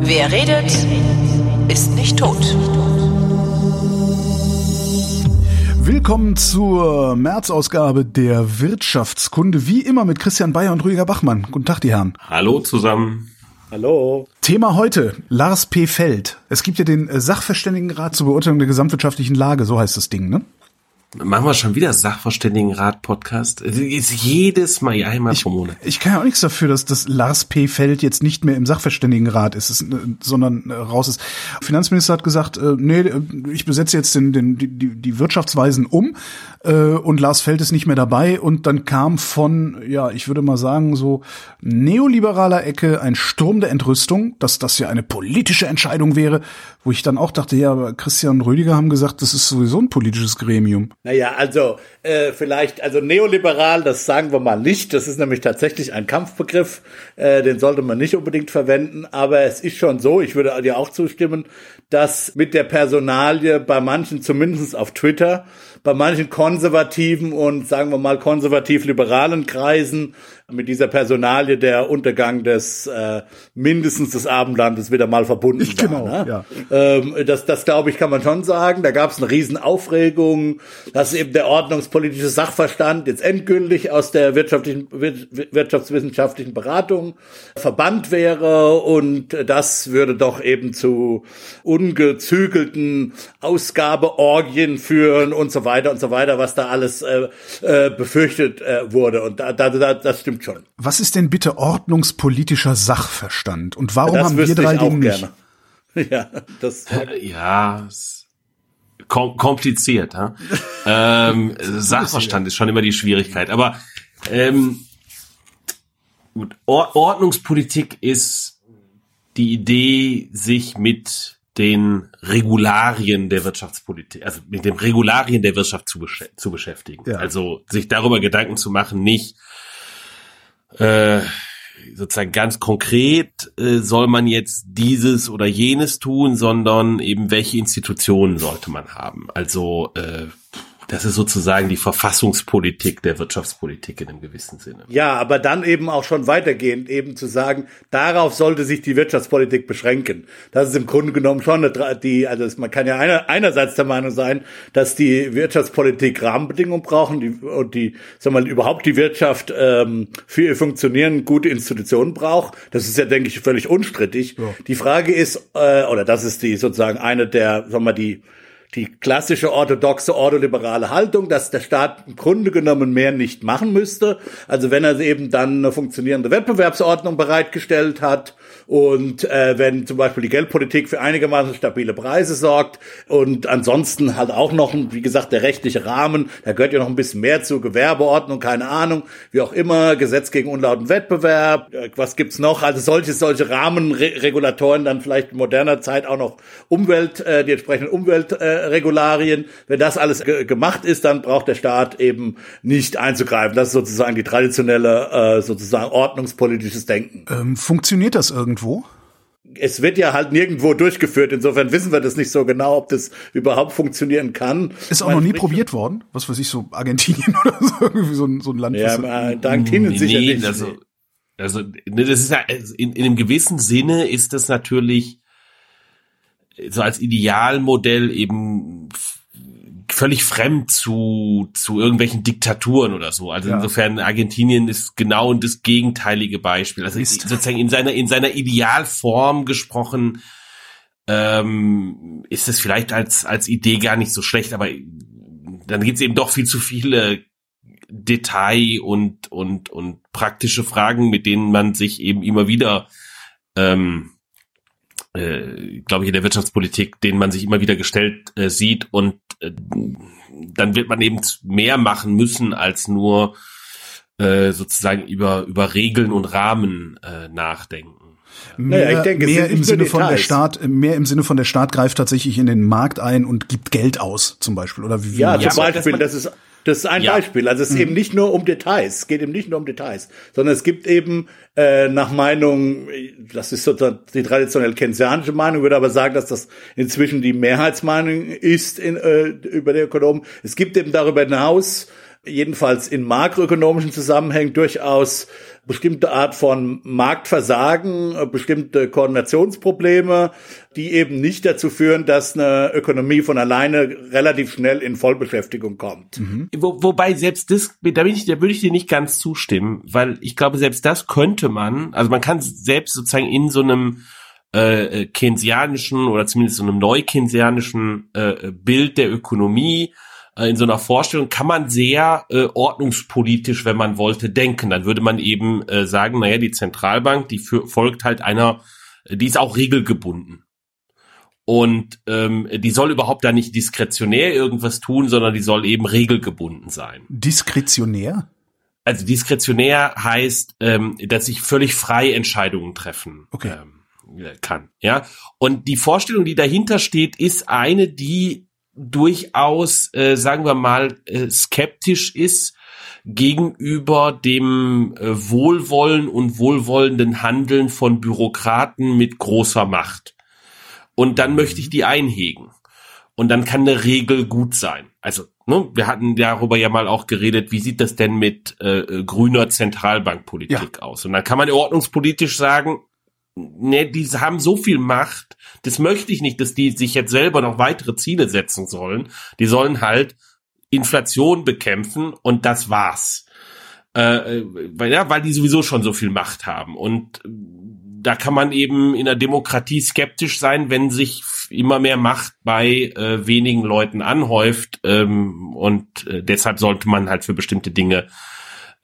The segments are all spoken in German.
Wer redet, ist nicht tot. Willkommen zur März-Ausgabe der Wirtschaftskunde, wie immer mit Christian Bayer und Rüdiger Bachmann. Guten Tag, die Herren. Hallo zusammen. Hallo. Thema heute, Lars P. Feld. Es gibt ja den Sachverständigenrat zur Beurteilung der gesamtwirtschaftlichen Lage, so heißt das Ding, ne? Machen wir schon wieder Sachverständigenrat-Podcast? Ist jedes Mal einmal ich, pro Monat. Ich kann ja auch nichts dafür, dass das Lars P. Feld jetzt nicht mehr im Sachverständigenrat ist, ist sondern äh, raus ist. Finanzminister hat gesagt, äh, nee, äh, ich besetze jetzt den, den, die, die Wirtschaftsweisen um äh, und Lars Feld ist nicht mehr dabei. Und dann kam von, ja, ich würde mal sagen, so neoliberaler Ecke ein Sturm der Entrüstung, dass das ja eine politische Entscheidung wäre, wo ich dann auch dachte, ja, aber Christian und Rüdiger haben gesagt, das ist sowieso ein politisches Gremium. Naja, also äh, vielleicht, also neoliberal, das sagen wir mal nicht. Das ist nämlich tatsächlich ein Kampfbegriff, äh, den sollte man nicht unbedingt verwenden. Aber es ist schon so, ich würde dir auch zustimmen, dass mit der Personalie bei manchen, zumindest auf Twitter, bei manchen konservativen und sagen wir mal konservativ-liberalen Kreisen mit dieser Personalie der Untergang des äh, mindestens des Abendlandes wieder mal verbunden ich, genau, war. Ne? Ja. Ähm, das, das glaube ich, kann man schon sagen. Da gab es eine Riesenaufregung, dass eben der ordnungspolitische Sachverstand jetzt endgültig aus der wirtschaftlichen, wirtschaftswissenschaftlichen Beratung verbannt wäre und das würde doch eben zu ungezügelten Ausgabeorgien führen und so weiter und so weiter, was da alles äh, äh, befürchtet äh, wurde. Und da, da, da, das stimmt schon. Was ist denn bitte ordnungspolitischer Sachverstand? Und warum das haben wir drei den nicht? Gerne. Ja, das ja kom kompliziert. Ha? ähm, Sachverstand ist schon immer die Schwierigkeit. Aber ähm, gut, Or Ordnungspolitik ist die Idee, sich mit den Regularien der Wirtschaftspolitik, also mit den Regularien der Wirtschaft zu, besch zu beschäftigen. Ja. Also sich darüber Gedanken zu machen, nicht äh, sozusagen ganz konkret äh, soll man jetzt dieses oder jenes tun, sondern eben welche Institutionen sollte man haben. Also äh, das ist sozusagen die Verfassungspolitik der Wirtschaftspolitik in einem gewissen Sinne. Ja, aber dann eben auch schon weitergehend eben zu sagen, darauf sollte sich die Wirtschaftspolitik beschränken. Das ist im Grunde genommen schon eine, die, also man kann ja einer, einerseits der Meinung sein, dass die Wirtschaftspolitik Rahmenbedingungen brauchen die, und die, sagen wir mal, überhaupt die Wirtschaft ähm, für ihr Funktionieren gute Institutionen braucht. Das ist ja, denke ich, völlig unstrittig. Ja. Die Frage ist, äh, oder das ist die sozusagen eine der, sagen wir mal, die die klassische orthodoxe ordoliberale Haltung, dass der Staat im Grunde genommen mehr nicht machen müsste. Also wenn er eben dann eine funktionierende Wettbewerbsordnung bereitgestellt hat und äh, wenn zum Beispiel die Geldpolitik für einigermaßen stabile Preise sorgt und ansonsten halt auch noch, wie gesagt, der rechtliche Rahmen, da gehört ja noch ein bisschen mehr zu, Gewerbeordnung, keine Ahnung, wie auch immer, Gesetz gegen unlauten Wettbewerb, äh, was gibt's noch? Also solche, solche Rahmenregulatoren, dann vielleicht in moderner Zeit auch noch Umwelt, äh, die entsprechenden Umweltregularien. Äh, Wenn das alles ge gemacht ist, dann braucht der Staat eben nicht einzugreifen. Das ist sozusagen die traditionelle, äh, sozusagen ordnungspolitisches Denken. Ähm, funktioniert das? Irgendwo? es wird ja halt nirgendwo durchgeführt. Insofern wissen wir das nicht so genau, ob das überhaupt funktionieren kann. Ist auch noch nie probiert worden? Was weiß ich, so Argentinien oder so, irgendwie so ein, so ein Land. Ja, äh, Argentinien nee, sicher nicht. Also, also ne, das ist ja, in, in einem gewissen Sinne ist das natürlich so als Idealmodell eben völlig fremd zu, zu irgendwelchen Diktaturen oder so. Also ja. insofern Argentinien ist genau das gegenteilige Beispiel. Also ist sozusagen in seiner, in seiner Idealform gesprochen, ähm, ist es vielleicht als, als Idee gar nicht so schlecht, aber dann gibt es eben doch viel zu viele Detail und, und, und praktische Fragen, mit denen man sich eben immer wieder ähm, äh, glaube ich, in der Wirtschaftspolitik, den man sich immer wieder gestellt äh, sieht und äh, dann wird man eben mehr machen müssen als nur äh, sozusagen über über Regeln und Rahmen äh, nachdenken. Mehr, naja, ich denke, mehr im Sinne von der Staat, mehr im Sinne von der Staat greift tatsächlich in den Markt ein und gibt Geld aus, zum Beispiel, oder wie? Ja, zum Beispiel, das ist das ist ein ja. Beispiel. Also es ist mhm. eben nicht nur um Details, es geht eben nicht nur um Details, sondern es gibt eben äh, nach Meinung, das ist sozusagen die traditionell keynesianische Meinung, würde aber sagen, dass das inzwischen die Mehrheitsmeinung ist in, äh, über die Ökonomen. Es gibt eben darüber hinaus jedenfalls in makroökonomischen Zusammenhängen durchaus bestimmte Art von Marktversagen, äh, bestimmte Koordinationsprobleme, die eben nicht dazu führen, dass eine Ökonomie von alleine relativ schnell in Vollbeschäftigung kommt. Mhm. Wo, wobei selbst das, da, bin ich, da würde ich dir nicht ganz zustimmen, weil ich glaube, selbst das könnte man, also man kann selbst sozusagen in so einem äh, keynesianischen oder zumindest so einem neukeynesianischen äh, Bild der Ökonomie äh, in so einer Vorstellung kann man sehr äh, ordnungspolitisch, wenn man wollte, denken. Dann würde man eben äh, sagen, naja, die Zentralbank, die für, folgt halt einer, die ist auch regelgebunden. Und ähm, die soll überhaupt da nicht diskretionär irgendwas tun, sondern die soll eben regelgebunden sein. Diskretionär? Also diskretionär heißt, ähm, dass ich völlig frei Entscheidungen treffen okay. ähm, kann. Ja. Und die Vorstellung, die dahinter steht, ist eine, die durchaus, äh, sagen wir mal, äh, skeptisch ist gegenüber dem äh, Wohlwollen und wohlwollenden Handeln von Bürokraten mit großer Macht. Und dann möchte ich die einhegen. Und dann kann eine Regel gut sein. Also, ne, wir hatten darüber ja mal auch geredet, wie sieht das denn mit äh, grüner Zentralbankpolitik ja. aus? Und dann kann man ordnungspolitisch sagen, ne, die haben so viel Macht, das möchte ich nicht, dass die sich jetzt selber noch weitere Ziele setzen sollen. Die sollen halt Inflation bekämpfen und das war's. Äh, weil, ja, weil die sowieso schon so viel Macht haben. Und da kann man eben in der Demokratie skeptisch sein, wenn sich immer mehr Macht bei äh, wenigen Leuten anhäuft. Ähm, und äh, deshalb sollte man halt für bestimmte Dinge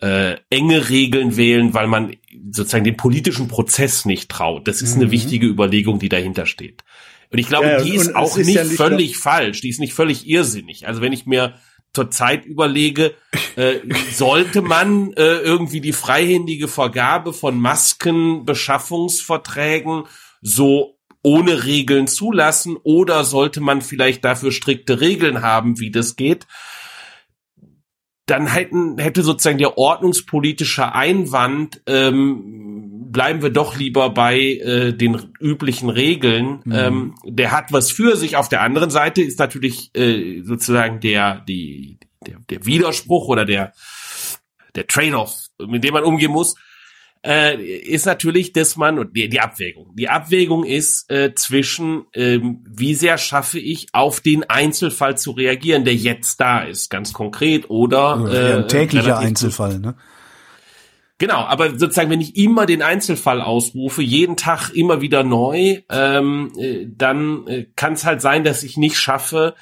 äh, enge Regeln wählen, weil man sozusagen den politischen Prozess nicht traut. Das ist mhm. eine wichtige Überlegung, die dahinter steht. Und ich glaube, ja, die ist auch ist nicht, ja nicht völlig falsch, die ist nicht völlig irrsinnig. Also wenn ich mir zur Zeit überlege, äh, sollte man äh, irgendwie die freihändige Vergabe von Maskenbeschaffungsverträgen so ohne Regeln zulassen oder sollte man vielleicht dafür strikte Regeln haben, wie das geht? Dann hätten, hätte sozusagen der ordnungspolitische Einwand, ähm, bleiben wir doch lieber bei äh, den üblichen Regeln, mhm. ähm, der hat was für sich. Auf der anderen Seite ist natürlich äh, sozusagen der, die, der, der Widerspruch oder der, der Trade-off, mit dem man umgehen muss, äh, ist natürlich, dass man, die, die Abwägung. Die Abwägung ist äh, zwischen, ähm, wie sehr schaffe ich, auf den Einzelfall zu reagieren, der jetzt da ist, ganz konkret, oder äh, ein täglicher Einzelfall, ne? Genau, aber sozusagen, wenn ich immer den Einzelfall ausrufe, jeden Tag immer wieder neu, ähm, äh, dann äh, kann es halt sein, dass ich nicht schaffe,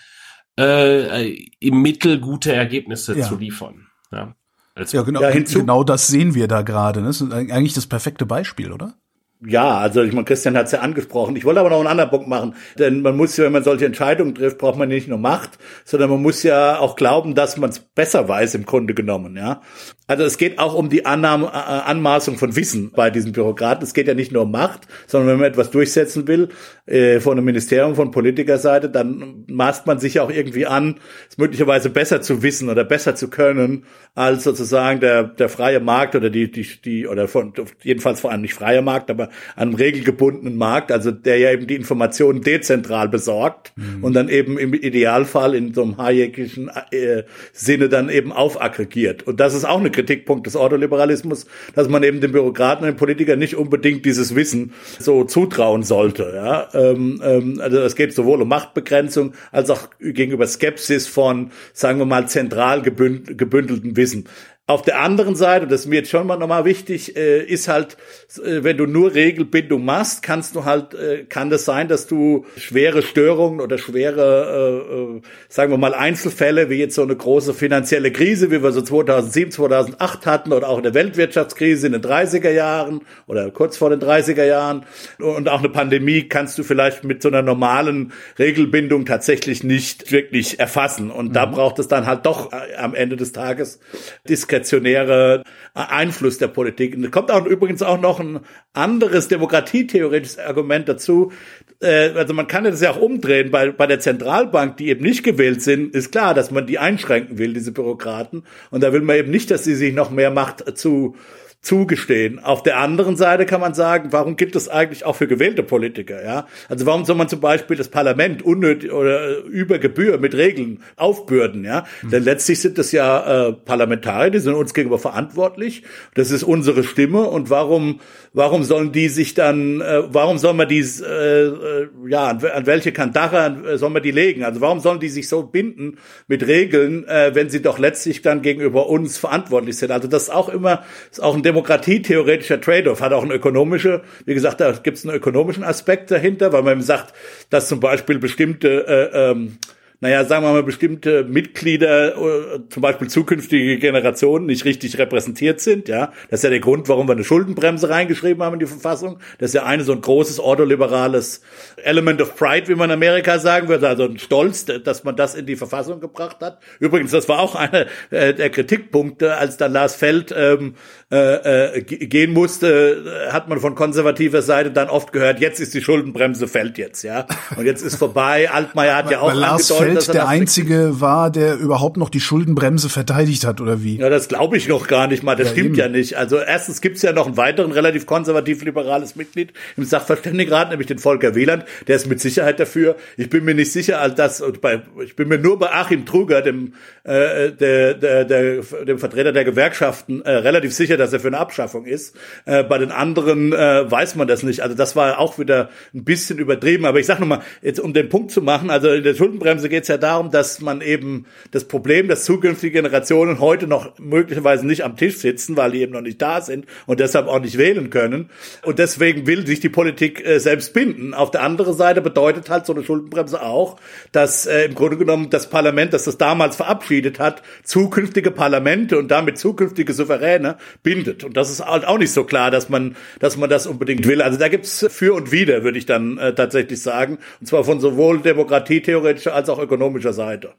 äh, im Mittel gute Ergebnisse ja. zu liefern. Ja. Ja, genau, ja, genau das sehen wir da gerade. Das ist eigentlich das perfekte Beispiel, oder? Ja, also ich meine, Christian hat es ja angesprochen. Ich wollte aber noch einen anderen Punkt machen, denn man muss ja, wenn man solche Entscheidungen trifft, braucht man nicht nur Macht, sondern man muss ja auch glauben, dass man es besser weiß im Grunde genommen. Ja, also es geht auch um die Annahme, äh, Anmaßung von Wissen bei diesen Bürokraten. Es geht ja nicht nur um Macht, sondern wenn man etwas durchsetzen will äh, von einem Ministerium, von Politikerseite, dann maßt man sich auch irgendwie an, es möglicherweise besser zu wissen oder besser zu können als sozusagen der der freie Markt oder die die die oder von jedenfalls vor allem nicht freie Markt, aber einem regelgebundenen Markt, also der ja eben die Informationen dezentral besorgt mhm. und dann eben im Idealfall in so einem hayekischen äh, Sinne dann eben aufaggregiert. Und das ist auch eine Kritikpunkt des Ordoliberalismus, dass man eben den Bürokraten und den Politikern nicht unbedingt dieses Wissen so zutrauen sollte. Ja? Ähm, ähm, also es geht sowohl um Machtbegrenzung als auch gegenüber Skepsis von, sagen wir mal, zentral gebündeltem Wissen. Auf der anderen Seite, das ist mir jetzt schon mal nochmal wichtig, äh, ist halt, äh, wenn du nur Regelbindung machst, kannst du halt, äh, kann das sein, dass du schwere Störungen oder schwere, sagen wir mal, Einzelfälle, wie jetzt so eine große finanzielle Krise, wie wir so 2007, 2008 hatten oder auch eine Weltwirtschaftskrise in den 30er Jahren oder kurz vor den 30er Jahren und auch eine Pandemie kannst du vielleicht mit so einer normalen Regelbindung tatsächlich nicht wirklich erfassen. Und mhm. da braucht es dann halt doch am Ende des Tages Diskrepanz diskretionäre Einfluss der Politik. Und es kommt auch übrigens auch noch ein anderes demokratietheoretisches Argument dazu. Äh, also man kann das ja auch umdrehen. Bei, bei der Zentralbank, die eben nicht gewählt sind, ist klar, dass man die einschränken will, diese Bürokraten. Und da will man eben nicht, dass sie sich noch mehr Macht zu zugestehen. Auf der anderen Seite kann man sagen, warum gibt es eigentlich auch für gewählte Politiker, ja? Also warum soll man zum Beispiel das Parlament unnötig oder über Gebühr mit Regeln aufbürden, ja? Mhm. Denn letztlich sind das ja äh, Parlamentarier, die sind uns gegenüber verantwortlich. Das ist unsere Stimme und warum, warum sollen die sich dann, äh, warum soll man die, äh, äh, ja, an, an welche Kandare äh, soll man die legen? Also warum sollen die sich so binden mit Regeln, äh, wenn sie doch letztlich dann gegenüber uns verantwortlich sind? Also das ist auch immer, ist auch ein demokratietheoretischer Trade-off, hat auch eine ökonomische, wie gesagt, da gibt es einen ökonomischen Aspekt dahinter, weil man sagt, dass zum Beispiel bestimmte äh, ähm, naja, sagen wir mal, bestimmte Mitglieder, äh, zum Beispiel zukünftige Generationen, nicht richtig repräsentiert sind, ja. Das ist ja der Grund, warum wir eine Schuldenbremse reingeschrieben haben in die Verfassung. Das ist ja eine so ein großes ordoliberales Element of Pride, wie man in Amerika sagen würde, also ein Stolz, dass man das in die Verfassung gebracht hat. Übrigens, das war auch einer äh, der Kritikpunkte, als dann Lars Feld ähm, äh, äh, gehen musste, hat man von konservativer Seite dann oft gehört, jetzt ist die Schuldenbremse fällt jetzt, ja. Und jetzt ist vorbei. Altmaier hat ja auch angedeutet, Feld der einzige war, der überhaupt noch die Schuldenbremse verteidigt hat, oder wie? Ja, das glaube ich noch gar nicht mal. Das ja, stimmt eben. ja nicht. Also erstens gibt es ja noch einen weiteren relativ konservativ-liberales Mitglied im Sachverständigenrat, nämlich den Volker Wieland. Der ist mit Sicherheit dafür. Ich bin mir nicht sicher, als das, bei, ich bin mir nur bei Achim Truger, dem, äh, der, der, der, dem Vertreter der Gewerkschaften, äh, relativ sicher, dass er für eine Abschaffung ist. Äh, bei den anderen äh, weiß man das nicht. Also das war auch wieder ein bisschen übertrieben. Aber ich sage nochmal, jetzt um den Punkt zu machen, also in der Schuldenbremse geht es ja darum, dass man eben das Problem, dass zukünftige Generationen heute noch möglicherweise nicht am Tisch sitzen, weil die eben noch nicht da sind und deshalb auch nicht wählen können. Und deswegen will sich die Politik äh, selbst binden. Auf der anderen Seite bedeutet halt so eine Schuldenbremse auch, dass äh, im Grunde genommen das Parlament, das das damals verabschiedet hat, zukünftige Parlamente und damit zukünftige Souveräne bindet. Und das ist halt auch nicht so klar, dass man, dass man das unbedingt will. Also da gibt's für und wider, würde ich dann äh, tatsächlich sagen. Und zwar von sowohl demokratietheoretischer als auch ökonomischer Seite.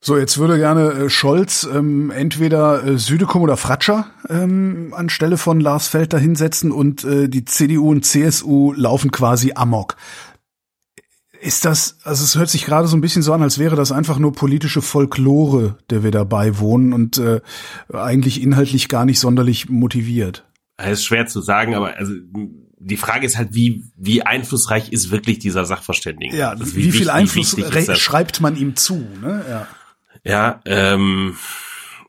So, jetzt würde gerne äh, Scholz ähm, entweder äh, Südekum oder Fratscher ähm, anstelle von Lars Feld dahinsetzen und äh, die CDU und CSU laufen quasi amok. Ist das, also es hört sich gerade so ein bisschen so an, als wäre das einfach nur politische Folklore, der wir dabei wohnen und äh, eigentlich inhaltlich gar nicht sonderlich motiviert. Es ist schwer zu sagen, aber also die Frage ist halt, wie, wie einflussreich ist wirklich dieser Sachverständige? Ja, also wie, wie, viel Einfluss schreibt man ihm zu? Ne? Ja, ja ähm,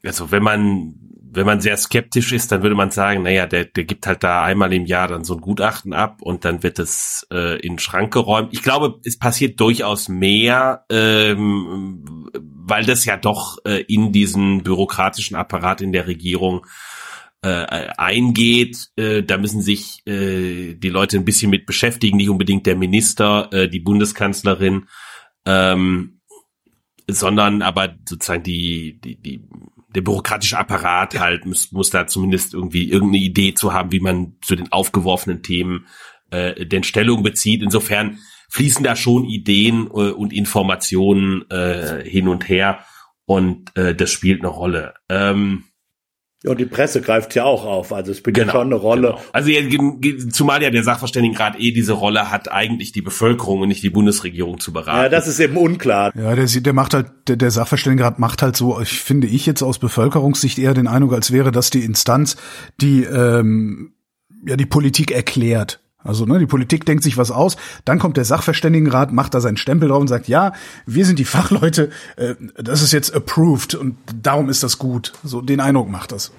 also wenn man wenn man sehr skeptisch ist, dann würde man sagen, naja, der, der gibt halt da einmal im Jahr dann so ein Gutachten ab und dann wird es äh, in den Schrank geräumt. Ich glaube, es passiert durchaus mehr, ähm, weil das ja doch äh, in diesen bürokratischen Apparat in der Regierung äh, eingeht. Äh, da müssen sich äh, die Leute ein bisschen mit beschäftigen, nicht unbedingt der Minister, äh, die Bundeskanzlerin, ähm, sondern aber sozusagen die, die, die der bürokratische Apparat halt muss, muss da zumindest irgendwie irgendeine Idee zu haben, wie man zu den aufgeworfenen Themen äh, denn Stellung bezieht. Insofern fließen da schon Ideen äh, und Informationen äh, hin und her und äh, das spielt eine Rolle. Ähm, ja, und die Presse greift ja auch auf, also es spielt genau, schon eine Rolle. Genau. Also zumal ja der Sachverständigenrat eh diese Rolle hat, eigentlich die Bevölkerung und nicht die Bundesregierung zu beraten. Ja, das ist eben unklar. Ja, der, der macht halt, der, der Sachverständigenrat macht halt so, ich finde ich jetzt aus Bevölkerungssicht eher den Eindruck, als wäre das die Instanz, die ähm, ja die Politik erklärt. Also ne, die Politik denkt sich was aus, dann kommt der Sachverständigenrat, macht da seinen Stempel drauf und sagt, ja, wir sind die Fachleute, äh, das ist jetzt approved und darum ist das gut. So den Eindruck macht das.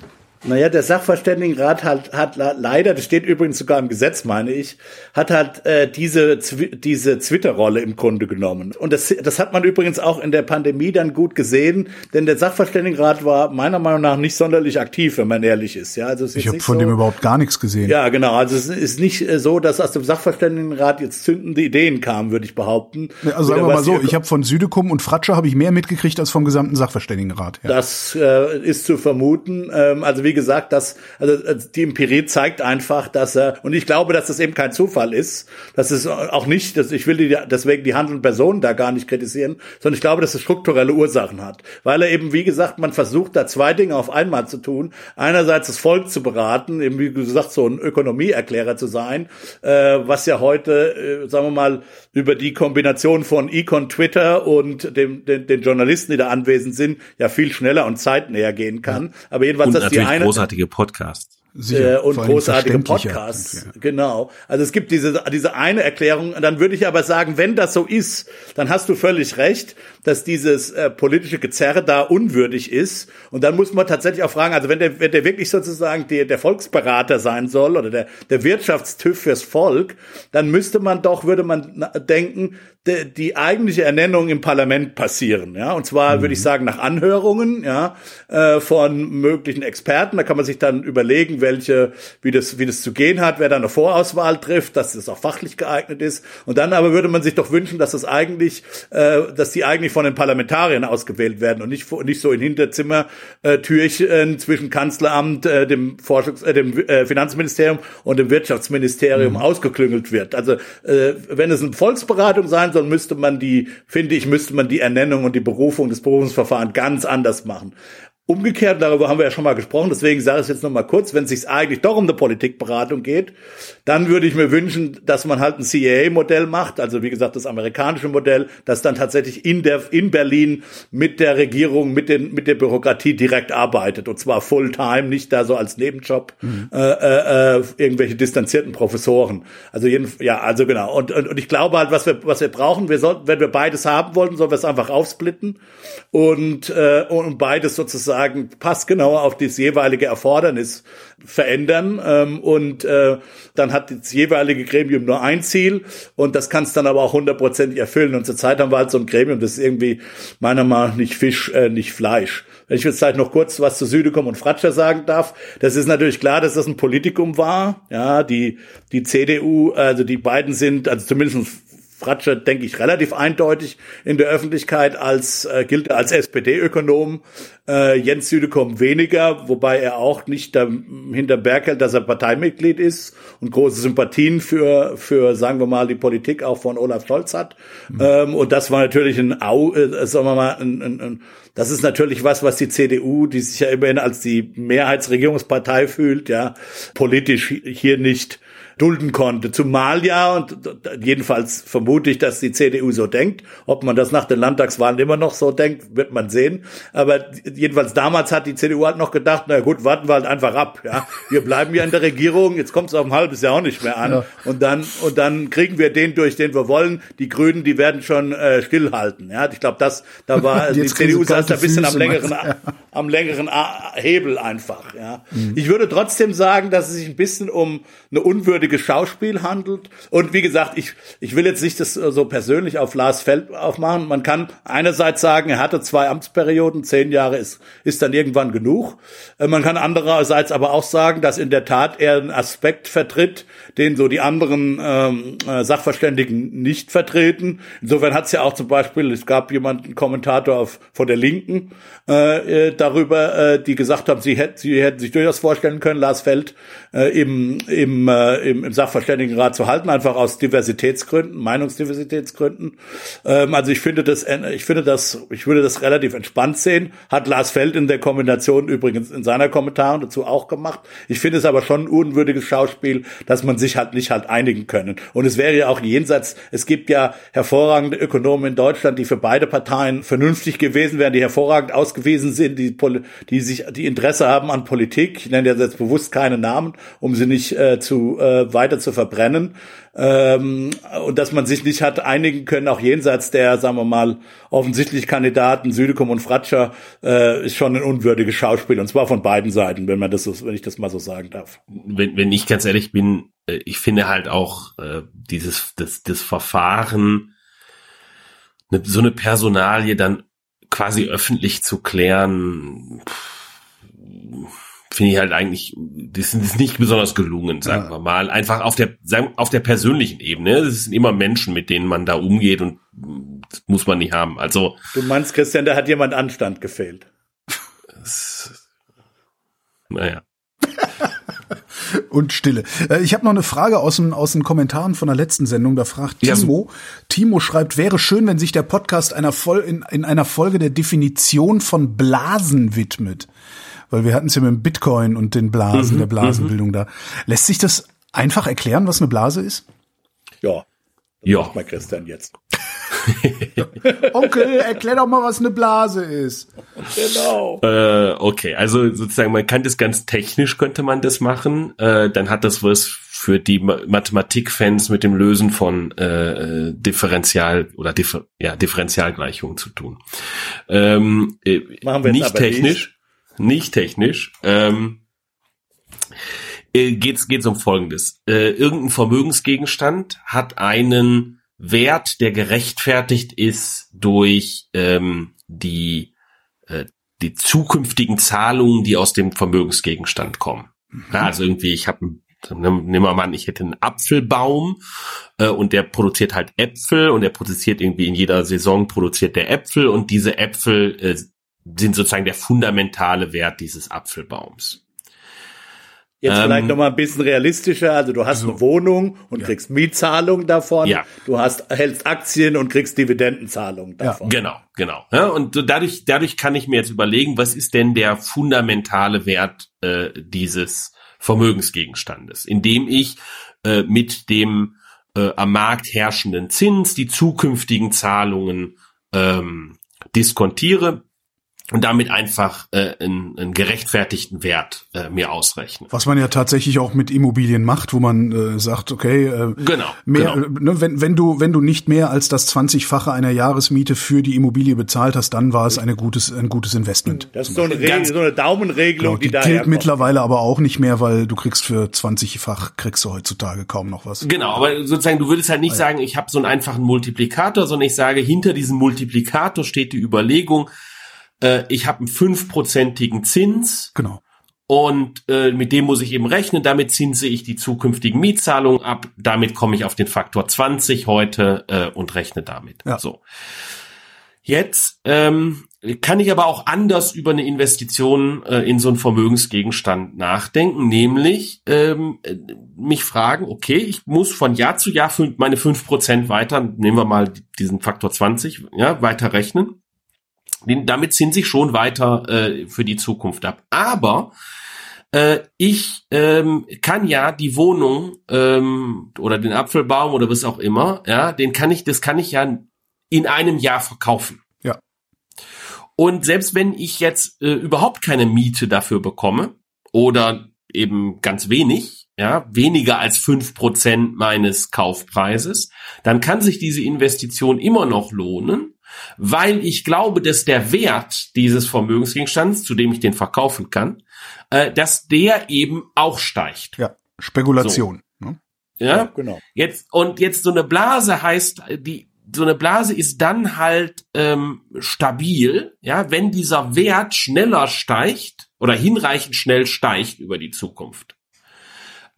Naja, der Sachverständigenrat hat, hat leider, das steht übrigens sogar im Gesetz, meine ich, hat halt äh, diese, diese Twitter-Rolle im Grunde genommen. Und das, das hat man übrigens auch in der Pandemie dann gut gesehen, denn der Sachverständigenrat war meiner Meinung nach nicht sonderlich aktiv, wenn man ehrlich ist. Ja, also es ist ich habe von so, dem überhaupt gar nichts gesehen. Ja, genau. Also es ist nicht äh, so, dass aus dem Sachverständigenrat jetzt zündende Ideen kamen, würde ich behaupten. Also sagen wir mal so, ich habe von Südekum und Fratscher habe ich mehr mitgekriegt als vom gesamten Sachverständigenrat. Ja. Das äh, ist zu vermuten. Ähm, also wie gesagt, dass also die Empirie zeigt einfach, dass er und ich glaube, dass das eben kein Zufall ist, dass es auch nicht, dass ich will die, deswegen die handelnden Personen da gar nicht kritisieren, sondern ich glaube, dass es strukturelle Ursachen hat, weil er eben wie gesagt, man versucht da zwei Dinge auf einmal zu tun. Einerseits das Volk zu beraten, eben wie gesagt so ein Ökonomieerklärer zu sein, äh, was ja heute, äh, sagen wir mal, über die Kombination von Econ, Twitter und dem, den, den Journalisten, die da anwesend sind, ja viel schneller und zeitnäher gehen kann. Aber jedenfalls, und dass die eine großartige Podcasts. Sicher, äh, und großartige Podcasts. wir. Genau. Also es gibt diese, diese eine Erklärung. Dann würde ich aber sagen, wenn das so ist, dann hast du völlig recht, dass dieses äh, politische Gezerre da unwürdig ist. Und dann muss man tatsächlich auch fragen, also wenn der, wenn der wirklich sozusagen der, der Volksberater sein soll oder der, der Wirtschaftstüv fürs Volk, dann müsste man doch, würde man denken, de, die eigentliche Ernennung im Parlament passieren. Ja, und zwar würde ich sagen nach Anhörungen, ja, äh, von möglichen Experten. Da kann man sich dann überlegen, welche, wie das, wie das zu gehen hat, wer da eine Vorauswahl trifft, dass es auch fachlich geeignet ist. Und dann aber würde man sich doch wünschen, dass das eigentlich, äh, dass die eigentlich von den Parlamentariern ausgewählt werden und nicht, nicht so in Hinterzimmer-Türchen zwischen Kanzleramt, äh, dem Forschungs-, äh, dem äh, Finanzministerium und dem Wirtschaftsministerium ausgeklüngelt wird. Also äh, wenn es eine Volksberatung sein soll, müsste man die, finde ich, müsste man die Ernennung und die Berufung des Berufungsverfahrens ganz anders machen. Umgekehrt, darüber haben wir ja schon mal gesprochen, deswegen sage ich es jetzt noch mal kurz, wenn es sich eigentlich doch um eine Politikberatung geht, dann würde ich mir wünschen, dass man halt ein CAA-Modell macht, also wie gesagt das amerikanische Modell, das dann tatsächlich in der in Berlin mit der Regierung, mit den mit der Bürokratie direkt arbeitet und zwar Fulltime, nicht da so als Nebenjob äh, äh, äh, irgendwelche distanzierten Professoren. Also jeden, ja, also genau. Und, und und ich glaube halt, was wir was wir brauchen, wir sollten, wenn wir beides haben wollten, sollen wir es einfach aufsplitten und äh, und beides sozusagen passgenauer auf das jeweilige Erfordernis verändern ähm, und äh, dann hat das jeweilige Gremium nur ein Ziel und das kann es dann aber auch hundertprozentig erfüllen und zurzeit haben wir halt so ein Gremium, das ist irgendwie meiner Meinung nach nicht Fisch, äh, nicht Fleisch. Wenn ich jetzt vielleicht noch kurz was zu Südekum und Fratscher sagen darf, das ist natürlich klar, dass das ein Politikum war. Ja, die, die CDU, also die beiden sind, also zumindest Fratscher, denke ich, relativ eindeutig in der Öffentlichkeit als äh, gilt er als SPD-Ökonom. Äh, Jens Südekum weniger, wobei er auch nicht da, hinter Berg hält, dass er Parteimitglied ist und große Sympathien für, für, sagen wir mal, die Politik auch von Olaf Scholz hat. Ähm, und das war natürlich ein Au, äh, sagen wir mal, ein, ein, ein, das ist natürlich was, was die CDU, die sich ja immerhin als die Mehrheitsregierungspartei fühlt, ja, politisch hier nicht dulden konnte. Zumal ja, und jedenfalls vermute ich, dass die CDU so denkt. Ob man das nach den Landtagswahlen immer noch so denkt, wird man sehen. Aber jedenfalls damals hat die CDU halt noch gedacht, na gut, warten wir halt einfach ab. Ja, Wir bleiben ja in der Regierung, jetzt kommt es auf ein halbes Jahr auch nicht mehr an. Ja. Und dann und dann kriegen wir den durch, den wir wollen. Die Grünen, die werden schon äh, stillhalten. Ja, ich glaube, das da war die CDU saß da ein bisschen am längeren du? am längeren Hebel einfach. Ja. Ich würde trotzdem sagen, dass es sich ein bisschen um eine unwürdige Schauspiel handelt. Und wie gesagt, ich, ich will jetzt nicht das äh, so persönlich auf Lars Feld aufmachen. Man kann einerseits sagen, er hatte zwei Amtsperioden, zehn Jahre ist, ist dann irgendwann genug. Äh, Man kann andererseits aber auch sagen, dass in der Tat er einen Aspekt vertritt, den so die anderen ähm, äh, Sachverständigen nicht vertreten. Insofern hat es ja auch zum Beispiel, es gab jemanden, Kommentator auf, von der Linken, äh, äh, darüber, äh, die gesagt haben, sie hätten, sie hätten sich durchaus vorstellen können, Lars Feld äh, im, im, äh, im, im Sachverständigenrat zu halten, einfach aus Diversitätsgründen, Meinungsdiversitätsgründen. Ähm, also ich finde das, äh, ich finde das, ich würde das relativ entspannt sehen. Hat Lars Feld in der Kombination übrigens in seiner Kommentaren dazu auch gemacht. Ich finde es aber schon ein unwürdiges Schauspiel, dass man sich halt nicht halt einigen können. Und es wäre ja auch jenseits, es gibt ja hervorragende Ökonomen in Deutschland, die für beide Parteien vernünftig gewesen wären, die hervorragend ausgewiesen sind, die, die sich, die Interesse haben an Politik. Ich nenne jetzt bewusst keine Namen, um sie nicht äh, zu äh, weiter zu verbrennen. Ähm, und dass man sich nicht hat einigen können, auch jenseits der, sagen wir mal, offensichtlich Kandidaten Südekum und Fratscher, äh, ist schon ein unwürdiges Schauspiel. Und zwar von beiden Seiten, wenn man das so, wenn ich das mal so sagen darf. wenn, wenn ich ganz ehrlich bin, äh, ich finde halt auch äh, dieses das, das Verfahren, ne, so eine Personalie dann quasi öffentlich zu klären, finde ich halt eigentlich, das ist nicht besonders gelungen, sagen Ja. wir mal. Einfach auf der, sagen, auf der persönlichen Ebene. Es sind immer Menschen, mit denen man da umgeht und das muss man nicht haben. Also Du meinst, Christian, da hat jemand Anstand gefehlt. naja. und Stille. Äh, Ich habe noch eine Frage aus den, aus den Kommentaren von der letzten Sendung. Da fragt Ja, Timo. Timo schreibt, wäre schön, wenn sich der Podcast einer Vol in, in einer Folge der Definition von Blasen widmet. Weil wir hatten es ja mit dem Bitcoin und den Blasen, der Blasenbildung da. Lässt sich das einfach erklären, was eine Blase ist? Ja. Ja. Mach mal Christian jetzt. Onkel, erklär doch mal, was eine Blase ist. Genau. Äh, okay, also sozusagen, man kann das ganz technisch, könnte man das machen. Äh, dann hat das was für die Ma Mathematikfans mit dem Lösen von äh, Differential oder Differ ja, Differentialgleichungen zu tun. Ähm, äh, Machen wir nicht aber technisch, nicht, technisch. Ähm, äh, geht's geht's um Folgendes: äh, Irgendein Vermögensgegenstand hat einen Wert, der gerechtfertigt ist durch ähm, die äh, die zukünftigen Zahlungen, die aus dem Vermögensgegenstand kommen. Ja, also irgendwie, ich habe Nehmen wir mal an, ich hätte einen Apfelbaum äh, und der produziert halt Äpfel und der produziert irgendwie in jeder Saison produziert der Äpfel und diese Äpfel äh, sind sozusagen der fundamentale Wert dieses Apfelbaums. Jetzt Ähm, vielleicht noch mal ein bisschen realistischer. Also du hast eine Wohnung und kriegst Mietzahlung davon. Ja. Du hast, hältst Aktien und kriegst Dividendenzahlung Ja, davon. Genau, genau. Ja, und so dadurch, dadurch kann ich mir jetzt überlegen, was ist denn der fundamentale Wert äh, dieses Vermögensgegenstandes, indem ich äh, mit dem äh, am Markt herrschenden Zins die zukünftigen Zahlungen ähm, diskontiere und damit einfach äh, einen, einen gerechtfertigten Wert äh, mir ausrechne. Was man ja tatsächlich auch mit Immobilien macht, wo man äh, sagt, okay, äh, Genau, mehr, genau. äh, ne, wenn, wenn du wenn du nicht mehr als das 20-fache einer Jahresmiete für die Immobilie bezahlt hast, dann war es eine gutes ein gutes Investment. Das ist so eine, Regel, Ganz- so eine Daumenregelung, Genau, die, die da gilt herkommt. mittlerweile aber auch nicht mehr, weil du kriegst für 20-fach kriegst du heutzutage kaum noch was. Genau, aber sozusagen, du würdest halt nicht sagen, ich habe so einen einfachen Multiplikator, sondern ich sage, hinter diesem Multiplikator steht die Überlegung, äh, ich habe einen fünfprozentigen Zins Genau. und äh, mit dem muss ich eben rechnen, damit zinse ich die zukünftigen Mietzahlungen ab, damit komme ich auf den Faktor 20 heute äh, und rechne damit. Ja. So. Jetzt ähm, kann ich aber auch anders über eine Investition äh, in so einen Vermögensgegenstand nachdenken, nämlich ähm, äh, mich fragen, okay, ich muss von Jahr zu Jahr meine 5% weiter, nehmen wir mal diesen Faktor 20, ja, weiter rechnen. Den, damit sind sie schon weiter äh, für die Zukunft ab. Aber äh, ich ähm, kann ja die Wohnung ähm, oder den Apfelbaum oder was auch immer, ja, den kann ich, das kann ich ja in einem Jahr verkaufen. Ja. Und selbst wenn ich jetzt äh, überhaupt keine Miete dafür bekomme oder eben ganz wenig, ja, weniger als fünf Prozent meines Kaufpreises, dann kann sich diese Investition immer noch lohnen, weil ich glaube, dass der Wert dieses Vermögensgegenstands, zu dem ich den verkaufen kann, äh, dass der eben auch steigt. Ja, Spekulation. Ne? Ja, Genau. Jetzt und jetzt so eine Blase heißt die so eine Blase ist dann halt ähm, stabil, ja, wenn dieser Wert schneller steigt oder hinreichend schnell steigt über die Zukunft,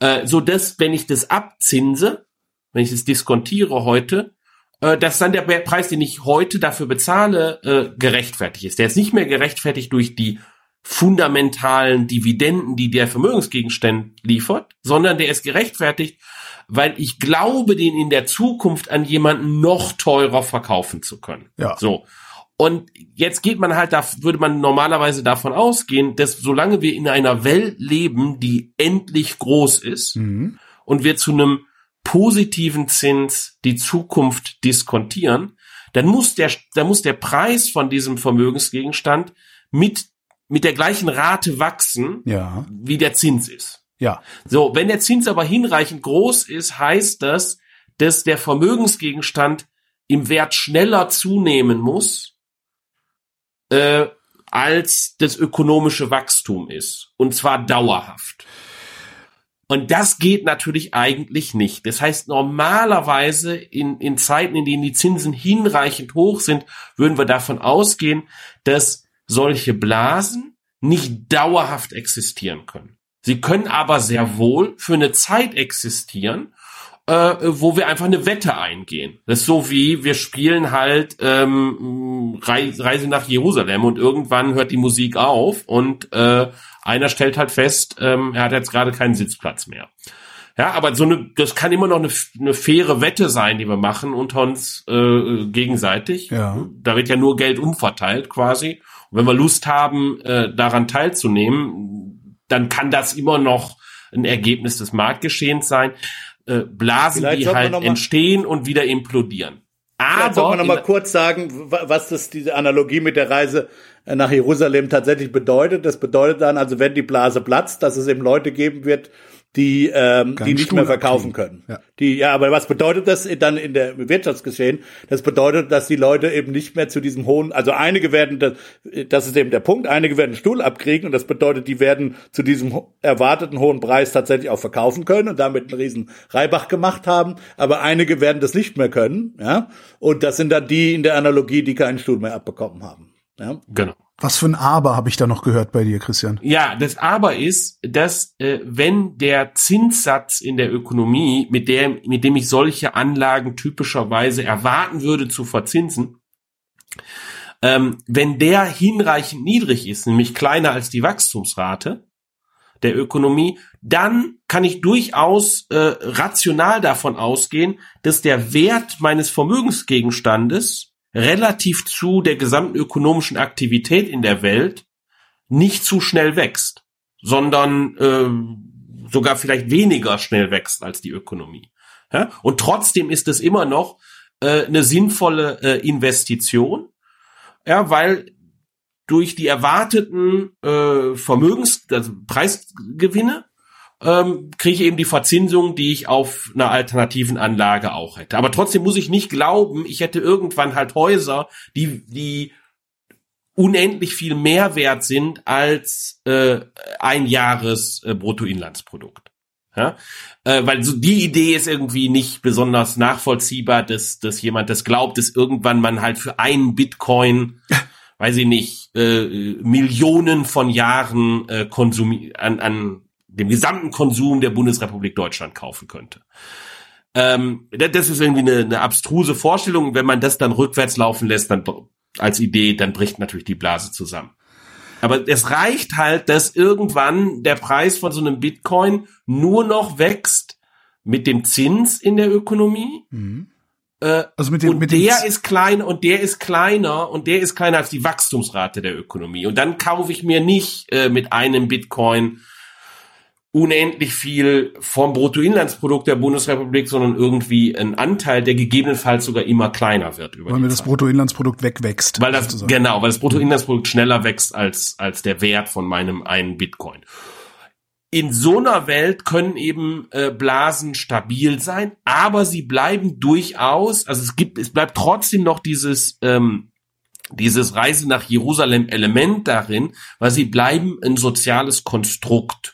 äh, so dass wenn ich das abzinse, wenn ich das diskontiere heute, äh, dass dann der Preis, den ich heute dafür bezahle, äh, gerechtfertigt ist. Der ist nicht mehr gerechtfertigt durch die fundamentalen Dividenden, die der Vermögensgegenstand liefert, sondern der ist gerechtfertigt, weil ich glaube, den in der Zukunft an jemanden noch teurer verkaufen zu können. Ja. So. Und jetzt geht man halt, da würde man normalerweise davon ausgehen, dass solange wir in einer Welt leben, die endlich groß ist Mhm. und wir zu einem positiven Zins die Zukunft diskontieren, dann muss der, dann muss der Preis von diesem Vermögensgegenstand mit, mit der gleichen Rate wachsen, Ja, wie der Zins ist. ja, So, wenn der Zins aber hinreichend groß ist, heißt das, dass der Vermögensgegenstand im Wert schneller zunehmen muss, äh, als das ökonomische Wachstum ist. Und zwar dauerhaft. Und das geht natürlich eigentlich nicht. Das heißt, normalerweise in, in Zeiten, in denen die Zinsen hinreichend hoch sind, würden wir davon ausgehen, dass solche Blasen nicht dauerhaft existieren können. Sie können aber sehr wohl für eine Zeit existieren, äh, wo wir einfach eine Wette eingehen. Das ist so wie wir spielen halt ähm, Rei- Reise nach Jerusalem und irgendwann hört die Musik auf und äh, einer stellt halt fest, ähm, er hat jetzt gerade keinen Sitzplatz mehr. Ja, aber so eine, das kann immer noch eine, eine faire Wette sein, die wir machen unter uns äh, gegenseitig. Ja. Da wird ja nur Geld umverteilt quasi. Und wenn wir Lust haben, äh, daran teilzunehmen, dann kann das immer noch ein Ergebnis des Marktgeschehens sein. Äh, Blasen, Vielleicht die halt entstehen und wieder implodieren. Vielleicht soll man noch mal kurz sagen, wa- was das diese Analogie mit der Reise äh, nach Jerusalem tatsächlich bedeutet. Das bedeutet dann, also wenn die Blase platzt, dass es eben Leute geben wird, die ähm, die nicht mehr verkaufen können. Ja. Die ja, aber was bedeutet das dann in der im Wirtschaftsgeschehen? Das bedeutet, dass die Leute eben nicht mehr zu diesem hohen, also einige werden das, das ist eben der Punkt, einige werden einen Stuhl abkriegen und das bedeutet, die werden zu diesem erwarteten hohen Preis tatsächlich auch verkaufen können und damit einen riesen Reibach gemacht haben, aber einige werden das nicht mehr können, ja? Und das sind dann die in der Analogie, die keinen Stuhl mehr abbekommen haben. Ja? genau. Was für ein Aber habe ich da noch gehört bei dir, Christian? Ja, das Aber ist, dass äh, wenn der Zinssatz in der Ökonomie, mit der, mit dem ich solche Anlagen typischerweise erwarten würde zu verzinsen, ähm, wenn der hinreichend niedrig ist, nämlich kleiner als die Wachstumsrate der Ökonomie, dann kann ich durchaus äh, rational davon ausgehen, dass der Wert meines Vermögensgegenstandes relativ zu der gesamten ökonomischen Aktivität in der Welt nicht zu schnell wächst, sondern äh, sogar vielleicht weniger schnell wächst als die Ökonomie. Ja? Und trotzdem ist es immer noch äh, eine sinnvolle äh, Investition, ja, weil durch die erwarteten äh, Vermögens, also Preisgewinne, ähm, kriege ich eben die Verzinsung, die ich auf einer alternativen Anlage auch hätte. Aber trotzdem muss ich nicht glauben, ich hätte irgendwann halt Häuser, die, die unendlich viel mehr wert sind als äh, ein Jahres äh, Bruttoinlandsprodukt. Ja? Äh, weil so die Idee ist irgendwie nicht besonders nachvollziehbar, dass, dass jemand das glaubt, dass irgendwann man halt für einen Bitcoin, weiß ich nicht, äh, Millionen von Jahren äh, Konsumi an, an dem gesamten Konsum der Bundesrepublik Deutschland kaufen könnte. Ähm, da- das ist irgendwie eine, eine abstruse Vorstellung. Wenn man das dann rückwärts laufen lässt, dann als Idee, dann bricht natürlich die Blase zusammen. Aber es reicht halt, dass irgendwann der Preis von so einem Bitcoin nur noch wächst mit dem Zins in der Ökonomie. Äh, Also mit dem, und mit dem der ist klein und der ist kleiner und der ist kleiner als die Wachstumsrate der Ökonomie. Und dann kaufe ich mir nicht äh, mit einem Bitcoin unendlich viel vom Bruttoinlandsprodukt der Bundesrepublik, sondern irgendwie ein Anteil, der gegebenenfalls sogar immer kleiner wird über weil mir das. Bruttoinlandsprodukt wegwächst. Weil das, sozusagen. genau, weil das Bruttoinlandsprodukt schneller wächst als, als der Wert von meinem einen Bitcoin. In so einer Welt können eben äh, Blasen stabil sein, aber sie bleiben durchaus, also es gibt, es bleibt trotzdem noch dieses, ähm, dieses Reise nach Jerusalem Element darin, weil sie bleiben ein soziales Konstrukt.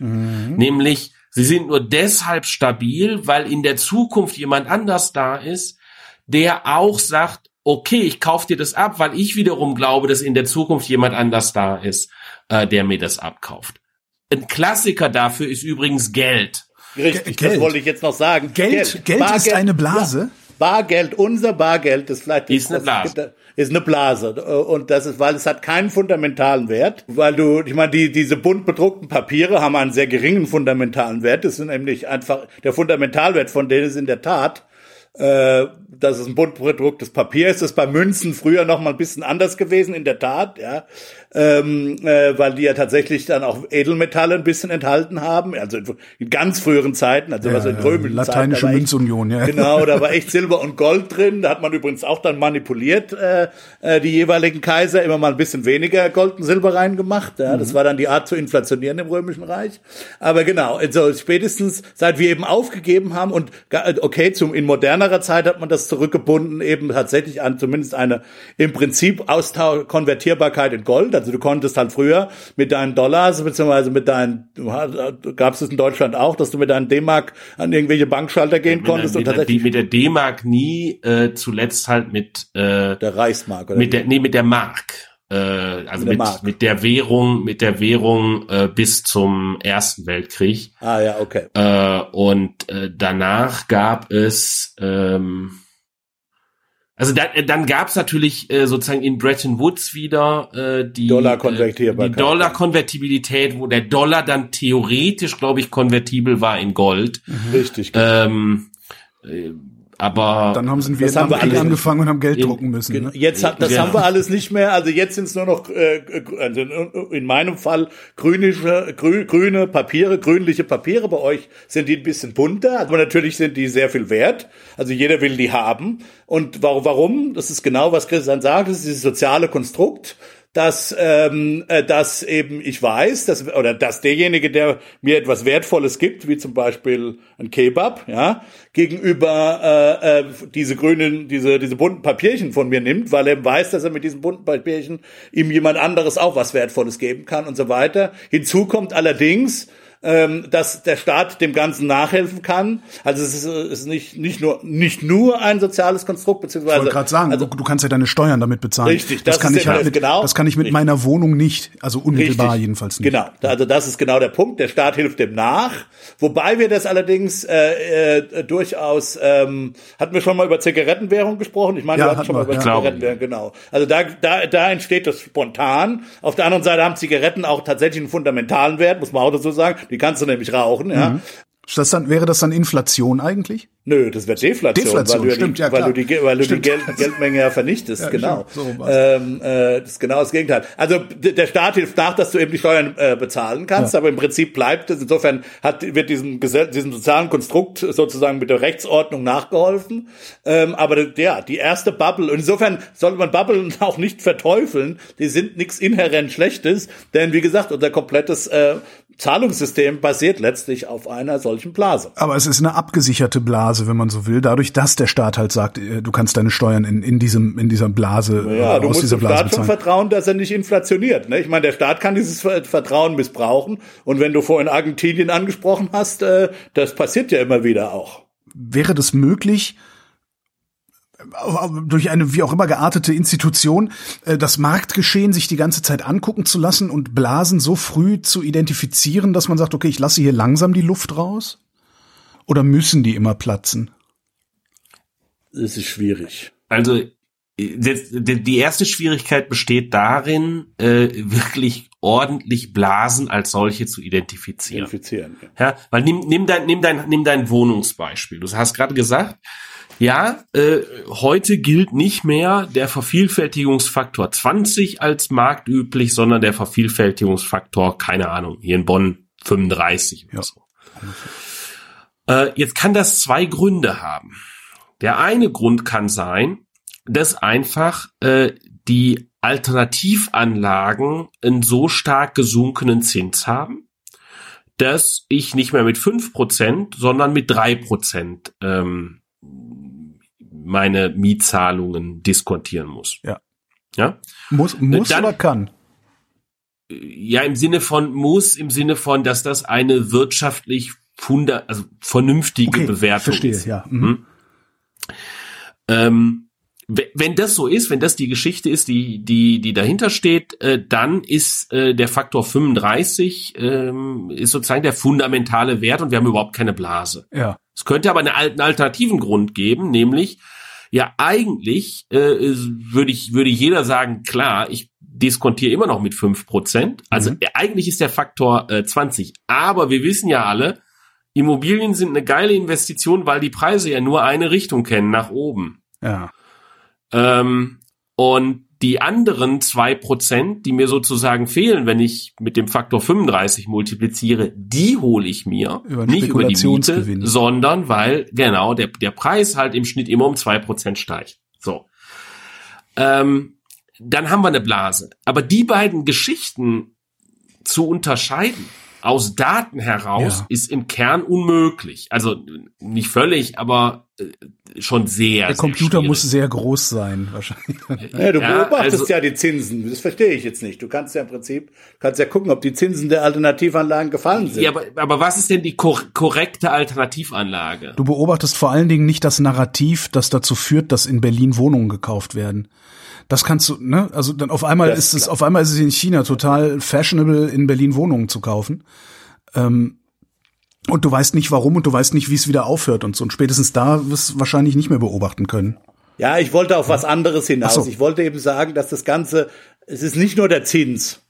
Nämlich, sie sind nur deshalb stabil, weil in der Zukunft jemand anders da ist, der auch sagt, okay, ich kaufe dir das ab, weil ich wiederum glaube, dass in der Zukunft jemand anders da ist, äh, der mir das abkauft. Ein Klassiker dafür ist übrigens Geld. Richtig, Geld. das wollte ich jetzt noch sagen. Geld, Geld ist eine Blase. Ja. Bargeld, unser Bargeld, das vielleicht Ist eine Blase. ist eine Blase und das ist, weil es hat keinen fundamentalen Wert, weil du, ich meine, die diese bunt bedruckten Papiere haben einen sehr geringen fundamentalen Wert. Das sind nämlich einfach der Fundamentalwert von denen ist in der Tat, äh, dass es ein bunt bedrucktes Papier ist. Das ist bei Münzen früher noch mal ein bisschen anders gewesen, in der Tat, ja, ähm, äh, weil die ja tatsächlich dann auch Edelmetalle ein bisschen enthalten haben, also in, ganz früheren Zeiten, also was in ja, römischen lateinische Zeiten, echt- Münzunion, ja. Genau, da war echt Silber und Gold drin. Da hat man übrigens auch dann manipuliert, äh, äh, die jeweiligen Kaiser immer mal ein bisschen weniger Gold und Silber reingemacht. Ja, Mhm. das war dann die Art zu inflationieren im Römischen Reich. Aber genau, also spätestens seit wir eben aufgegeben haben und ga- okay, zum in modernerer Zeit hat man das zurückgebunden eben tatsächlich an zumindest eine im Prinzip Austausch Konvertierbarkeit in Gold. Also du konntest halt früher mit deinen Dollars beziehungsweise mit deinen gab es in Deutschland auch, dass du mit deinen D-Mark an irgendwelche Bankschalter gehen konntest und mit, der, tatsächlich mit der D-Mark nie, äh, zuletzt halt mit, äh, der Reichsmark oder mit der, nee, mit der Mark. Äh, also mit, Mark. mit der Währung, mit der Währung äh, bis zum Ersten Weltkrieg. Ah ja, okay. Äh, und äh, danach gab es, ähm, also dann, äh, dann gab es natürlich äh, sozusagen in Bretton Woods wieder äh, die Dollarkonvertierbarkeit. äh, die Dollarkonvertibilität, wo der Dollar dann theoretisch, glaube ich, konvertibel war in Gold. Richtig. Ähm, äh, aber Dann haben sie einen Das haben wir angefangen und haben Geld in- drucken müssen. Ne? Jetzt hat, das Ja. haben wir alles nicht mehr. Also jetzt sind es nur noch, äh, gr- also in- in meinem Fall grünische, grü, grüne Papiere, grünliche Papiere. Bei euch sind die ein bisschen bunter, aber natürlich sind die sehr viel wert. Also jeder will die haben. Und warum? warum? Das ist genau, was Christian sagt. Das ist dieses soziale Konstrukt dass ähm, äh, dass eben ich weiß, dass oder dass derjenige, der mir etwas Wertvolles gibt, wie zum Beispiel ein Kebab, ja, gegenüber äh, äh, diese grünen, diese diese bunten Papierchen von mir nimmt, weil er weiß, dass er mit diesen bunten Papierchen ihm jemand anderes auch was Wertvolles geben kann und so weiter. Hinzu kommt allerdings ähm, dass der Staat dem Ganzen nachhelfen kann. Also es ist, ist nicht, nicht, nur, nicht nur ein soziales Konstrukt, Ich beziehungsweise wollte gerade sagen, also, du, du kannst ja deine Steuern damit bezahlen. Richtig, das, das kann ich halt mit, genau. das kann ich mit Richtig. meiner Wohnung nicht, also unmittelbar Richtig. jedenfalls nicht. Genau, also das ist genau der Punkt. Der Staat hilft dem nach, wobei wir das allerdings äh, äh, durchaus ähm, hatten wir schon mal über Zigarettenwährung gesprochen. Ich meine, Ja, wir hatten schon mal über ja. Zigarettenwährung, genau. Also da, da, da entsteht das spontan. Auf der anderen Seite haben Zigaretten auch tatsächlich einen fundamentalen Wert, muss man auch dazu sagen. Die kannst du nämlich rauchen, ja. Mhm. Ist Das dann, wäre das dann Inflation eigentlich? Nö, das wird Deflation, Deflation, weil du, stimmt, die, ja, weil du die, weil du Stimmt. die Geld, Geldmenge ja vernichtest, Ja, genau. so ähm, äh, das ist genau das Gegenteil. Also der Staat hilft nach, dass du eben die Steuern äh, bezahlen kannst, Ja. aber im Prinzip bleibt es. Insofern hat, wird diesem, diesem sozialen Konstrukt sozusagen mit der Rechtsordnung nachgeholfen. Ähm, aber ja, die erste Bubble, und insofern sollte man Bubblen auch nicht verteufeln, die sind nichts inhärent Schlechtes, denn wie gesagt, unser komplettes äh, Zahlungssystem basiert letztlich auf einer solchen Blase. Aber es ist eine abgesicherte Blase, wenn man so will, dadurch, dass der Staat halt sagt, äh, du kannst deine Steuern in, in diesem, in dieser Blase, Ja, äh, du aus musst dieser dem Blase Staat schon bezahlen. vertrauen, dass er nicht inflationiert. Ne? Ich meine, der Staat kann dieses Ver- Vertrauen missbrauchen. Und wenn du vorhin Argentinien angesprochen hast, äh, das passiert ja immer wieder auch. Wäre das möglich, durch eine wie auch immer geartete Institution äh, das Marktgeschehen sich die ganze Zeit angucken zu lassen und Blasen so früh zu identifizieren, dass man sagt, okay, ich lasse hier langsam die Luft raus? Oder müssen die immer platzen? Das ist schwierig. Also äh, die erste Schwierigkeit besteht darin, äh, wirklich ordentlich Blasen als solche zu identifizieren. Infizieren. Ja. Ja, weil nimm, nimm dein, nimm dein, nimm dein Wohnungsbeispiel. Du hast gerade gesagt, ja, äh, heute gilt nicht mehr der Vervielfältigungsfaktor 20 als marktüblich, sondern der Vervielfältigungsfaktor, keine Ahnung, hier in Bonn 35 oder Ja. so. Äh, jetzt kann das zwei Gründe haben. Der eine Grund kann sein, dass einfach äh, die Alternativanlagen einen so stark gesunkenen Zins haben, dass ich nicht mehr mit 5%, sondern mit 3% ähm, meine Mietzahlungen diskontieren muss. Ja. Ja? Muss, muss Dann- oder kann? Ja, im Sinne von muss, im Sinne von, dass das eine wirtschaftlich funda also vernünftige Okay, Bewertung verstehe, ist. ja. Mhm. Ähm, we- wenn das so ist, wenn das die Geschichte ist, die die die dahinter steht, äh, dann ist äh, der Faktor 35 ähm, ist sozusagen der fundamentale Wert und wir haben überhaupt keine Blase. Ja. Es könnte aber einen alten alternativen Grund geben, nämlich ja eigentlich äh, würde ich würde jeder sagen, klar, ich diskontiere immer noch mit 5%. Also Mhm. äh, eigentlich ist der Faktor äh, 20. Aber wir wissen ja alle, Immobilien sind eine geile Investition, weil die Preise ja nur eine Richtung kennen, nach oben. Ja. Ähm, und die anderen zwei Prozent, die mir sozusagen fehlen, wenn ich mit dem Faktor 35 multipliziere, die hole ich mir Über nicht über die Miete, sondern weil genau der, der Preis halt im Schnitt immer um zwei Prozent steigt. So. Ähm, dann haben wir eine Blase. Aber die beiden Geschichten zu unterscheiden aus Daten heraus Ja. ist im Kern unmöglich. Also nicht völlig, aber schon sehr. Der sehr Computer schwierig. muss sehr groß sein, wahrscheinlich. Ja, du Ja, beobachtest also- ja die Zinsen. Das verstehe ich jetzt nicht. Du kannst ja im Prinzip, kannst ja gucken, ob die Zinsen der Alternativanlagen gefallen sind. Ja, aber, aber was ist denn die kor korrekte Alternativanlage? Du beobachtest vor allen Dingen nicht das Narrativ, das dazu führt, dass in Berlin Wohnungen gekauft werden. Das kannst du, ne? Also dann auf einmal Das ist ist es, auf einmal ist es in China total fashionable, in Berlin Wohnungen zu kaufen. Ähm, und du weißt nicht warum und du weißt nicht, wie es wieder aufhört und so. Und spätestens da wirst du wahrscheinlich nicht mehr beobachten können. Ja, ich wollte auf was anderes hinaus. So. Ich wollte eben sagen, dass das Ganze, es ist nicht nur der Zins.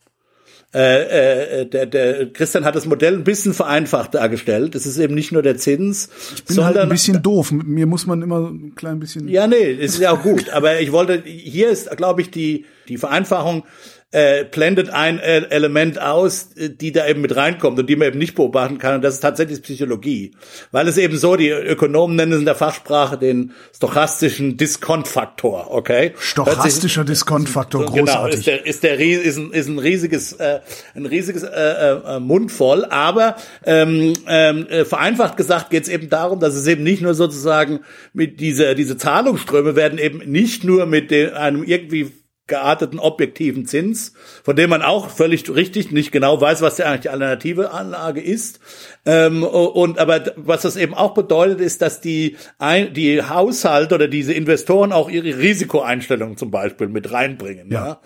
äh, äh, der, der Christian hat das Modell ein bisschen vereinfacht dargestellt. Es ist eben nicht nur der Zins, ich bin sondern halt ein bisschen doof. Mit mir muss man immer ein klein bisschen. Ja, nee, ist ja auch gut. Aber ich wollte, hier ist, glaube ich, die die Vereinfachung äh, blendet ein Element aus, äh, die da eben mit reinkommt und die man eben nicht beobachten kann. Und das ist tatsächlich Psychologie. Weil es eben so, die Ökonomen nennen es in der Fachsprache den stochastischen Diskontfaktor, okay? Stochastischer Diskontfaktor, großartig. Genau, ist der, ist der ist ein, ist ein riesiges, äh, ein riesiges äh, äh, Mund voll. Aber ähm, ähm, äh, vereinfacht gesagt geht es eben darum, dass es eben nicht nur sozusagen mit dieser, diese Zahlungsströme werden eben nicht nur mit dem, einem irgendwie gearteten objektiven Zins, von dem man auch völlig richtig nicht genau weiß, was eigentlich die alternative Anlage ist. Ähm, und aber was das eben auch bedeutet, ist, dass die ein, die Haushalte oder diese Investoren auch ihre Risikoeinstellungen zum Beispiel mit reinbringen. Ja. ja?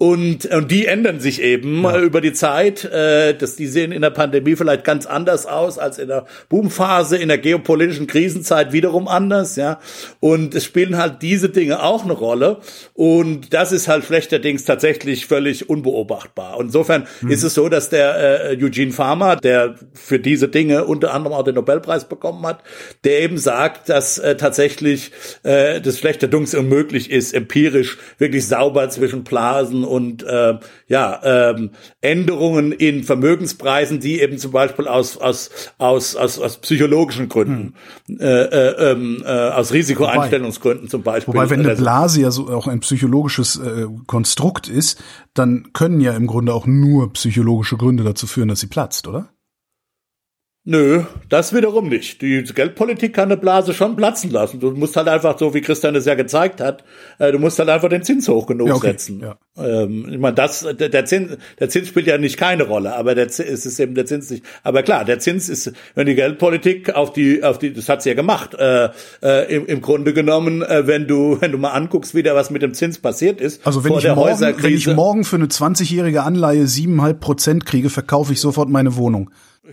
Und, und die ändern sich eben ja. über die Zeit. Äh, dass die sehen in der Pandemie vielleicht ganz anders aus als in der Boomphase, in der geopolitischen Krisenzeit wiederum anders. Ja, und es spielen halt diese Dinge auch eine Rolle. Und das ist halt schlechterdings tatsächlich völlig unbeobachtbar. Und insofern hm. ist es so, dass der äh, Eugene Farmer, der für diese Dinge unter anderem auch den Nobelpreis bekommen hat, der eben sagt, dass äh, tatsächlich äh, das schlechterdings unmöglich ist, empirisch wirklich sauber zwischen Blasen und äh, ja ähm, Änderungen in Vermögenspreisen, die eben zum Beispiel aus aus aus aus, aus psychologischen Gründen, hm. äh, äh, ähm, äh, aus Risikoeinstellungsgründen zum Beispiel. Wobei, wenn eine Blase ja so auch ein psychologisches äh, Konstrukt ist, dann können ja im Grunde auch nur psychologische Gründe dazu führen, dass sie platzt, oder? Nö, das wiederum nicht. Die Geldpolitik kann eine Blase schon platzen lassen. Du musst halt einfach, so wie Christian es ja gezeigt hat, äh, du musst halt einfach den Zins hoch genug ja, okay. setzen. Ja. Ähm, ich meine, das, der, Zins, der Zins spielt ja nicht keine Rolle, aber der es ist eben der Zins nicht. Aber klar, der Zins ist, wenn die Geldpolitik auf die, auf die, das hat sie ja gemacht, äh, äh, im, im Grunde genommen, äh, wenn du, wenn du mal anguckst, wieder was mit dem Zins passiert ist. Also wenn, ich morgen, wenn ich morgen für eine 20-jährige Anleihe siebeneinhalb Prozent kriege, verkaufe ich sofort meine Wohnung.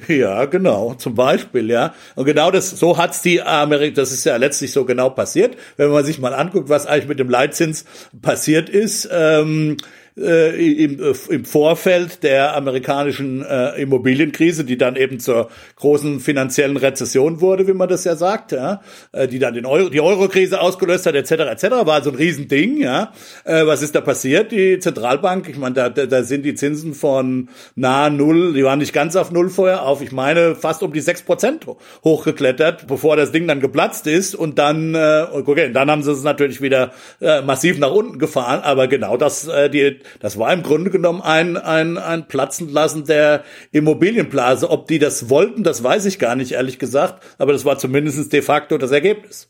Ja, genau, zum Beispiel, ja. Und genau das, so hat's die Amerika, das ist ja letztlich so genau passiert. Wenn man sich mal anguckt, was eigentlich mit dem Leitzins passiert ist, ähm, äh, im, äh, im Vorfeld der amerikanischen äh, Immobilienkrise, die dann eben zur großen finanziellen Rezession wurde, wie man das ja sagt, ja, äh, die dann den Euro, die Eurokrise ausgelöst hat, etc., etc., war also ein Riesending, ja. Äh, was ist da passiert? Die Zentralbank, ich meine, da, da, da sind die Zinsen von nahe Null, die waren nicht ganz auf Null vorher, auf, ich meine, fast um die sechs Prozent hochgeklettert, bevor das Ding dann geplatzt ist und dann, äh, okay, dann haben sie es natürlich wieder äh, massiv nach unten gefahren, aber genau das, äh, die, das war im Grunde genommen ein, ein, ein Platzen lassen der Immobilienblase. Ob die das wollten, das weiß ich gar nicht, ehrlich gesagt. Aber das war zumindest de facto das Ergebnis.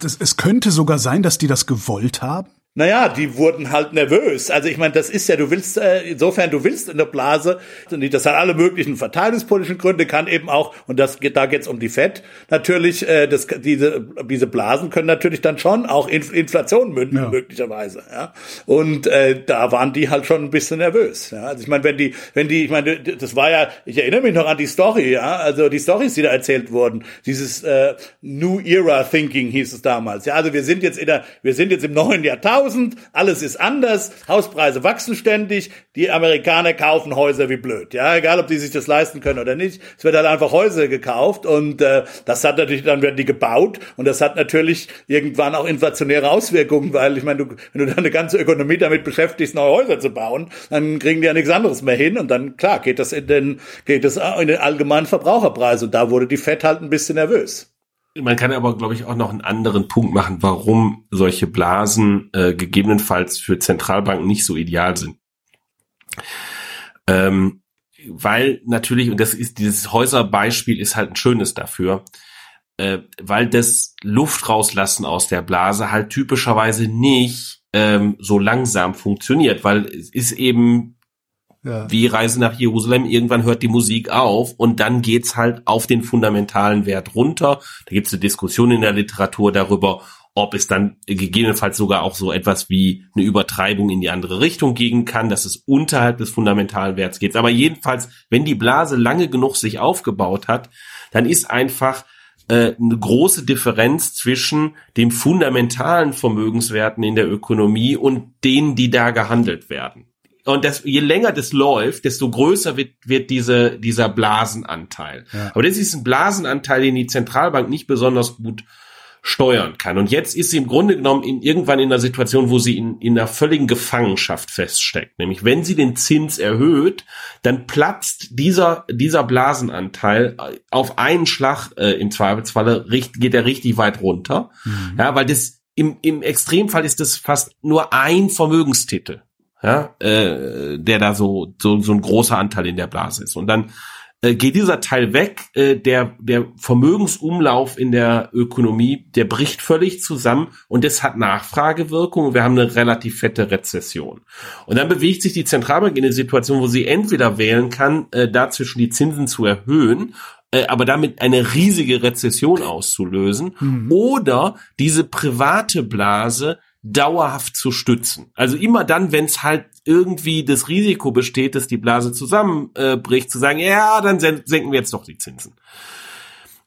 Es könnte sogar sein, dass die das gewollt haben. Naja, die wurden halt nervös. Also ich meine, das ist ja, du willst, äh, insofern, du willst in der Blase, das hat alle möglichen verteilungspolitischen Gründe, kann eben auch, und das geht, da geht's um die Fett, natürlich, äh, das, diese, diese Blasen können natürlich dann schon auch Inflation münden, ja. möglicherweise. Ja? Und äh, da waren die halt schon ein bisschen nervös. Ja? Also ich meine, wenn die, wenn die, ich meine, das war ja, ich erinnere mich noch an die Story, ja, also die Stories, die da erzählt wurden, dieses äh, New Era Thinking hieß es damals. Ja, also wir sind jetzt in der, wir sind jetzt im neuen Jahrtausend 2000, alles ist anders, Hauspreise wachsen ständig, die Amerikaner kaufen Häuser wie blöd, ja, egal ob die sich das leisten können oder nicht, es wird halt einfach Häuser gekauft und äh, das hat natürlich, dann werden die gebaut und das hat natürlich irgendwann auch inflationäre Auswirkungen, weil ich meine, du, wenn du deine ganze Ökonomie damit beschäftigst, neue Häuser zu bauen, dann kriegen die ja nichts anderes mehr hin und dann, klar, geht das in den, geht das in den allgemeinen Verbraucherpreis und da wurde die Fed halt ein bisschen nervös. Man kann aber, glaube ich, auch noch einen anderen Punkt machen, warum solche Blasen äh, gegebenenfalls für Zentralbanken nicht so ideal sind. Ähm, weil natürlich, und das ist dieses Häuserbeispiel ist halt ein schönes dafür, äh, weil das Luft rauslassen aus der Blase halt typischerweise nicht ähm, so langsam funktioniert, weil es ist eben wie Reise nach Jerusalem, irgendwann hört die Musik auf und dann geht's halt auf den fundamentalen Wert runter. Da gibt's eine Diskussion in der Literatur darüber, ob es dann gegebenenfalls sogar auch so etwas wie eine Übertreibung in die andere Richtung gehen kann, dass es unterhalb des fundamentalen Werts geht. Aber jedenfalls, wenn die Blase lange genug sich aufgebaut hat, dann ist einfach äh, eine große Differenz zwischen dem fundamentalen Vermögenswerten in der Ökonomie und denen, die da gehandelt werden und das, je länger das läuft, desto größer wird, wird diese, dieser Blasenanteil. Ja. Aber das ist ein Blasenanteil, den die Zentralbank nicht besonders gut steuern kann. Und jetzt ist sie im Grunde genommen in, irgendwann in einer Situation, wo sie in, in einer völligen Gefangenschaft feststeckt. Nämlich, wenn sie den Zins erhöht, dann platzt dieser, dieser Blasenanteil auf einen Schlag äh, im Zweifelsfalle, geht er richtig weit runter. Mhm. Ja, weil das im, im Extremfall ist das fast nur ein Vermögenstitel, ja, äh, der da so, so, so ein großer Anteil in der Blase ist. Und dann äh, geht dieser Teil weg, äh, der, der Vermögensumlauf in der Ökonomie, der bricht völlig zusammen und das hat Nachfragewirkung wir haben eine relativ fette Rezession. Und dann bewegt sich die Zentralbank in eine Situation, wo sie entweder wählen kann, äh, dazwischen die Zinsen zu erhöhen äh, aber damit eine riesige Rezession auszulösen mhm. oder diese private Blase dauerhaft zu stützen. Also immer dann, wenn es halt irgendwie das Risiko besteht, dass die Blase zusammenbricht, äh, zu sagen, ja, dann sen senken wir jetzt doch die Zinsen.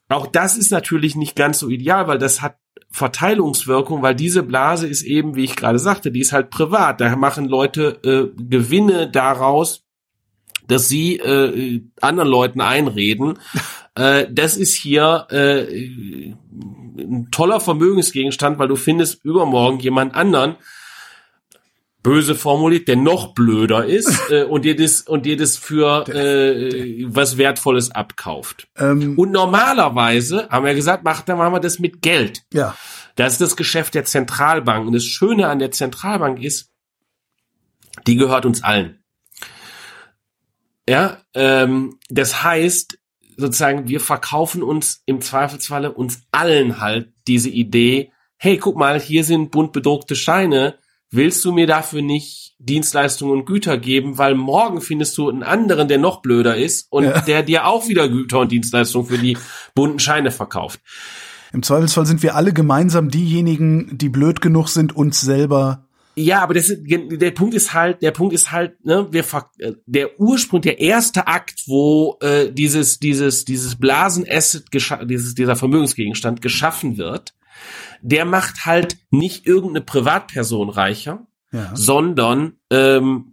Auch das ist natürlich nicht ganz so ideal, weil das hat Verteilungswirkung, weil diese Blase ist eben, wie ich gerade sagte, die ist halt privat. Da machen Leute äh, Gewinne daraus, dass sie äh, anderen Leuten einreden. äh, das ist hier äh, ein toller Vermögensgegenstand, weil du findest übermorgen jemand anderen, böse formuliert, der noch blöder ist äh, und dir das und dir das für äh, was Wertvolles abkauft. Ähm, und normalerweise haben wir gesagt, macht dann machen wir das mit Geld. Ja. Das ist das Geschäft der Zentralbank und das Schöne an der Zentralbank ist, die gehört uns allen. Ja, ähm, das heißt, sozusagen, wir verkaufen uns im Zweifelsfalle uns allen halt diese Idee, hey, guck mal, hier sind bunt bedruckte Scheine, willst du mir dafür nicht Dienstleistungen und Güter geben, weil morgen findest du einen anderen, der noch blöder ist und ja. der dir auch wieder Güter und Dienstleistungen für die bunten Scheine verkauft. Im Zweifelsfall sind wir alle gemeinsam diejenigen, die blöd genug sind, uns selber ja, aber das, der Punkt ist halt, der Punkt ist halt, ne, wir, äh, der Ursprung, der erste Akt, wo äh, dieses, dieses, dieses Blasenasset, dieses, dieser Vermögensgegenstand geschaffen wird, der macht halt nicht irgendeine Privatperson reicher, ja. sondern ähm,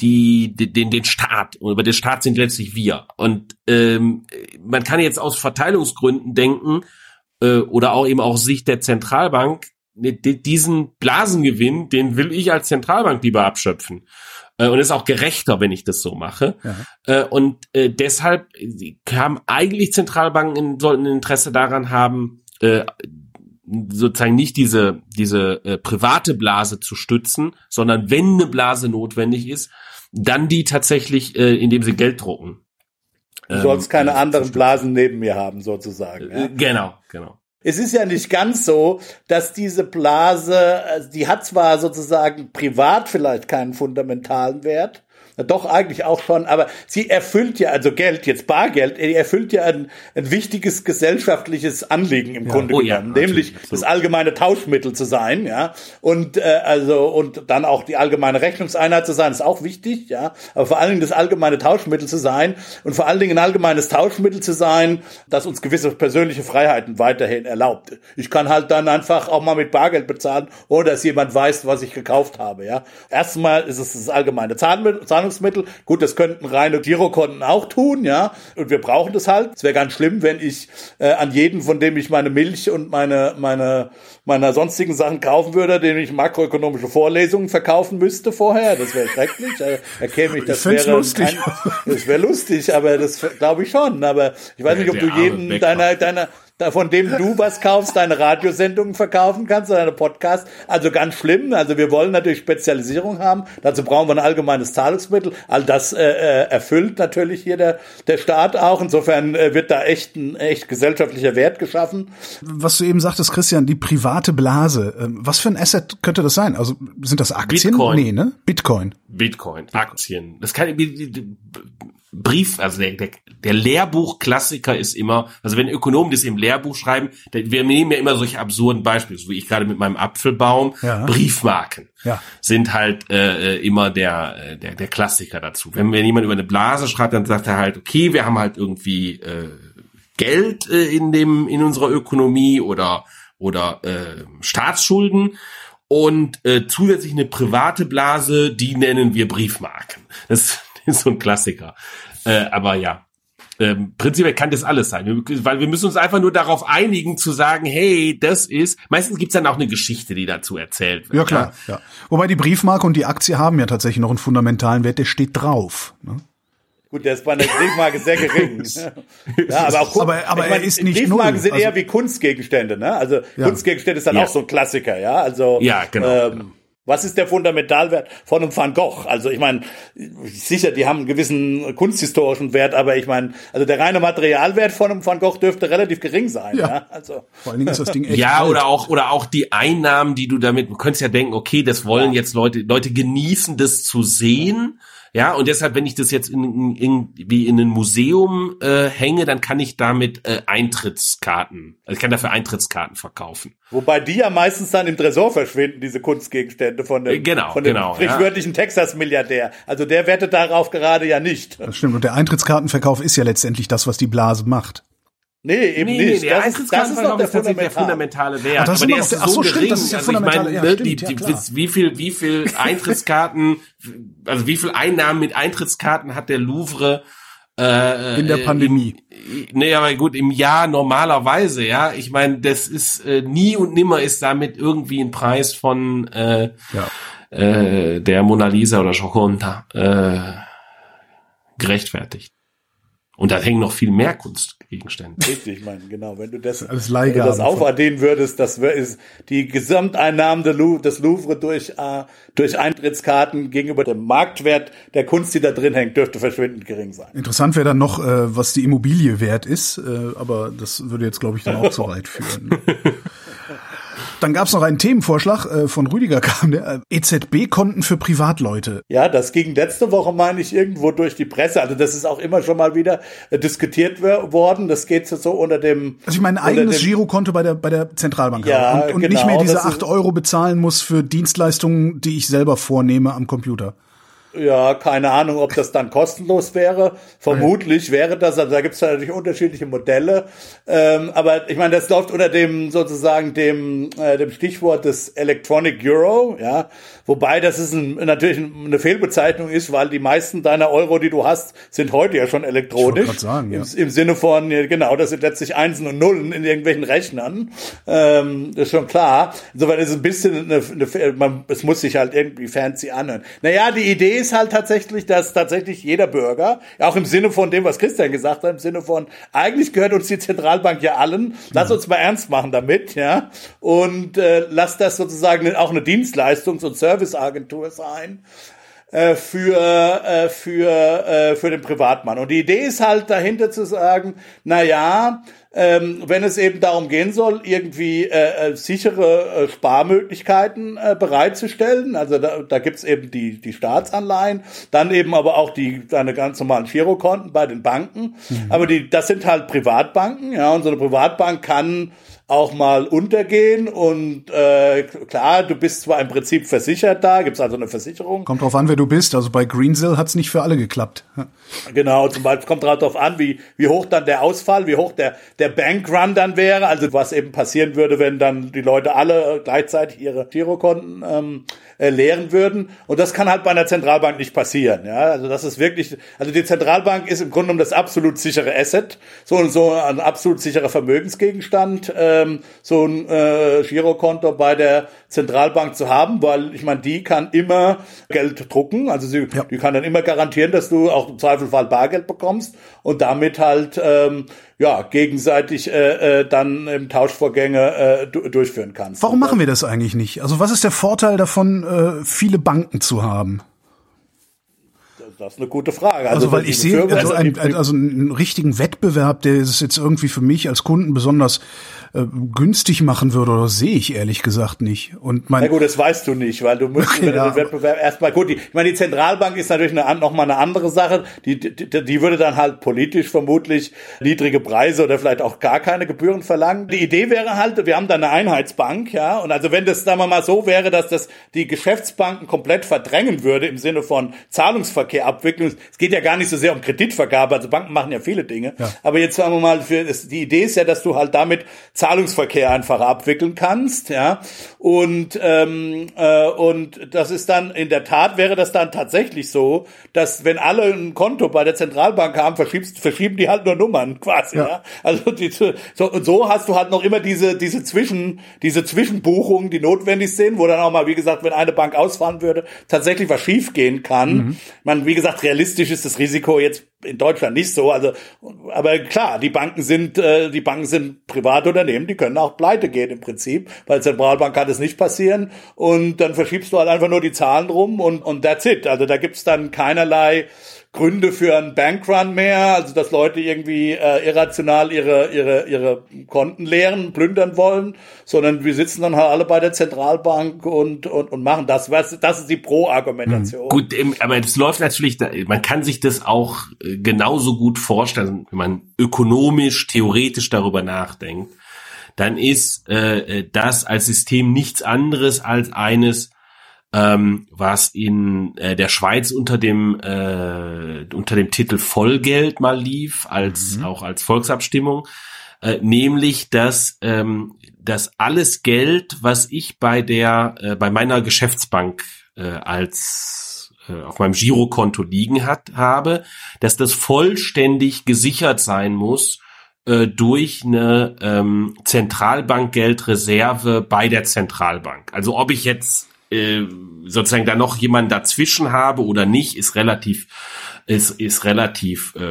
die, den, den Staat. Und über den Staat sind letztlich wir. Und ähm, man kann jetzt aus Verteilungsgründen denken, äh, oder auch eben aus Sicht der Zentralbank, diesen Blasengewinn, den will ich als Zentralbank lieber abschöpfen. Äh, und ist auch gerechter, wenn ich das so mache. Ja. Äh, und äh, deshalb haben eigentlich Zentralbanken sollten ein Interesse daran haben, sozusagen nicht diese diese private Blase zu stützen, sondern wenn eine Blase notwendig ist, dann die tatsächlich, indem sie Geld drucken. Du sollst keine anderen Blasen neben mir haben, sozusagen. Ja? Genau, genau. Es ist ja nicht ganz so, dass diese Blase, die hat zwar sozusagen privat vielleicht keinen fundamentalen Wert, doch, eigentlich auch schon, aber sie erfüllt ja, also Geld, jetzt Bargeld, erfüllt ja ein, ein wichtiges gesellschaftliches Anliegen im ja. Grunde oh, genommen, ja, nämlich absolut. das allgemeine Tauschmittel zu sein, ja. Und äh, also und dann auch die allgemeine Rechnungseinheit zu sein, ist auch wichtig, ja. Aber vor allen Dingen das allgemeine Tauschmittel zu sein und vor allen Dingen ein allgemeines Tauschmittel zu sein, das uns gewisse persönliche Freiheiten weiterhin erlaubt. Ich kann halt dann einfach auch mal mit Bargeld bezahlen, ohne dass jemand weiß, was ich gekauft habe, ja. Erstmal ist es das allgemeine Zahlmittel Zahlungsmittel. Gut, das könnten reine Girokonten auch tun, ja. Und wir brauchen das halt. Es wäre ganz schlimm, wenn ich äh, an jeden, von dem ich meine Milch und meine, meine, meine sonstigen Sachen kaufen würde, den ich makroökonomische Vorlesungen verkaufen müsste vorher. Das wäre schrecklich. Er käme ich, das ich wäre lustig. Kein, das wäre lustig, aber das glaube ich schon. Aber ich weiß nicht, ob du jeden deiner, deiner, von dem du was kaufst, deine Radiosendungen verkaufen kannst, deine Podcasts. Also ganz schlimm. Also wir wollen natürlich Spezialisierung haben. Dazu brauchen wir ein allgemeines Zahlungsmittel. All das äh, äh, erfüllt natürlich hier der, der Staat auch. Insofern äh, wird da echt ein echt gesellschaftlicher Wert geschaffen. Was du eben sagtest, Christian, die private Blase. Ähm, was für ein Asset könnte das sein? Also sind das Aktien? Bitcoin. Nee, ne? Bitcoin. Bitcoin, Aktien. Das kann Brief, also der, der, der Lehrbuchklassiker ist immer, also wenn Ökonomen das im Lehrbuch schreiben, dann, wir nehmen ja immer solche absurden Beispiele, so wie ich gerade mit meinem Apfelbaum, ja. Briefmarken ja. sind halt äh, äh immer der, äh, der, der Klassiker dazu. Wenn, wenn jemand über eine Blase schreibt, dann sagt er halt, okay, wir haben halt irgendwie äh, Geld äh, in dem in unserer Ökonomie oder oder äh, Staatsschulden und äh, zusätzlich eine private Blase, die nennen wir Briefmarken. Das ist so ein Klassiker. Äh, aber ja, ähm, prinzipiell kann das alles sein, weil wir müssen uns einfach nur darauf einigen zu sagen, hey, das ist, meistens gibt's dann auch eine Geschichte, die dazu erzählt wird. Ja, klar. Ja. Wobei die Briefmarke und die Aktie haben ja tatsächlich noch einen fundamentalen Wert, der steht drauf. Ne? Gut, der ist bei der Briefmarke sehr gering. ja, aber auch aber, aber ich meine, er ist nicht Briefmarken null. sind Also- eher wie Kunstgegenstände, ne? Also Ja. Kunstgegenstände ist dann Ja. auch so ein Klassiker, ja? Also Ja, genau, Ähm, genau. Was ist der Fundamentalwert von einem Van Gogh? Also ich meine, sicher, die haben einen gewissen kunsthistorischen Wert, aber ich meine, also der reine Materialwert von einem Van Gogh dürfte relativ gering sein. Ja. Ja. Also Vor allen Dingen ist das Ding echt Ja, alt. oder auch, oder auch die Einnahmen, die du damit, du könntest ja denken, okay, das wollen jetzt Leute, Leute genießen, das zu sehen. Ja, und deshalb, wenn ich das jetzt in, in, in, wie in ein Museum äh, hänge, dann kann ich damit äh, Eintrittskarten, also ich kann dafür Eintrittskarten verkaufen. Wobei die ja meistens dann im Tresor verschwinden, diese Kunstgegenstände von dem, genau, von dem genau, sprichwörtlichen Texas-Milliardär. Also der wettet darauf gerade ja nicht. Das stimmt. Und der Eintrittskartenverkauf ist ja letztendlich das, was die Blase macht. Nee, eben Nee, nee, nicht. der das, ist, das ist doch Eintrittskartenverkauf der fundamentale Wert. Ach, das ist aber der ist der- so so, stimmt, gering. das ist ja also ich meine, ja, ne, stimmt, die, ja, die, klar. wie viel, wie viel Eintrittskarten, also wie viel Einnahmen mit Eintrittskarten hat der Louvre äh, In der äh, Pandemie. Im, nee, aber gut, im Jahr normalerweise, ja. Ich meine, das ist äh, nie und nimmer ist damit irgendwie ein Preis von äh, Ja. äh, der Mona Lisa oder Gioconda äh, gerechtfertigt. Und da hängen noch viel mehr Kunstgegenstände. Richtig, ich meine, genau. Wenn du das, Alles wenn du das aufaddieren würdest, das ist die Gesamteinnahmen des Louvre durch, äh, durch Eintrittskarten gegenüber dem Marktwert der Kunst, die da drin hängt, dürfte verschwindend gering sein. Interessant wäre dann noch, äh, was die Immobilie wert ist, äh, aber das würde jetzt, glaube ich, dann auch zu weit führen. Dann gab es noch einen Themenvorschlag äh, von Rüdiger kam, der äh, EZB-Konten für Privatleute. Ja, das ging letzte Woche, meine ich, irgendwo durch die Presse. Also das ist auch immer schon mal wieder äh, diskutiert worden. Das geht so unter dem... Also ich meine, ein unter eigenes dem- Girokonto bei der, bei der Zentralbank Ja, haben und, und nicht genau, mehr diese das ist- 8 Euro bezahlen muss für Dienstleistungen, die ich selber vornehme am Computer. Ja, keine Ahnung, ob das dann kostenlos wäre. Vermutlich wäre das, also da gibt es natürlich unterschiedliche Modelle. Ähm, aber ich meine, das läuft unter dem sozusagen dem, äh, dem Stichwort des Electronic Euro, ja. Wobei das ist ein, natürlich eine Fehlbezeichnung ist, weil die meisten deiner Euro, die du hast, sind heute ja schon elektronisch. grad sagen, ja. Im, Im Sinne von, genau, das sind letztlich Einsen und Nullen in irgendwelchen Rechnern. Ähm, das ist schon klar. Insofern ist es ein bisschen eine, eine man, es muss sich halt irgendwie fancy anhören. Naja, die Idee ist halt tatsächlich, dass tatsächlich jeder Bürger, auch im Sinne von dem, was Christian gesagt hat, im Sinne von, eigentlich gehört uns die Zentralbank ja allen, lass uns mal ernst machen damit, ja, und äh, lass das sozusagen auch eine Dienstleistungs- und Serviceagentur sein äh, für äh, für äh, für den Privatmann. Und die Idee ist halt dahinter zu sagen, na ja, ähm, wenn es eben darum gehen soll, irgendwie sichere Sparmöglichkeiten bereitzustellen, also da, da gibt's eben die die Staatsanleihen, dann eben aber auch die deine ganz normalen Girokonten bei den Banken, aber die das sind halt Privatbanken, ja, und so eine Privatbank kann auch mal untergehen und äh, klar, du bist zwar im Prinzip versichert da, gibt's also eine Versicherung, Kommt drauf an, wer du bist. Also bei Greensill hat's nicht für alle geklappt. Genau, zum Beispiel kommt darauf an, wie, wie hoch dann der Ausfall, wie hoch der, der Bankrun dann wäre, also was eben passieren würde, wenn dann die Leute alle gleichzeitig ihre Girokonten ähm, äh, leeren würden. Und das kann halt bei einer Zentralbank nicht passieren. Ja, also das ist wirklich, also die Zentralbank ist im Grunde genommen das absolut sichere Asset, so und so ein absolut sicherer Vermögensgegenstand, ähm, so ein äh, Girokonto bei der Zentralbank zu haben, weil ich meine, die kann immer Geld drucken, also sie, Ja. die kann dann immer garantieren, dass du auch im Zweifelfall Bargeld bekommst und damit halt ähm, ja gegenseitig äh, äh, dann im Tauschvorgänge äh, du durchführen kannst. Warum machen wir das eigentlich nicht? Also was ist der Vorteil davon, äh, viele Banken zu haben? Das ist eine gute Frage. Also, weil die ich sehe, also, Befürworter- ein, ein, also einen richtigen Wettbewerb, der es jetzt irgendwie für mich als Kunden besonders äh, günstig machen würde, oder sehe ich ehrlich gesagt nicht. Und mein, Na gut, das weißt du nicht, weil du müsstest wenn du Ja. den Wettbewerb erstmal gut. Die, ich meine, die Zentralbank ist natürlich eine, an- noch mal eine andere Sache. Die, die, die würde dann halt politisch vermutlich niedrige Preise oder vielleicht auch gar keine Gebühren verlangen. Die Idee wäre halt, wir haben da eine Einheitsbank, ja, und also wenn das, sagen wir mal, so wäre, dass das die Geschäftsbanken komplett verdrängen würde im Sinne von Zahlungsverkehr Zahlungsverkehrabwicklung. Es geht ja gar nicht so sehr um Kreditvergabe, also Banken machen ja viele Dinge. Ja. Aber jetzt sagen wir mal, für, die Idee ist ja, dass du halt damit Zahlungsverkehr einfach abwickeln kannst, ja. Und ähm, äh, und das ist dann in der Tat wäre das dann tatsächlich so, dass wenn alle ein Konto bei der Zentralbank haben, verschiebst, verschieben die halt nur Nummern quasi, ja. Ja. Also die, so, und so hast du halt noch immer diese diese Zwischen diese Zwischenbuchungen, die notwendig sind, wo dann auch mal, wie gesagt, wenn eine Bank ausfahren würde, tatsächlich was schiefgehen kann. Mhm. Man, wie gesagt, realistisch ist das Risiko jetzt in Deutschland nicht so. Also, aber klar, die Banken sind, äh, die Banken sind private Unternehmen, die können auch pleite gehen im Prinzip. Bei Zentralbank kann das nicht passieren. Und dann verschiebst du halt einfach nur die Zahlen rum und, und that's it. Also da gibt's dann keinerlei Gründe für einen Bankrun mehr, also dass Leute irgendwie äh, irrational ihre, ihre, ihre Konten leeren, plündern wollen, sondern wir sitzen dann halt alle bei der Zentralbank und, und, und machen das. Was- Das ist die Pro-Argumentation. Gut, ähm, aber es läuft natürlich, man kann sich das auch äh, genauso gut vorstellen, wenn man ökonomisch, theoretisch darüber nachdenkt, dann ist äh, äh, das als System nichts anderes als eines, ähm, was in äh, der Schweiz unter dem äh, unter dem Titel Vollgeld mal lief, als auch als Volksabstimmung, äh, nämlich dass ähm, dass alles Geld, was ich bei der äh, bei meiner Geschäftsbank äh, als äh, auf meinem Girokonto liegen hat habe, dass das vollständig gesichert sein muss äh, durch eine ähm, Zentralbankgeldreserve bei der Zentralbank. Also ob ich jetzt äh, sozusagen da noch jemanden dazwischen habe oder nicht, ist relativ ist, ist relativ äh,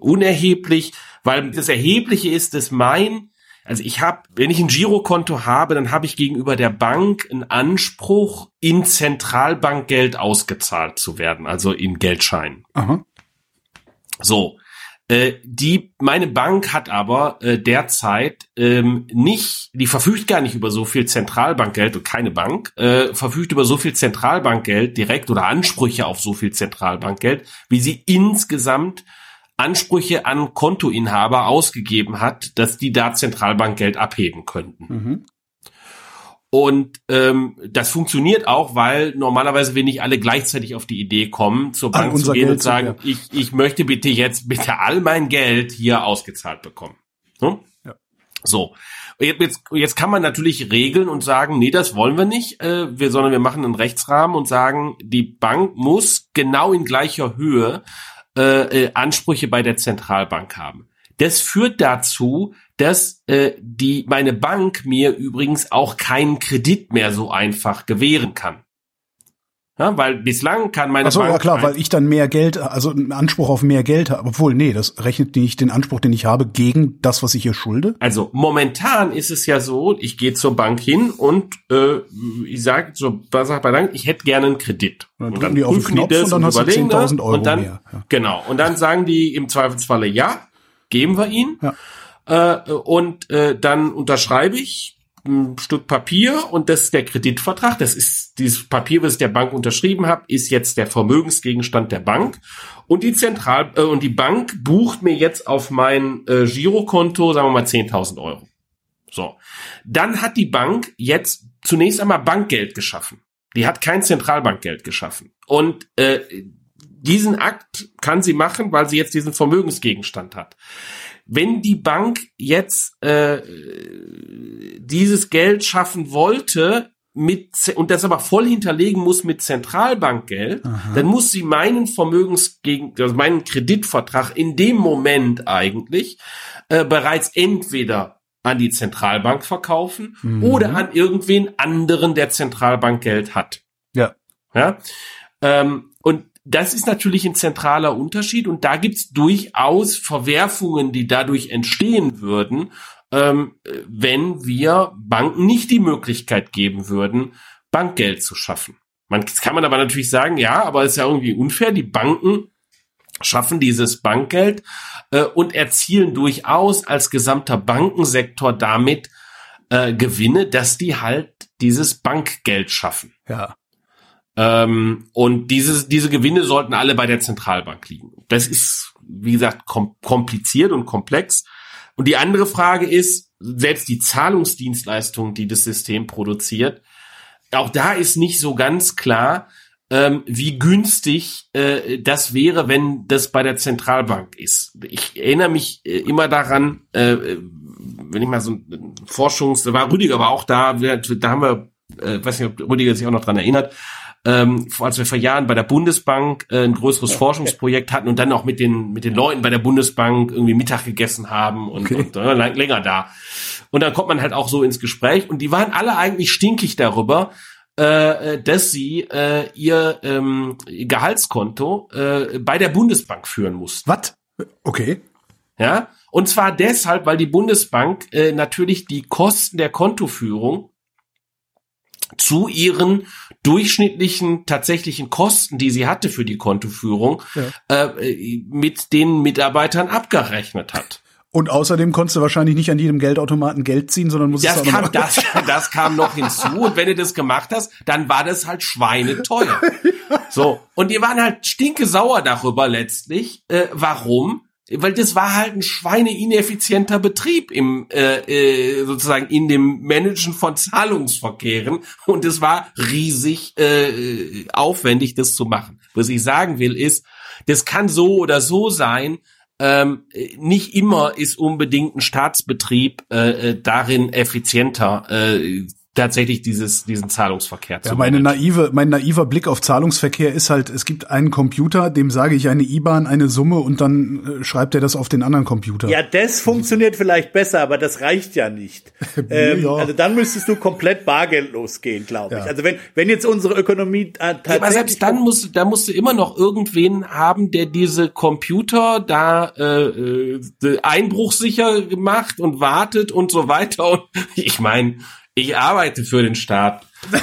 unerheblich, weil das Erhebliche ist, dass mein also ich habe, wenn ich ein Girokonto habe, dann habe ich gegenüber der Bank einen Anspruch, in Zentralbankgeld ausgezahlt zu werden, also in Geldscheinen. So. Äh, die, meine Bank hat aber äh, derzeit ähm, nicht, die verfügt gar nicht über so viel Zentralbankgeld und keine Bank äh, verfügt über so viel Zentralbankgeld direkt oder Ansprüche auf so viel Zentralbankgeld, wie sie insgesamt Ansprüche an Kontoinhaber ausgegeben hat, dass die da Zentralbankgeld abheben könnten. Mhm. Und ähm, das funktioniert auch, weil normalerweise wir nicht alle gleichzeitig auf die Idee kommen, zur An Bank zu gehen Geld und sagen, ja. ich, ich möchte bitte jetzt bitte all mein Geld hier ausgezahlt bekommen. Hm? Ja. So. Jetzt, jetzt kann man natürlich regeln und sagen, nee, das wollen wir nicht, äh, wir, sondern wir machen einen Rechtsrahmen und sagen, die Bank muss genau in gleicher Höhe äh, äh, Ansprüche bei der Zentralbank haben. Das führt dazu, dass äh, die meine Bank mir übrigens auch keinen Kredit mehr so einfach gewähren kann. Ja, weil bislang kann meine Achso, Bank ja klar, weil ich dann mehr Geld, also einen Anspruch auf mehr Geld habe. Obwohl, nee, das rechnet nicht den Anspruch, den ich habe, gegen das, was ich hier schulde. Also momentan ist es ja so, ich gehe zur Bank hin und äh, ich sage so, sag bei Bank, ich hätte gerne einen Kredit. Dann drücken die auf den Knopf und dann hast du überlegen 10.000 das Euro und dann, mehr, ja. Genau. Und dann sagen die im Zweifelsfalle ja, geben wir ihn. Ja. Äh, und äh, dann unterschreibe ich ein Stück Papier und das ist der Kreditvertrag. Das ist dieses Papier, was ich der Bank unterschrieben habe, ist jetzt der Vermögensgegenstand der Bank. Und die Zentral äh, und die Bank bucht mir jetzt auf mein äh, Girokonto, sagen wir mal 10.000 Euro. So, dann hat die Bank jetzt zunächst einmal Bankgeld geschaffen. Die hat kein Zentralbankgeld geschaffen. Und äh, diesen Akt kann sie machen, weil sie jetzt diesen Vermögensgegenstand hat. Wenn die Bank jetzt äh, dieses Geld schaffen wollte, mit, und das aber voll hinterlegen muss mit Zentralbankgeld, dann muss sie meinen Vermögensgegen, also meinen Kreditvertrag in dem Moment eigentlich äh, bereits entweder an die Zentralbank verkaufen oder an irgendwen anderen, der Zentralbankgeld hat. Ja. Ja? Ähm, das ist natürlich ein zentraler Unterschied und da gibt's durchaus Verwerfungen, die dadurch entstehen würden, ähm, äh, wenn wir Banken nicht die Möglichkeit geben würden, Bankgeld zu schaffen. Man kann man aber natürlich sagen, ja, aber es ist ja irgendwie unfair. Die Banken schaffen dieses Bankgeld äh, und erzielen durchaus als gesamter Bankensektor damit äh, Gewinne, dass die halt dieses Bankgeld schaffen. Ja. Ähm, und dieses, diese Gewinne sollten alle bei der Zentralbank liegen. Das ist, wie gesagt, kom kompliziert und komplex. Und die andere Frage ist, selbst die Zahlungsdienstleistung, die das System produziert, auch da ist nicht so ganz klar, ähm, wie günstig äh, das wäre, wenn das bei der Zentralbank ist. Ich erinnere mich äh, immer daran, äh, wenn ich mal so ein Forschungs, da war Rüdiger aber auch da, da haben wir, äh, weiß nicht, ob Rüdiger sich auch noch dran erinnert, ähm, als wir vor Jahren bei der Bundesbank äh, ein größeres Forschungsprojekt hatten und dann auch mit den mit den Leuten bei der Bundesbank irgendwie Mittag gegessen haben und, Okay. und äh, lang, länger da. Und dann kommt man halt auch so ins Gespräch und die waren alle eigentlich stinkig darüber, äh, dass sie äh, ihr ähm, Gehaltskonto äh, bei der Bundesbank führen mussten. Was? Okay. Ja, und zwar deshalb, weil die Bundesbank äh, natürlich die Kosten der Kontoführung zu ihren durchschnittlichen tatsächlichen Kosten, die sie hatte für die Kontoführung, äh, mit den Mitarbeitern abgerechnet hat. Und außerdem konntest du wahrscheinlich nicht an jedem Geldautomaten Geld ziehen, sondern musstest Das kam, das, das kam noch hinzu. Und wenn du das gemacht hast, dann war das halt schweineteuer. So. Und die waren halt stinke sauer darüber letztlich. Äh, warum? Weil das war halt ein schweineineffizienter Betrieb im äh, äh, sozusagen in dem Managen von Zahlungsverkehren und es war riesig äh, aufwendig, das zu machen. Was ich sagen will ist, das kann so oder so sein. Ähm, nicht immer ist unbedingt ein Staatsbetrieb äh, äh, darin effizienter, äh, tatsächlich dieses, diesen Zahlungsverkehr Ja, zu meine naive, mein naiver Blick auf Zahlungsverkehr ist halt, es gibt einen Computer, dem sage ich eine IBAN, eine Summe und dann äh, schreibt er das auf den anderen Computer. Ja, das funktioniert vielleicht besser, aber das reicht ja nicht. ähm, Ja. Also dann müsstest du komplett bargeldlos gehen, glaube ich. Ja. Also wenn, wenn jetzt unsere Ökonomie äh, tatsächlich... Ja, aber selbst dann musst, da musst du immer noch irgendwen haben, der diese Computer da äh, äh, einbruchsicher gemacht und wartet und so weiter. Und ich meine, ich arbeite für den Staat. ich,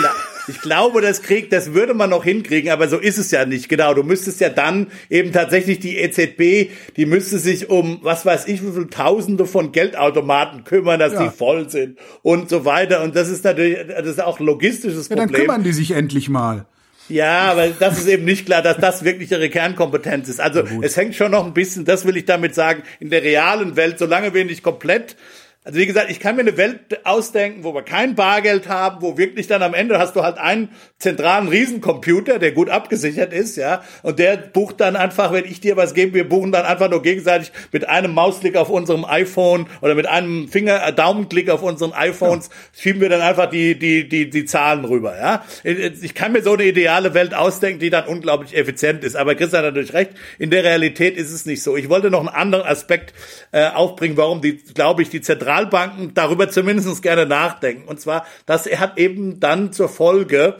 gla ich glaube, das kriegt, das würde man noch hinkriegen, aber so ist es ja nicht. Genau, du müsstest ja dann eben tatsächlich die EZB, die müsste sich um, was weiß ich, wie viele Tausende von Geldautomaten kümmern, dass Ja. die voll sind und so weiter. Und das ist natürlich, das ist auch ein logistisches Ja, dann Problem. kümmern die sich endlich mal. Ja, aber das ist eben nicht klar, dass das wirklich ihre Kernkompetenz ist. Also es hängt schon noch ein bisschen, das will ich damit sagen, in der realen Welt, solange wir nicht komplett also wie gesagt, ich kann mir eine Welt ausdenken, wo wir kein Bargeld haben, wo wirklich dann am Ende hast du halt einen zentralen Riesencomputer, der gut abgesichert ist, ja, und der bucht dann einfach, wenn ich dir was gebe, wir buchen dann einfach nur gegenseitig mit einem Mausklick auf unserem iPhone oder mit einem Finger, äh, Daumenklick auf unseren iPhones, schieben wir dann einfach die, die, die, die Zahlen rüber, ja. Ich kann mir so eine ideale Welt ausdenken, die dann unglaublich effizient ist. Aber Christian hat natürlich recht, in der Realität ist es nicht so. Ich wollte noch einen anderen Aspekt äh, aufbringen, warum die, glaube ich, die Zentralbanken darüber zumindest gerne nachdenken. Und zwar, dass er hat eben dann zur Folge,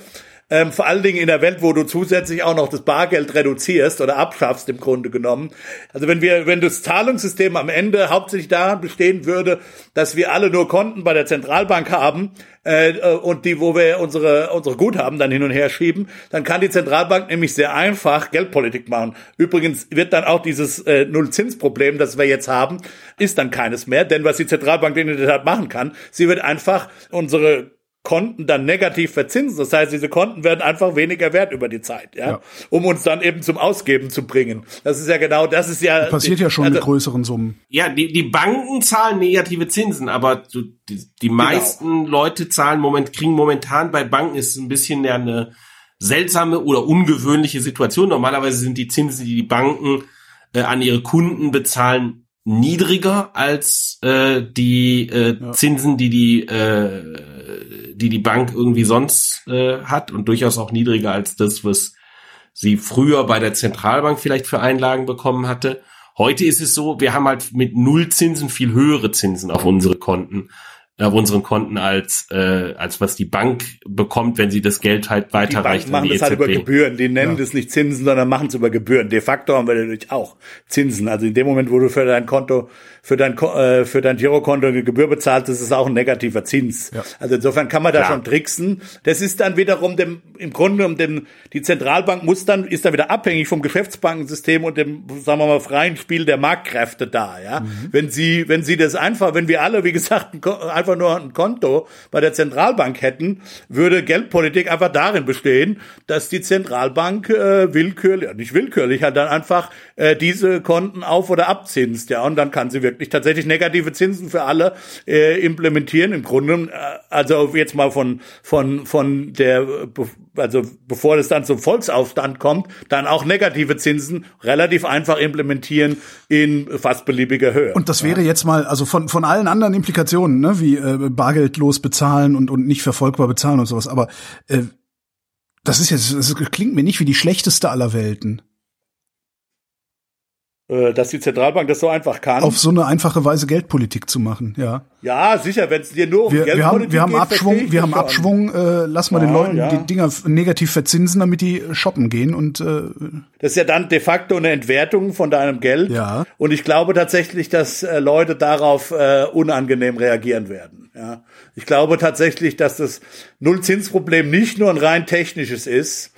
ähm, vor allen Dingen in der Welt, wo du zusätzlich auch noch das Bargeld reduzierst oder abschaffst im Grunde genommen. Also wenn wir, wenn das Zahlungssystem am Ende hauptsächlich daran bestehen würde, dass wir alle nur Konten bei der Zentralbank haben äh, und die, wo wir unsere unsere Guthaben dann hin und her schieben, dann kann die Zentralbank nämlich sehr einfach Geldpolitik machen. Übrigens wird dann auch dieses äh, Nullzinsproblem, das wir jetzt haben, ist dann keines mehr, denn was die Zentralbank in der Tat machen kann, sie wird einfach unsere Konten dann negativ verzinsen. Das heißt, diese Konten werden einfach weniger wert über die Zeit, ja, Ja. um uns dann eben zum Ausgeben zu bringen. Das ist ja genau, das ist ja Passiert ja schon also, mit größeren Summen. Ja, die, die Banken zahlen negative Zinsen, aber die, die Genau. meisten Leute zahlen moment, kriegen momentan bei Banken ist ein bisschen ja eine seltsame oder ungewöhnliche Situation. Normalerweise sind die Zinsen, die die Banken äh, an ihre Kunden bezahlen, niedriger als äh, die äh, Zinsen, die die äh, die die Bank irgendwie sonst äh, hat und durchaus auch niedriger als das, was sie früher bei der Zentralbank vielleicht für Einlagen bekommen hatte. Heute ist es so, wir haben halt mit Nullzinsen viel höhere Zinsen auf unsere Konten, auf unseren Konten als äh, als was die Bank bekommt, wenn sie das Geld halt Die weiterreicht Banken machen die das halt über EZB. Gebühren. Die nennen Ja. das nicht Zinsen, sondern machen es über Gebühren. De facto haben wir natürlich auch Zinsen. Also in dem Moment, wo du für dein Konto, für dein, Ko- äh, für dein Girokonto eine Gebühr bezahlst, ist es auch ein negativer Zins. Ja. Also insofern kann man da Klar. schon tricksen. Das ist dann wiederum dem, im Grunde um dem, die Zentralbank muss dann, ist dann wieder abhängig vom Geschäftsbankensystem und dem, sagen wir mal, freien Spiel der Marktkräfte da, ja. Mhm. Wenn sie, wenn sie das einfach, wenn wir alle, wie gesagt, einfach nur ein Konto bei der Zentralbank hätten, würde Geldpolitik einfach darin bestehen, dass die Zentralbank äh, willkürlich, nicht willkürlich, halt dann einfach äh, diese Konten auf- oder abzinst, ja, und dann kann sie wirklich tatsächlich negative Zinsen für alle äh, implementieren. Im Grunde, äh, also jetzt mal von von von der äh, also bevor es dann zum Volksaufstand kommt, dann auch negative Zinsen relativ einfach implementieren in fast beliebiger Höhe. Und das wäre jetzt mal, also von, von allen anderen Implikationen, ne, wie äh, bargeldlos bezahlen und, und nicht verfolgbar bezahlen und sowas, aber äh, das ist jetzt, das klingt mir nicht wie die schlechteste aller Welten. Äh, dass die Zentralbank das so einfach kann. Auf so eine einfache Weise Geldpolitik zu machen, ja. Ja, sicher, wenn es dir nur um wir, Geldpolitik wir haben, wir haben geht, Abschwung, wir haben schon. Abschwung, äh, lass mal ja, den Leuten ja. die Dinger negativ verzinsen, damit die shoppen gehen und äh, Das ist ja dann de facto eine Entwertung von deinem Geld. Ja. Und ich glaube tatsächlich, dass äh, Leute darauf äh, unangenehm reagieren werden. Ja. Ich glaube tatsächlich, dass das Nullzinsproblem nicht nur ein rein technisches ist,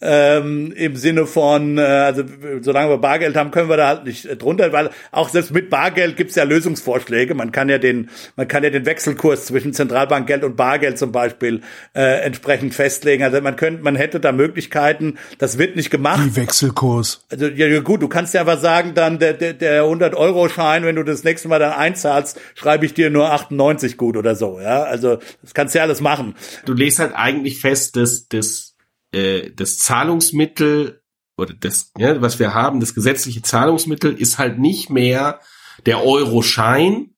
ähm, im Sinne von, äh, also solange wir Bargeld haben, können wir da halt nicht äh, drunter, weil auch selbst mit Bargeld gibt's ja Lösungsvorschläge. Man kann ja den, man kann ja den Wechselkurs zwischen Zentralbankgeld und Bargeld zum Beispiel äh, entsprechend festlegen. Also man könnte, man hätte da Möglichkeiten. Das wird nicht gemacht. Wie Wechselkurs. Also ja gut, du kannst ja aber sagen, dann der der, der 100 Euro Schein, wenn du das nächste Mal dann einzahlst, schreibe ich dir nur 98 gut oder so. Ja, also das kannst du ja alles machen. Du legst halt eigentlich fest, dass das äh, das Zahlungsmittel oder das, ja, was wir haben, das gesetzliche Zahlungsmittel ist halt nicht mehr der Euroschein,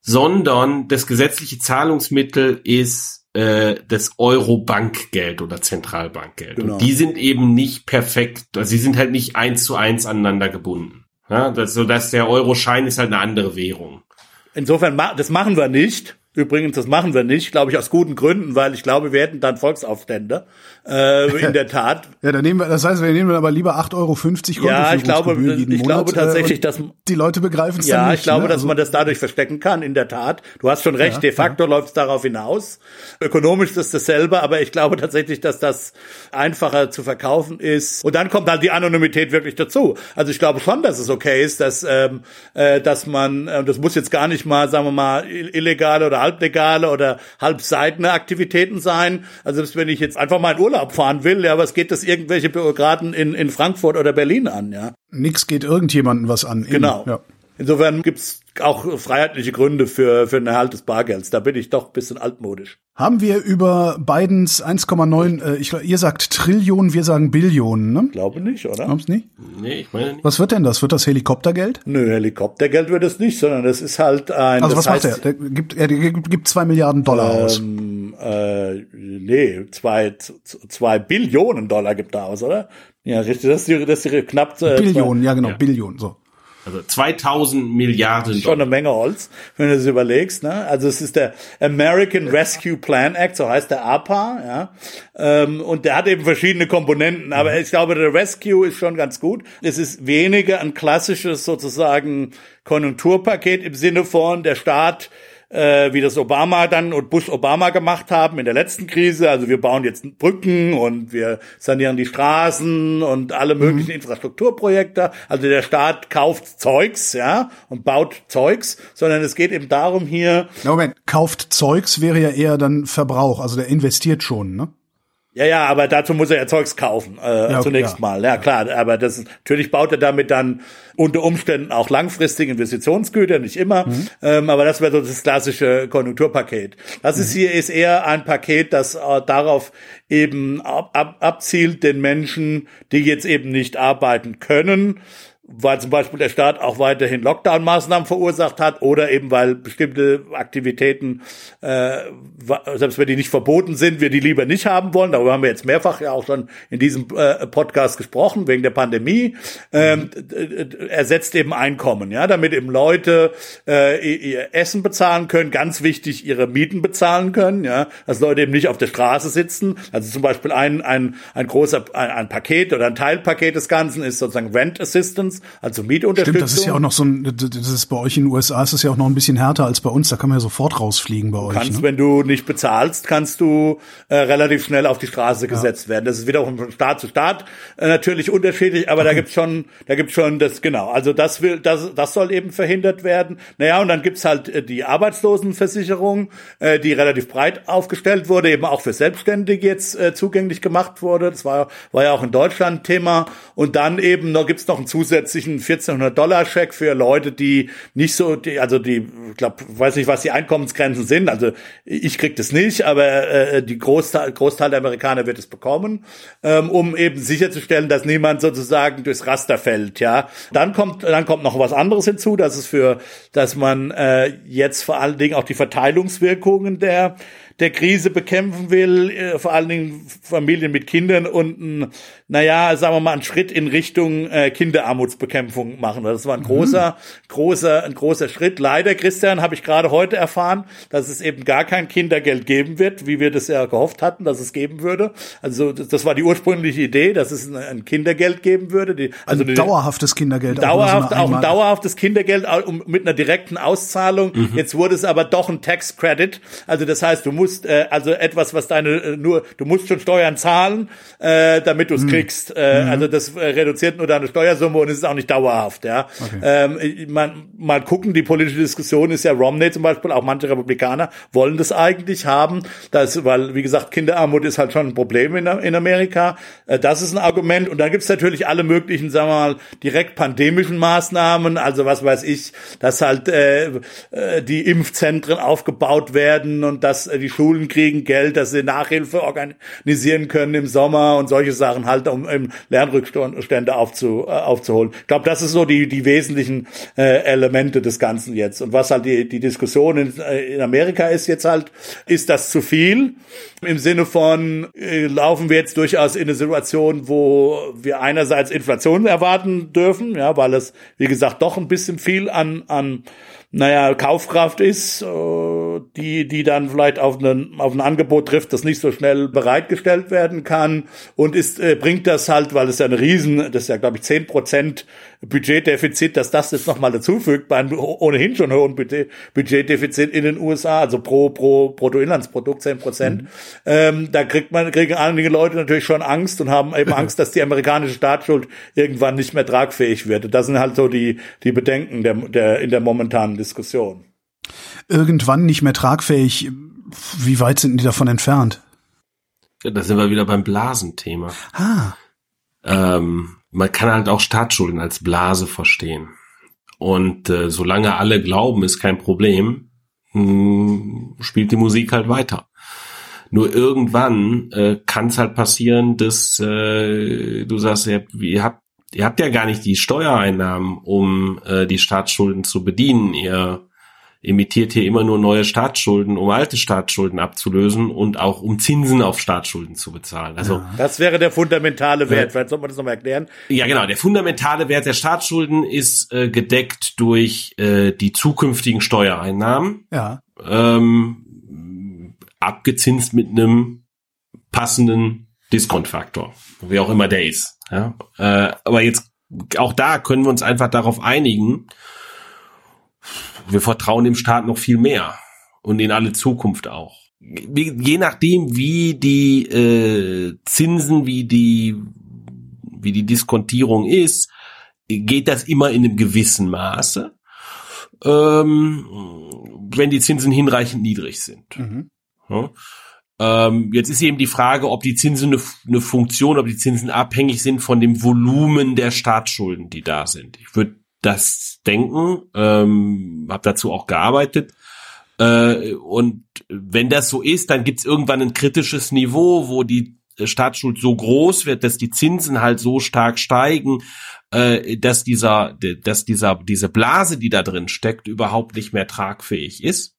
sondern das gesetzliche Zahlungsmittel ist äh, das Euro-Bankgeld oder Zentralbankgeld. Genau. Und die sind eben nicht perfekt, also sie sind halt nicht eins zu eins aneinander gebunden. Ja, das, so dass der Euroschein ist halt eine andere Währung. Insofern, das machen wir nicht. Übrigens, das machen wir nicht, glaube ich, aus guten Gründen, weil ich glaube, wir hätten dann Volksaufstände. Äh, in der Tat. ja, dann nehmen wir, das heißt, wir nehmen aber lieber 8,50 Euro Ja, ich glaube, ich Monat, glaube tatsächlich, dass die Leute begreifen es Ja, nicht, ich glaube, ne? dass also, man das dadurch verstecken kann. In der Tat, du hast schon recht. Ja, de facto ja. läuft es darauf hinaus. Ökonomisch ist es dasselbe, aber ich glaube tatsächlich, dass das einfacher zu verkaufen ist. Und dann kommt halt die Anonymität wirklich dazu. Also ich glaube schon, dass es okay ist, dass ähm, äh, dass man, äh, das muss jetzt gar nicht mal, sagen wir mal, illegale oder halblegale oder halbseitene Aktivitäten sein. Also selbst wenn ich jetzt einfach mal in Urlaub fahren will, ja, was geht das irgendwelche Bürokraten in, in Frankfurt oder Berlin an, ja? Nix geht irgendjemanden was an. Genau. Ja. Insofern gibt's auch freiheitliche Gründe für, für den Erhalt des Bargelds. Da bin ich doch ein bisschen altmodisch. Haben wir über Bidens 1,9, äh, ich, ihr sagt Trillionen, wir sagen Billionen, ne? Glaube nicht, oder? Glaubst nicht? Nee, ich meine nicht. Was wird denn das? Wird das Helikoptergeld? Nö, Helikoptergeld wird es nicht, sondern das ist halt ein. Also was heißt, macht er? Der gibt, er gibt zwei Milliarden Dollar ähm, aus. Äh, nee, zwei, zwei Billionen Dollar gibt er aus, oder? Ja, richtig, das ist die, das ist die knapp. Äh, Billionen, ja genau, ja. Billionen, so. Also 2000 Milliarden. Schon eine Menge Holz, wenn du das überlegst. Ne? Also es ist der American Rescue Plan Act, so heißt der APA. Ja? Ähm, und der hat eben verschiedene Komponenten. Aber ich glaube, der Rescue ist schon ganz gut. Es ist weniger ein klassisches sozusagen Konjunkturpaket im Sinne von der Staat äh, wie das Obama dann und Bush Obama gemacht haben in der letzten Krise. Also wir bauen jetzt Brücken und wir sanieren die Straßen und alle möglichen mhm. Infrastrukturprojekte. Also der Staat kauft Zeugs, ja, und baut Zeugs, sondern es geht eben darum hier. Moment, kauft Zeugs wäre ja eher dann Verbrauch, also der investiert schon, ne? Ja, ja, aber dazu muss er ja Zeugs kaufen, äh, ja, zunächst ja. mal. Ja, klar, aber das ist, natürlich baut er damit dann unter Umständen auch langfristige Investitionsgüter, nicht immer, mhm. ähm, aber das wäre so das klassische Konjunkturpaket. Das mhm. ist hier ist eher ein Paket, das äh, darauf eben ab, ab, abzielt, den Menschen, die jetzt eben nicht arbeiten können, weil zum Beispiel der Staat auch weiterhin Lockdown-Maßnahmen verursacht hat oder eben weil bestimmte Aktivitäten, äh, selbst wenn die nicht verboten sind, wir die lieber nicht haben wollen. Darüber haben wir jetzt mehrfach ja auch schon in diesem äh, Podcast gesprochen, wegen der Pandemie. Ähm, ersetzt eben Einkommen, ja, damit eben Leute äh, ihr Essen bezahlen können, ganz wichtig, ihre Mieten bezahlen können, ja, dass Leute eben nicht auf der Straße sitzen. Also zum Beispiel ein, ein, ein großer, ein, ein Paket oder ein Teilpaket des Ganzen ist sozusagen Rent Assistance also Mietunterstützung. Stimmt, das ist ja auch noch so ein, das ist bei euch in den USA ist das ja auch noch ein bisschen härter als bei uns. Da kann man ja sofort rausfliegen bei euch. Kannst, ne? wenn du nicht bezahlst, kannst du äh, relativ schnell auf die Straße gesetzt ja. werden. Das ist wieder von Staat zu Staat äh, natürlich unterschiedlich, aber okay. da gibt's schon, da gibt's schon das genau. Also das will, das, das soll eben verhindert werden. Naja, und dann gibt's halt äh, die Arbeitslosenversicherung, äh, die relativ breit aufgestellt wurde, eben auch für Selbstständige jetzt äh, zugänglich gemacht wurde. Das war, war ja auch in Deutschland Thema. Und dann eben noch gibt's noch ein zusätzliches zusätzlichen 1400 Dollar Scheck für Leute, die nicht so, die, also die, ich glaube, weiß nicht, was die Einkommensgrenzen sind. Also ich krieg das nicht, aber äh, die Großteil, Großteil der Amerikaner wird es bekommen, ähm, um eben sicherzustellen, dass niemand sozusagen durchs Raster fällt. Ja, dann kommt, dann kommt noch was anderes hinzu, dass es für, dass man äh, jetzt vor allen Dingen auch die Verteilungswirkungen der der Krise bekämpfen will, äh, vor allen Dingen Familien mit Kindern und naja, sagen wir mal, einen Schritt in Richtung äh, Kinderarmutsbekämpfung machen. Das war ein mhm. großer, großer, ein großer Schritt. Leider, Christian, habe ich gerade heute erfahren, dass es eben gar kein Kindergeld geben wird, wie wir das ja gehofft hatten, dass es geben würde. Also das, war die ursprüngliche Idee, dass es ein, ein Kindergeld geben würde. Die, also ein dauerhaftes Kindergeld. Dauerhaft, auch, auch ein dauerhaftes Kindergeld mit einer direkten Auszahlung. Mhm. Jetzt wurde es aber doch ein Tax Credit. Also das heißt, du musst äh, also etwas, was deine äh, nur, du musst schon Steuern zahlen, äh, damit du es mhm. kriegst. Äh, mhm. Also das äh, reduziert nur deine Steuersumme und es ist auch nicht dauerhaft. Ja, okay. ähm, man, mal gucken. Die politische Diskussion ist ja Romney zum Beispiel, auch manche Republikaner wollen das eigentlich haben, das, weil wie gesagt Kinderarmut ist halt schon ein Problem in, in Amerika. Äh, das ist ein Argument und dann gibt's natürlich alle möglichen, sagen wir mal, direkt pandemischen Maßnahmen. Also was weiß ich, dass halt äh, äh, die Impfzentren aufgebaut werden und dass die Schulen kriegen Geld, dass sie Nachhilfe organisieren können im Sommer und solche Sachen halt um um Lernrückstände aufzu, äh, aufzuholen. Ich glaube, das ist so die, die wesentlichen äh, Elemente des Ganzen jetzt. Und was halt die, die Diskussion in, äh, in Amerika ist jetzt halt, ist das zu viel? Im Sinne von, äh, laufen wir jetzt durchaus in eine Situation, wo wir einerseits Inflation erwarten dürfen, ja, weil es, wie gesagt, doch ein bisschen viel an, an naja, Kaufkraft ist, äh, die, die dann vielleicht auf, einen, auf ein Angebot trifft, das nicht so schnell bereitgestellt werden kann. Und ist, äh, bringt das halt, weil es ja ein Riesen, das ist ja, glaube ich, zehn Prozent Budgetdefizit, dass das jetzt nochmal dazufügt bei einem ohnehin schon hohen Budget, Budgetdefizit in den USA, also pro, pro Bruttoinlandsprodukt zehn Prozent. Mhm. Ähm, da kriegt man, kriegen einige Leute natürlich schon Angst und haben eben Angst, dass die amerikanische Staatsschuld irgendwann nicht mehr tragfähig wird. Das sind halt so die, die Bedenken der, der, in der momentanen Diskussion. Irgendwann nicht mehr tragfähig. Wie weit sind die davon entfernt? Ja, da sind wir wieder beim Blasenthema. Ah. Ähm, man kann halt auch Staatsschulden als Blase verstehen. Und äh, solange alle glauben, ist kein Problem, mh, hm, spielt die Musik halt weiter. Nur irgendwann äh, kann es halt passieren, dass äh, du sagst, ihr, ihr habt ihr habt ja gar nicht die Steuereinnahmen, um äh, die Staatsschulden zu bedienen. Ihr emittiert hier immer nur neue Staatsschulden, um alte Staatsschulden abzulösen und auch um Zinsen auf Staatsschulden zu bezahlen. Also das wäre der fundamentale Wert. Vielleicht soll man das nochmal erklären. Ja, genau. Der fundamentale Wert der Staatsschulden ist äh, gedeckt durch äh, die zukünftigen Steuereinnahmen. Ja. Ähm, abgezinst mit einem passenden Diskontfaktor, wie auch immer der ist. Ja? Äh, aber jetzt auch da können wir uns einfach darauf einigen, wir vertrauen dem Staat noch viel mehr und in alle Zukunft auch. Je nachdem, wie die äh, Zinsen, wie die, wie die Diskontierung ist, geht das immer in einem gewissen Maße, ähm, wenn die Zinsen hinreichend niedrig sind. Mhm. Ja. Ähm, jetzt ist eben die Frage, ob die Zinsen eine, eine, Funktion, ob die Zinsen abhängig sind von dem Volumen der Staatsschulden, die da sind. Ich würde das denken, ähm, habe dazu auch gearbeitet. Äh, und wenn das so ist, dann gibt's irgendwann ein kritisches Niveau, wo die Staatsschuld so groß wird, dass die Zinsen halt so stark steigen, äh, dass dieser, dass dieser, diese Blase, die da drin steckt, überhaupt nicht mehr tragfähig ist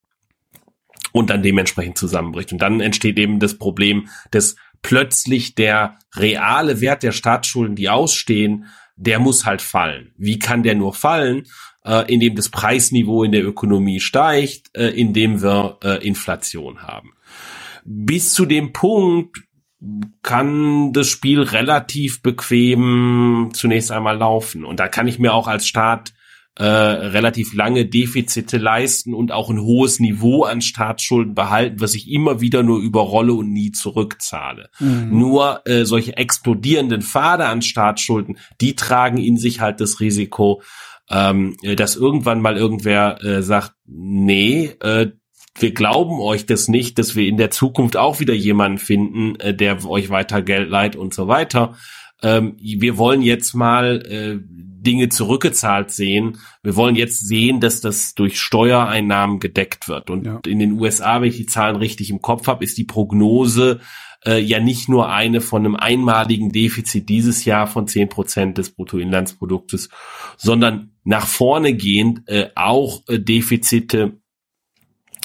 und dann dementsprechend zusammenbricht. Und dann entsteht eben das Problem, dass plötzlich der reale Wert der Staatsschulden, die ausstehen, der muss halt fallen. Wie kann der nur fallen? Äh, indem das Preisniveau in der Ökonomie steigt, äh, indem wir äh, Inflation haben. Bis zu dem Punkt kann das Spiel relativ bequem zunächst einmal laufen. Und da kann ich mir auch als Staat äh, relativ lange Defizite leisten und auch ein hohes Niveau an Staatsschulden behalten, was ich immer wieder nur überrolle und nie zurückzahle. Mhm. Nur äh, solche explodierenden Pfade an Staatsschulden, die tragen in sich halt das Risiko, ähm, dass irgendwann mal irgendwer äh, sagt, nee, äh, wir glauben euch das nicht, dass wir in der Zukunft auch wieder jemanden finden, äh, der euch weiter Geld leiht und so weiter ähm, wir wollen jetzt mal äh, Dinge zurückgezahlt sehen. Wir wollen jetzt sehen, dass das durch Steuereinnahmen gedeckt wird. Und ja. in den USA, wenn ich die Zahlen richtig im Kopf habe, ist die Prognose äh, ja nicht nur eine von einem einmaligen Defizit dieses Jahr von zehn Prozent des Bruttoinlandsproduktes, sondern nach vorne gehend äh, auch äh, Defizite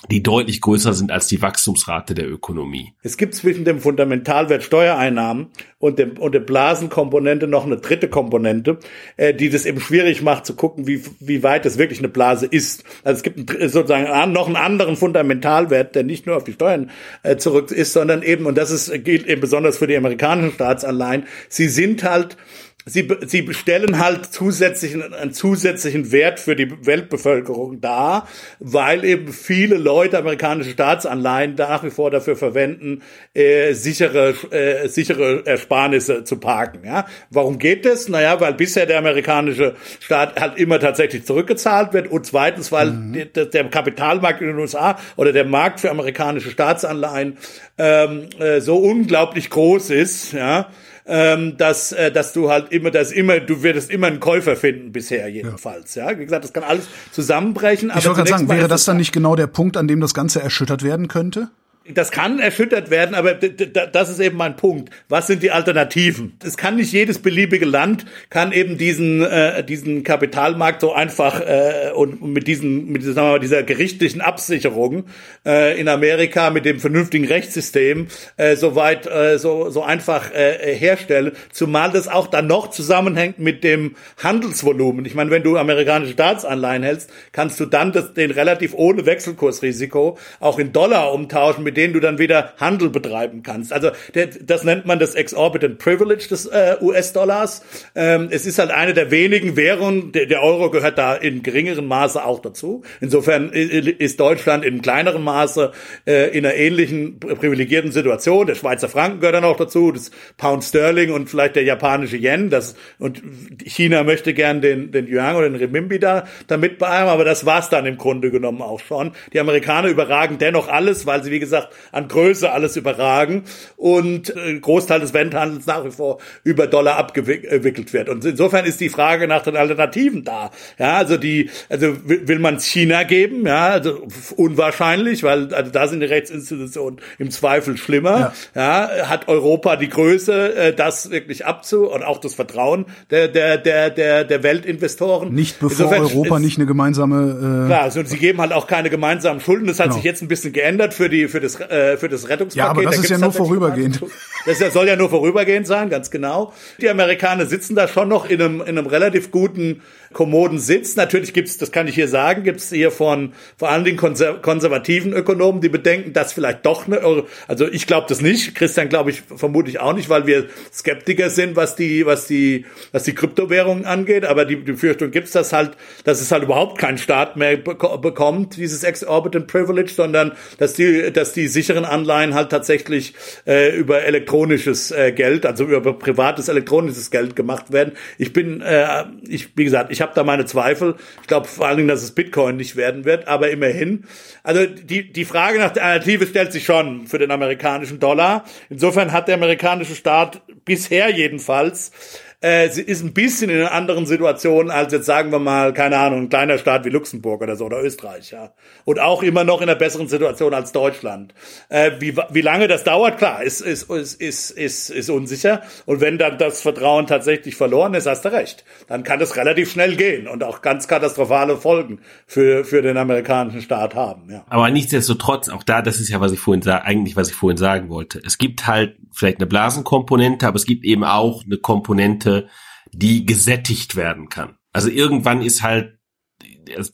die deutlich größer sind als die Wachstumsrate der Ökonomie. Es gibt zwischen dem Fundamentalwert Steuereinnahmen und dem und der Blasenkomponente noch eine dritte Komponente, äh, die das eben schwierig macht zu gucken, wie wie weit es wirklich eine Blase ist. Also es gibt einen, sozusagen noch einen anderen Fundamentalwert, der nicht nur auf die Steuern äh, zurück ist, sondern eben und das ist gilt eben besonders für die amerikanischen Staatsanleihen. Sie sind halt sie, sie stellen halt zusätzlichen, einen zusätzlichen Wert für die Weltbevölkerung dar, weil eben viele Leute amerikanische Staatsanleihen nach wie vor dafür verwenden, äh, sichere, äh, sichere Ersparnisse zu parken. Ja? Warum geht das? Naja, weil bisher der amerikanische Staat halt immer tatsächlich zurückgezahlt wird und zweitens, weil mhm. der, der Kapitalmarkt in den USA oder der Markt für amerikanische Staatsanleihen ähm, äh, so unglaublich groß ist, ja, ähm, dass, äh, dass du halt immer, das immer, du wirst immer einen Käufer finden bisher jedenfalls. Ja, ja? wie gesagt, das kann alles zusammenbrechen. Ich wollte gerade sagen, wäre das dann nicht genau der Punkt, an dem das Ganze erschüttert werden könnte? Das kann erschüttert werden, aber das ist eben mein Punkt. Was sind die Alternativen? Es kann nicht jedes beliebige Land kann eben diesen äh, diesen Kapitalmarkt so einfach äh, und mit diesen mit sagen wir mal, dieser gerichtlichen Absicherung äh, in Amerika mit dem vernünftigen Rechtssystem äh, so weit äh, so so einfach äh, herstellen. Zumal das auch dann noch zusammenhängt mit dem Handelsvolumen. Ich meine, wenn du amerikanische Staatsanleihen hältst, kannst du dann das, den relativ ohne Wechselkursrisiko auch in Dollar umtauschen mit denen du dann wieder Handel betreiben kannst. Also der, das nennt man das Exorbitant Privilege des äh, US-Dollars. Ähm, es ist halt eine der wenigen Währungen, der, der Euro gehört da in geringerem Maße auch dazu. Insofern ist Deutschland in kleinerem Maße äh, in einer ähnlichen privilegierten Situation. Der Schweizer Franken gehört dann auch dazu, das Pound Sterling und vielleicht der japanische Yen. Das, und China möchte gern den, den Yuan oder den Renminbi da, da mitbehalten, aber das war's dann im Grunde genommen auch schon. Die Amerikaner überragen dennoch alles, weil sie, wie gesagt, an Größe alles überragen und äh, Großteil des Welthandels nach wie vor über Dollar abgewickelt wird. Und insofern ist die Frage nach den Alternativen da. Ja, also die, also will man China geben? Ja, also unwahrscheinlich, weil also da sind die Rechtsinstitutionen im Zweifel schlimmer. Ja, ja hat Europa die Größe, äh, das wirklich abzu und auch das Vertrauen der der der der, der Weltinvestoren. Nicht bevor Insofern Europa nicht eine gemeinsame. Äh klar, also sie geben halt auch keine gemeinsamen Schulden. Das hat genau. sich jetzt ein bisschen geändert für die für das äh, für das Rettungspaket. Ja, aber das da ist ja nur vorübergehend. Das soll ja nur vorübergehend sein, ganz genau. Die Amerikaner sitzen da schon noch in einem, in einem relativ guten kommoden Sitz. Natürlich gibt's, das kann ich hier sagen, gibt's hier von vor allen Dingen konser konservativen Ökonomen, die bedenken, dass vielleicht doch eine, also ich glaube das nicht, Christian glaube ich vermutlich auch nicht, weil wir Skeptiker sind, was die, was die, was die Kryptowährungen angeht, aber die, die Befürchtung gibt's das halt, dass es halt überhaupt keinen Staat mehr bekommt, dieses Exorbitant Privilege, sondern dass die, dass die sicheren Anleihen halt tatsächlich äh, über elektronisches äh, Geld, also über privates elektronisches Geld gemacht werden. Ich bin, äh, ich, wie gesagt, ich habe da meine Zweifel. Ich glaube vor allen Dingen, dass es Bitcoin nicht werden wird, aber immerhin. Also die, die Frage nach der Alternative stellt sich schon für den amerikanischen Dollar. Insofern hat der amerikanische Staat bisher jedenfalls äh, sie ist ein bisschen in einer anderen Situation als jetzt sagen wir mal, keine Ahnung, ein kleiner Staat wie Luxemburg oder so oder Österreich, ja. Und auch immer noch in einer besseren Situation als Deutschland. Äh, wie, wie lange das dauert, klar, ist, ist, ist, ist, ist, ist unsicher. Und wenn dann das Vertrauen tatsächlich verloren ist, hast du recht. Dann kann es relativ schnell gehen und auch ganz katastrophale Folgen für, für den amerikanischen Staat haben, ja. Aber nichtsdestotrotz, auch da, das ist ja, was ich vorhin eigentlich, was ich vorhin sagen wollte. Es gibt halt vielleicht eine Blasenkomponente, aber es gibt eben auch eine Komponente, die gesättigt werden kann. Also irgendwann ist halt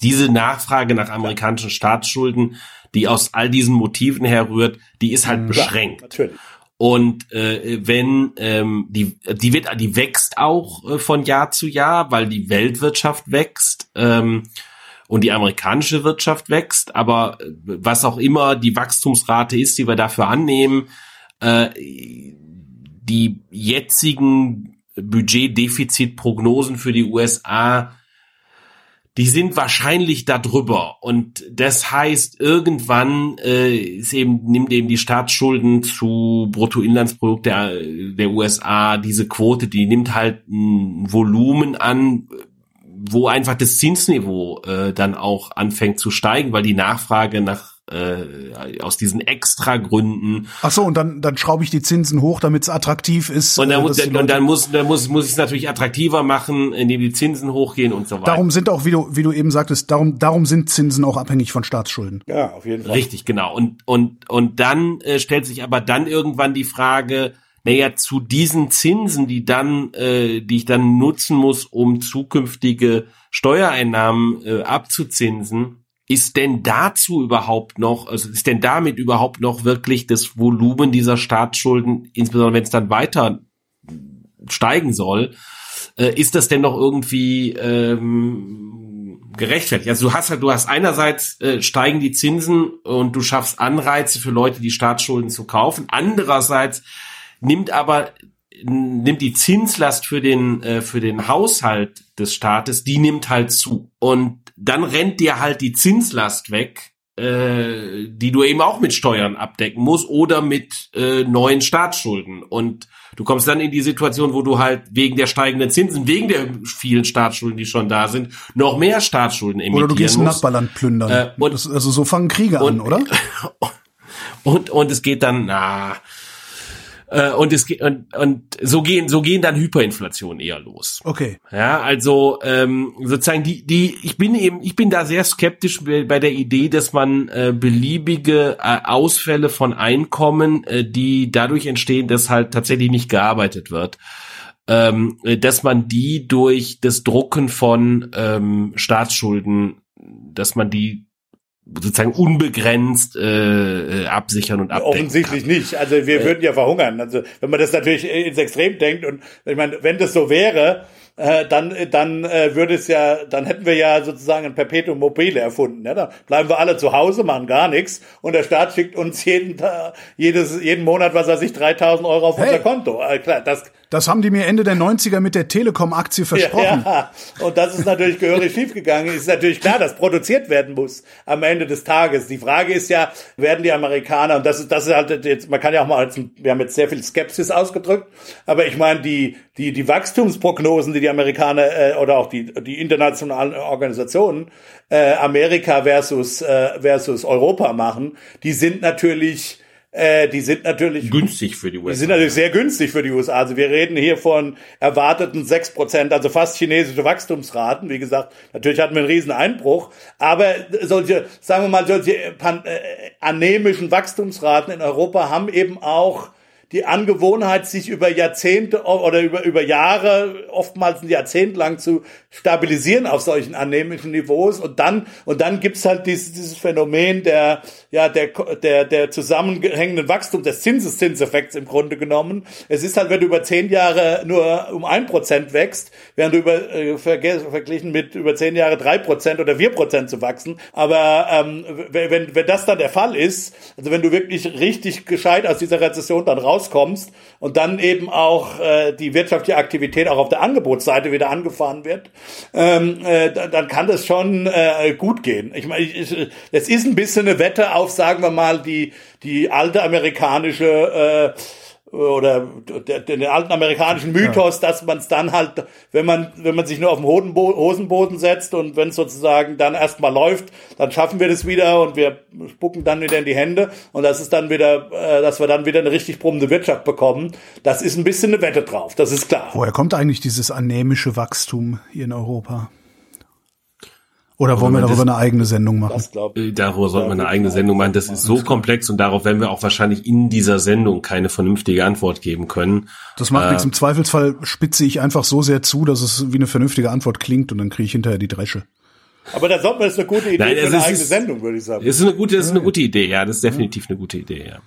diese Nachfrage nach amerikanischen Staatsschulden, die aus all diesen Motiven herrührt, die ist halt ja, beschränkt. Natürlich. Und äh, wenn ähm, die die wird die wächst auch äh, von Jahr zu Jahr, weil die Weltwirtschaft wächst ähm, und die amerikanische Wirtschaft wächst. Aber äh, was auch immer die Wachstumsrate ist, die wir dafür annehmen, äh, die jetzigen Budgetdefizitprognosen für die USA die sind wahrscheinlich da drüber. Und das heißt, irgendwann äh, ist eben, nimmt eben die Staatsschulden zu Bruttoinlandsprodukt der, der USA, diese Quote, die nimmt halt ein Volumen an, wo einfach das Zinsniveau äh, dann auch anfängt zu steigen, weil die Nachfrage nach äh, aus diesen Extragründen. Ach so, und dann, dann schraube ich die Zinsen hoch, damit es attraktiv ist. Und dann, äh, die und dann muss, dann muss, muss ich es natürlich attraktiver machen, indem die Zinsen hochgehen und so weiter. Darum sind auch, wie du, wie du eben sagtest, darum, darum sind Zinsen auch abhängig von Staatsschulden. Ja, auf jeden Fall. Richtig, genau. Und, und, und dann äh, stellt sich aber dann irgendwann die Frage, naja, zu diesen Zinsen, die dann, äh, die ich dann nutzen muss, um zukünftige Steuereinnahmen äh, abzuzinsen, ist denn dazu überhaupt noch, also ist denn damit überhaupt noch wirklich das Volumen dieser Staatsschulden, insbesondere wenn es dann weiter steigen soll, äh, ist das denn noch irgendwie ähm, gerechtfertigt? Also du hast halt, du hast einerseits äh, steigen die Zinsen und du schaffst Anreize für Leute, die Staatsschulden zu kaufen. Andererseits nimmt aber nimmt die Zinslast für den äh, für den Haushalt des Staates, die nimmt halt zu und dann rennt dir halt die Zinslast weg, äh, die du eben auch mit Steuern abdecken musst oder mit äh, neuen Staatsschulden und du kommst dann in die Situation, wo du halt wegen der steigenden Zinsen, wegen der vielen Staatsschulden, die schon da sind, noch mehr Staatsschulden emittieren Oder du gehst im musst. Nachbarland plündern. Äh, und- das, also so fangen Kriege an, oder? und und es geht dann na äh, und es und, und so gehen so gehen dann Hyperinflation eher los. Okay. Ja, also ähm, sozusagen die die ich bin eben ich bin da sehr skeptisch bei bei der Idee, dass man äh, beliebige äh, Ausfälle von Einkommen, äh, die dadurch entstehen, dass halt tatsächlich nicht gearbeitet wird, ähm, äh, dass man die durch das Drucken von ähm, Staatsschulden, dass man die sozusagen unbegrenzt äh, äh, absichern und abdecken Offensichtlich nicht. Also wir würden ja verhungern. Also wenn man das natürlich ins Extrem denkt und ich meine, wenn das so wäre, äh, dann dann äh, würde es ja, dann hätten wir ja sozusagen ein Perpetuum mobile erfunden. Ja? Da bleiben wir alle zu Hause, machen gar nichts und der Staat schickt uns jeden Tag, jedes jeden Monat, was weiß ich, 3000 Euro auf Hey. unser Konto. Äh, klar, das Das haben die mir Ende der 90er mit der Telekom-Aktie versprochen. Ja, und das ist natürlich gehörig schiefgegangen. Ist natürlich klar, dass produziert werden muss am Ende des Tages. Die Frage ist ja, werden die Amerikaner, und das ist, das ist halt jetzt, man kann ja auch mal, als, wir haben jetzt sehr viel Skepsis ausgedrückt, aber ich meine, die, die, die Wachstumsprognosen, die die Amerikaner äh, oder auch die, die internationalen Organisationen äh, Amerika versus, äh, versus Europa machen, die sind natürlich, äh, die sind natürlich günstig für die USA. die sind natürlich sehr günstig für die USA. Also wir reden hier von erwarteten 6 Prozent, also fast chinesische Wachstumsraten. Wie gesagt, natürlich hatten wir einen riesen Einbruch. Aber solche, sagen wir mal, solche pan, äh, anemischen Wachstumsraten in Europa haben eben auch die Angewohnheit, sich über Jahrzehnte oder über, über Jahre, oftmals ein Jahrzehnt lang zu stabilisieren auf solchen anemischen Niveaus. Und dann, und dann gibt's halt dieses, dieses Phänomen der, ja, der, der, der zusammenhängenden Wachstum des Zinseszinseffekts im Grunde genommen. Es ist halt, wenn du über zehn Jahre nur um ein Prozent wächst, während du über, äh, verglichen mit über zehn Jahre drei Prozent oder vier Prozent zu wachsen. Aber ähm, wenn, wenn, das dann der Fall ist, also wenn du wirklich richtig gescheit aus dieser Rezession dann rauskommst und dann eben auch äh, die wirtschaftliche Aktivität auch auf der Angebotsseite wieder angefahren wird, ähm, äh, dann kann das schon äh, gut gehen. Ich meine, es ist ein bisschen eine Wette auf, sagen wir mal, die die alte amerikanische äh, oder der, den alten amerikanischen Mythos, dass man es dann halt, wenn man wenn man sich nur auf den Hodenbo Hosenboden setzt und wenn es sozusagen dann erstmal läuft, dann schaffen wir das wieder und wir spucken dann wieder in die Hände und das ist dann wieder, äh, dass wir dann wieder eine richtig brummende Wirtschaft bekommen. Das ist ein bisschen eine Wette drauf, das ist klar. Woher kommt eigentlich dieses anämische Wachstum hier in Europa? Oder wollen wir man darüber das- eine eigene Sendung machen? Das glaub Äh, Darüber sollten wir eine eigene Sendung machen. Das ist so komplex und darauf werden wir auch wahrscheinlich in dieser Sendung keine vernünftige Antwort geben können. Das macht nichts. Im Zweifelsfall spitze ich einfach so sehr zu, dass es wie eine vernünftige Antwort klingt und dann kriege ich hinterher die Dresche. Aber da sollten wir das ist eine gute Idee Nein, für eine ist- eigene Sendung, würde ich sagen. Das ist eine gute, das ist eine gute Idee. Ja, das ist definitiv eine gute Idee. Ja.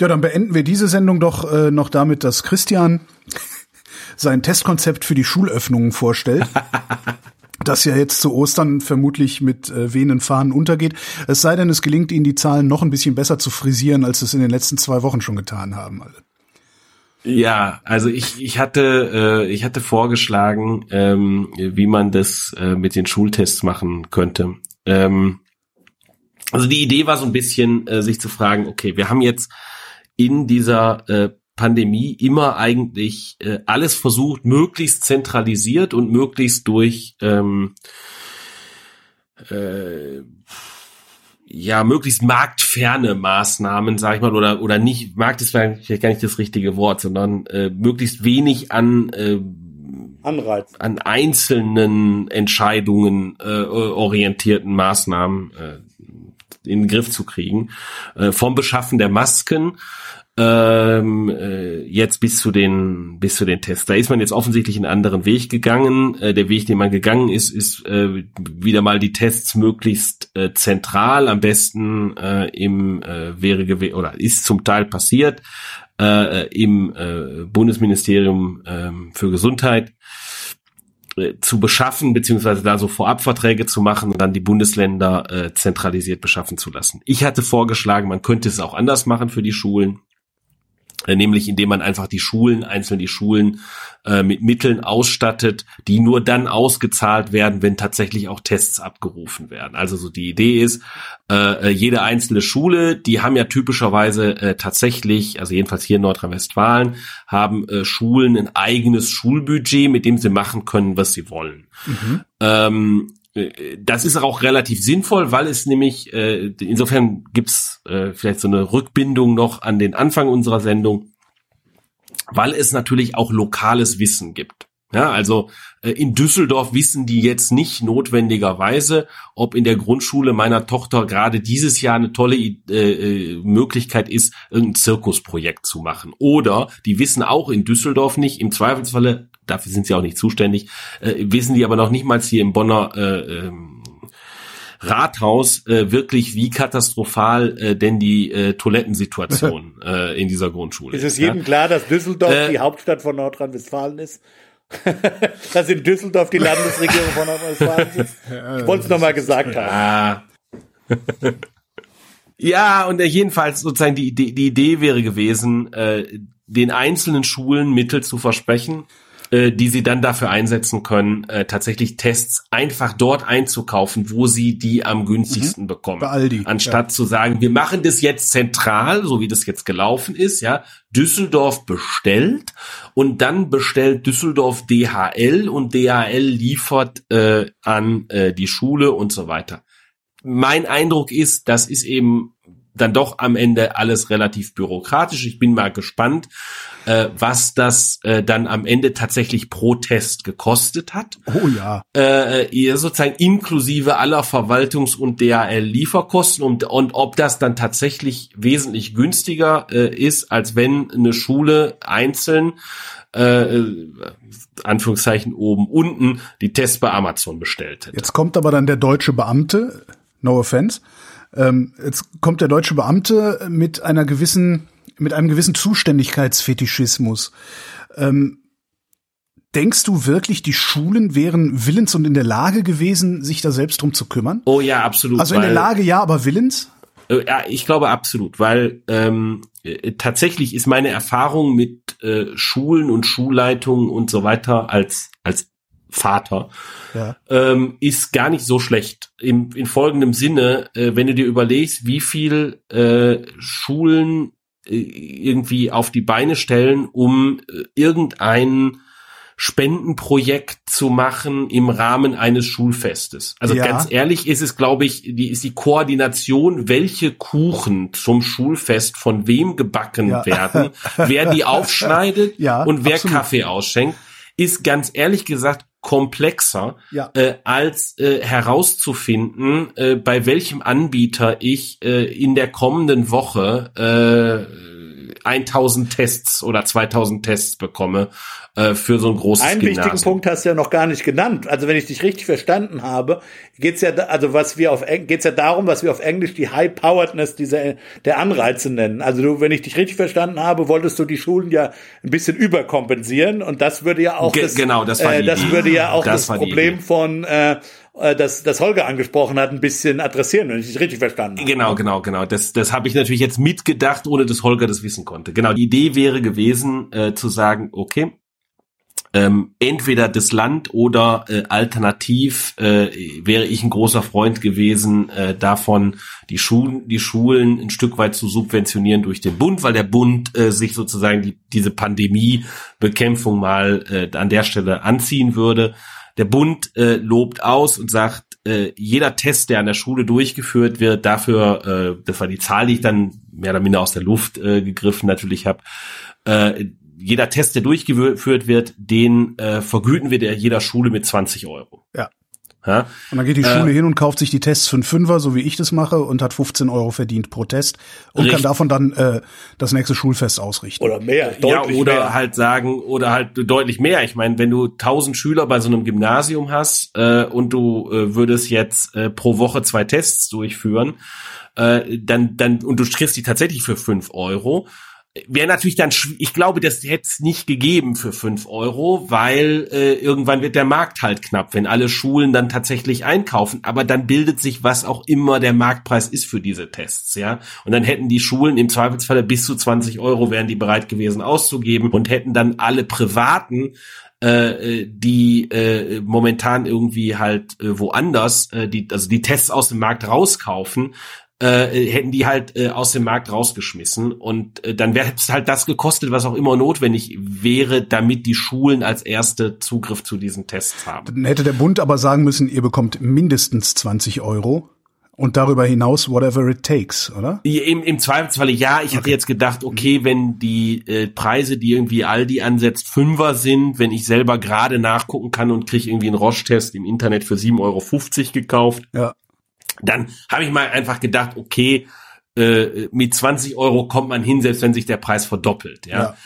Ja, dann beenden wir diese Sendung doch äh, noch damit, dass Christian sein Testkonzept für die Schulöffnungen vorstellt. das ja jetzt zu Ostern vermutlich mit äh, wehenden Fahnen untergeht. Es sei denn, es gelingt Ihnen, die Zahlen noch ein bisschen besser zu frisieren, als es in den letzten zwei Wochen schon getan haben. Alle. Ja, also ich, ich hatte äh, ich hatte vorgeschlagen, ähm, wie man das äh, mit den Schultests machen könnte. Ähm, also die Idee war so ein bisschen, äh, sich zu fragen, okay, wir haben jetzt in dieser äh, Pandemie immer eigentlich äh, alles versucht, möglichst zentralisiert und möglichst durch ähm, äh, ja möglichst marktferne Maßnahmen, sage ich mal, oder oder nicht Markt ist vielleicht gar nicht das richtige Wort, sondern äh, möglichst wenig an äh, Anreiz. an einzelnen Entscheidungen äh, orientierten Maßnahmen äh, in den Griff zu kriegen. Äh, vom Beschaffen der Masken ähm, äh, jetzt bis zu den bis zu den Tests. Da ist man jetzt offensichtlich einen anderen Weg gegangen. Äh, der Weg, den man gegangen ist, ist äh, wieder mal die Tests möglichst äh, zentral, am besten äh, im äh, wäre oder ist zum Teil passiert äh, im äh, Bundesministerium äh, für Gesundheit äh, zu beschaffen, beziehungsweise da so Vorabverträge zu machen und dann die Bundesländer äh, zentralisiert beschaffen zu lassen. Ich hatte vorgeschlagen, man könnte es auch anders machen für die Schulen. Äh, nämlich indem man einfach die Schulen, einzeln die Schulen äh, mit Mitteln ausstattet, die nur dann ausgezahlt werden, wenn tatsächlich auch Tests abgerufen werden. Also so die Idee ist, äh, äh, jede einzelne Schule, die haben ja typischerweise äh, tatsächlich, also jedenfalls hier in Nordrhein-Westfalen, haben äh, Schulen ein eigenes Schulbudget, mit dem sie machen können, was sie wollen. Mhm. Ähm, äh, das ist auch relativ sinnvoll, weil es nämlich, äh, insofern gibt's äh, vielleicht so eine Rückbindung noch an den Anfang unserer Sendung, weil es natürlich auch lokales Wissen gibt. Ja, also äh, in Düsseldorf wissen die jetzt nicht notwendigerweise, ob in der Grundschule meiner Tochter gerade dieses Jahr eine tolle äh, äh, Möglichkeit ist, ein Zirkusprojekt zu machen. Oder die wissen auch in Düsseldorf nicht, im Zweifelsfalle dafür sind sie auch nicht zuständig, äh, wissen die aber noch nicht mal hier im Bonner äh, ähm, Rathaus äh, wirklich, wie katastrophal äh, denn die äh, Toilettensituation äh, in dieser Grundschule ist. Ist es jedem ja? klar, dass Düsseldorf äh, die Hauptstadt von Nordrhein-Westfalen ist? dass in Düsseldorf die Landesregierung von Nordrhein-Westfalen sitzt? Ich wollte es nochmal gesagt haben. Ja, und äh, jedenfalls sozusagen die, die, die Idee wäre gewesen, äh, den einzelnen Schulen Mittel zu versprechen, äh, die sie dann dafür einsetzen können, äh, tatsächlich Tests einfach dort einzukaufen, wo sie die am günstigsten mhm. bekommen. Bei Aldi. Anstatt ja. zu sagen, wir machen das jetzt zentral, so wie das jetzt gelaufen ist, ja. Düsseldorf bestellt und dann bestellt Düsseldorf DHL und DHL liefert äh, an äh, die Schule und so weiter. Mein Eindruck ist, das ist eben dann doch am Ende alles relativ bürokratisch. Ich bin mal gespannt, äh, was das äh, dann am Ende tatsächlich pro Test gekostet hat. Oh ja. Äh, sozusagen inklusive aller Verwaltungs- und DHL-Lieferkosten und, und ob das dann tatsächlich wesentlich günstiger äh, ist, als wenn eine Schule einzeln äh, Anführungszeichen oben unten die Tests bei Amazon bestellt hätte. Jetzt kommt aber dann der deutsche Beamte, no offense, ähm, jetzt kommt der deutsche Beamte mit einer gewissen, mit einem gewissen Zuständigkeitsfetischismus. Ähm, Denkst du wirklich, die Schulen wären willens und in der Lage gewesen, sich da selbst drum zu kümmern? Oh ja, absolut. Also in der Lage ja, aber willens? Äh, ja, ich glaube absolut, weil ähm, äh, tatsächlich ist meine Erfahrung mit äh, Schulen und Schulleitungen und so weiter als als Vater, ja. ähm, ist gar nicht so schlecht. Im, in folgendem Sinne, äh, wenn du dir überlegst, wie viel äh, Schulen äh, irgendwie auf die Beine stellen, um äh, irgendein Spendenprojekt zu machen im Rahmen eines Schulfestes. Also ja. ganz ehrlich ist es, glaube ich, die ist die Koordination, welche Kuchen zum Schulfest von wem gebacken ja. werden, wer die aufschneidet ja, und wer absolut. Kaffee ausschenkt, ist ganz ehrlich gesagt komplexer, ja. äh, als äh, herauszufinden, äh, bei welchem Anbieter ich äh, in der kommenden Woche äh, 1000 Tests oder 2000 Tests bekomme äh, für so ein großes Einen Gymnasium. wichtigen Punkt hast du ja noch gar nicht genannt. Also wenn ich dich richtig verstanden habe, geht's ja also was wir auf geht's ja darum, was wir auf Englisch die High Poweredness dieser der Anreize nennen. Also du, wenn ich dich richtig verstanden habe, wolltest du die Schulen ja ein bisschen überkompensieren und das würde ja auch Ge das, genau das war äh, das Idee. würde ja auch das, das Problem von äh, das, das Holger angesprochen hat, ein bisschen adressieren, wenn ich dich richtig verstanden habe. Genau, genau, genau. Das, das habe ich natürlich jetzt mitgedacht, ohne dass Holger das wissen konnte. Genau, die Idee wäre gewesen, äh, zu sagen, okay, ähm, entweder das Land oder äh, alternativ äh, wäre ich ein großer Freund gewesen äh, davon, die Schulen, die Schulen ein Stück weit zu subventionieren durch den Bund, weil der Bund äh, sich sozusagen die, diese Pandemiebekämpfung mal äh, an der Stelle anziehen würde. Der Bund äh, lobt aus und sagt, äh, jeder Test, der an der Schule durchgeführt wird, dafür, äh, das war die Zahl, die ich dann mehr oder minder aus der Luft äh, gegriffen natürlich habe, äh, jeder Test, der durchgeführt wird, den äh, vergüten wir der jeder Schule mit 20 Euro. Ja. Ja? Und dann geht die Schule hin und kauft sich die Tests für einen Fünfer, so wie ich das mache, und hat 15 Euro verdient pro Test und Richtig. kann davon dann äh, das nächste Schulfest ausrichten. Oder mehr, Ja, deutlich oder mehr. halt sagen, oder halt deutlich mehr. Ich meine, wenn du 1000 Schüler bei so einem Gymnasium hast äh, und du äh, würdest jetzt äh, pro Woche zwei Tests durchführen, äh, dann, dann, und du kriegst die tatsächlich für 5 Euro, wäre natürlich dann, ich glaube, das hätte es nicht gegeben für 5 Euro, weil äh, irgendwann wird der Markt halt knapp, wenn alle Schulen dann tatsächlich einkaufen. Aber dann bildet sich, was auch immer der Marktpreis ist für diese Tests, ja. Und dann hätten die Schulen im Zweifelsfalle bis zu 20 Euro wären die bereit gewesen auszugeben und hätten dann alle privaten äh, die äh, momentan irgendwie halt äh, woanders, äh, die, also die Tests aus dem Markt rauskaufen, äh, hätten die halt äh, aus dem Markt rausgeschmissen und äh, dann wäre es halt das gekostet, was auch immer notwendig wäre, damit die Schulen als erste Zugriff zu diesen Tests haben. Dann hätte der Bund aber sagen müssen, ihr bekommt mindestens 20 Euro und darüber hinaus whatever it takes, oder? Im, Im Zweifelsfalle ja. Ich hatte jetzt gedacht, okay, wenn die äh, Preise, die irgendwie Aldi ansetzt, Fünfer sind, wenn ich selber gerade nachgucken kann und kriege irgendwie einen Roche-Test im Internet für 7,50 Euro gekauft, Ja. Dann habe ich mal einfach gedacht, okay, äh, mit 20 Euro kommt man hin, selbst wenn sich der Preis verdoppelt. Ja.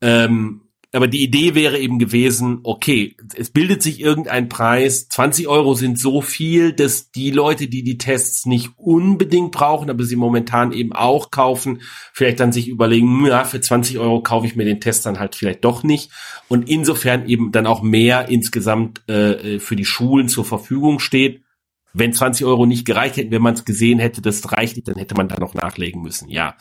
Ähm, aber die Idee wäre eben gewesen, okay, es bildet sich irgendein Preis, 20 Euro sind so viel, dass die Leute, die die Tests nicht unbedingt brauchen, aber sie momentan eben auch kaufen, vielleicht dann sich überlegen, hm, ja, für 20 Euro kaufe ich mir den Test dann halt vielleicht doch nicht und insofern eben dann auch mehr insgesamt äh, für die Schulen zur Verfügung steht. Wenn 20 Euro nicht gereicht hätten, wenn man es gesehen hätte, das reicht nicht, dann hätte man da noch nachlegen müssen, ja.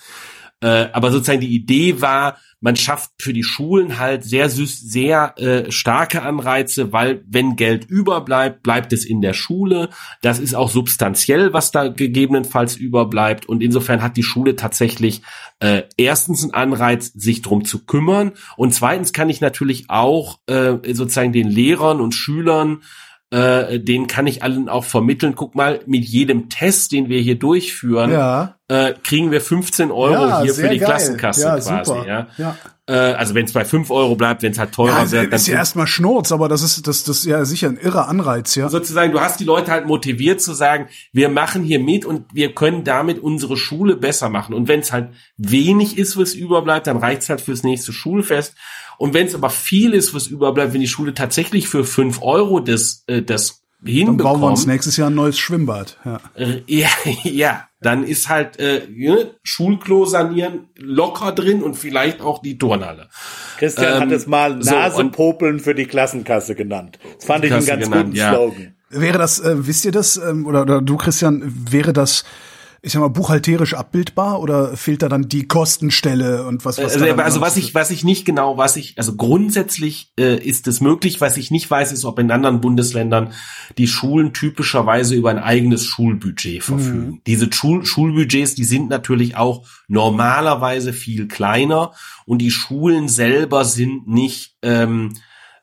Äh, aber sozusagen die Idee war, man schafft für die Schulen halt sehr süß, sehr äh, starke Anreize, weil wenn Geld überbleibt, bleibt es in der Schule. Das ist auch substanziell, was da gegebenenfalls überbleibt. Und insofern hat die Schule tatsächlich äh, erstens einen Anreiz, sich drum zu kümmern. Und zweitens kann ich natürlich auch äh, sozusagen den Lehrern und Schülern äh, den kann ich allen auch vermitteln. Guck mal, mit jedem Test, den wir hier durchführen, Ja. äh, kriegen wir 15 Euro Ja, hier für die geil. Klassenkasse Ja, quasi. super. Ja. Ja. Äh, also wenn es bei 5 Euro bleibt, wenn es halt teurer Ja, wird, dann ist ja erstmal Schnurz, aber das ist das das ist ja sicher ein irrer Anreiz, ja. sozusagen, du hast die Leute halt motiviert zu sagen, wir machen hier mit und wir können damit unsere Schule besser machen. Und wenn es halt wenig ist, was überbleibt, dann reicht's halt fürs nächste Schulfest. Und wenn es aber viel ist, was überbleibt, wenn die Schule tatsächlich für 5 Euro das, äh, das Dann bauen wir uns hinbekommt, nächstes Jahr ein neues Schwimmbad. Ja. äh, ja, ja, dann ist halt äh, ne, Schulklo sanieren locker drin und vielleicht auch die Turnhalle. Christian Ähm, hat es mal so, Nasepopeln für die Klassenkasse genannt. Das fand ich einen ganz genannt, guten ja. Slogan. Wäre das, äh, wisst ihr das, ähm, oder, oder du, Christian, wäre das, ich sag mal, buchhalterisch abbildbar oder fehlt da dann die Kostenstelle und was, was Also, also was ich, was ich nicht genau, was ich, also grundsätzlich äh, ist es möglich. Was ich nicht weiß, ist, ob in anderen Bundesländern die Schulen typischerweise über ein eigenes Schulbudget verfügen. Diese Schul Schulbudgets, die sind natürlich auch normalerweise viel kleiner und die Schulen selber sind nicht ähm,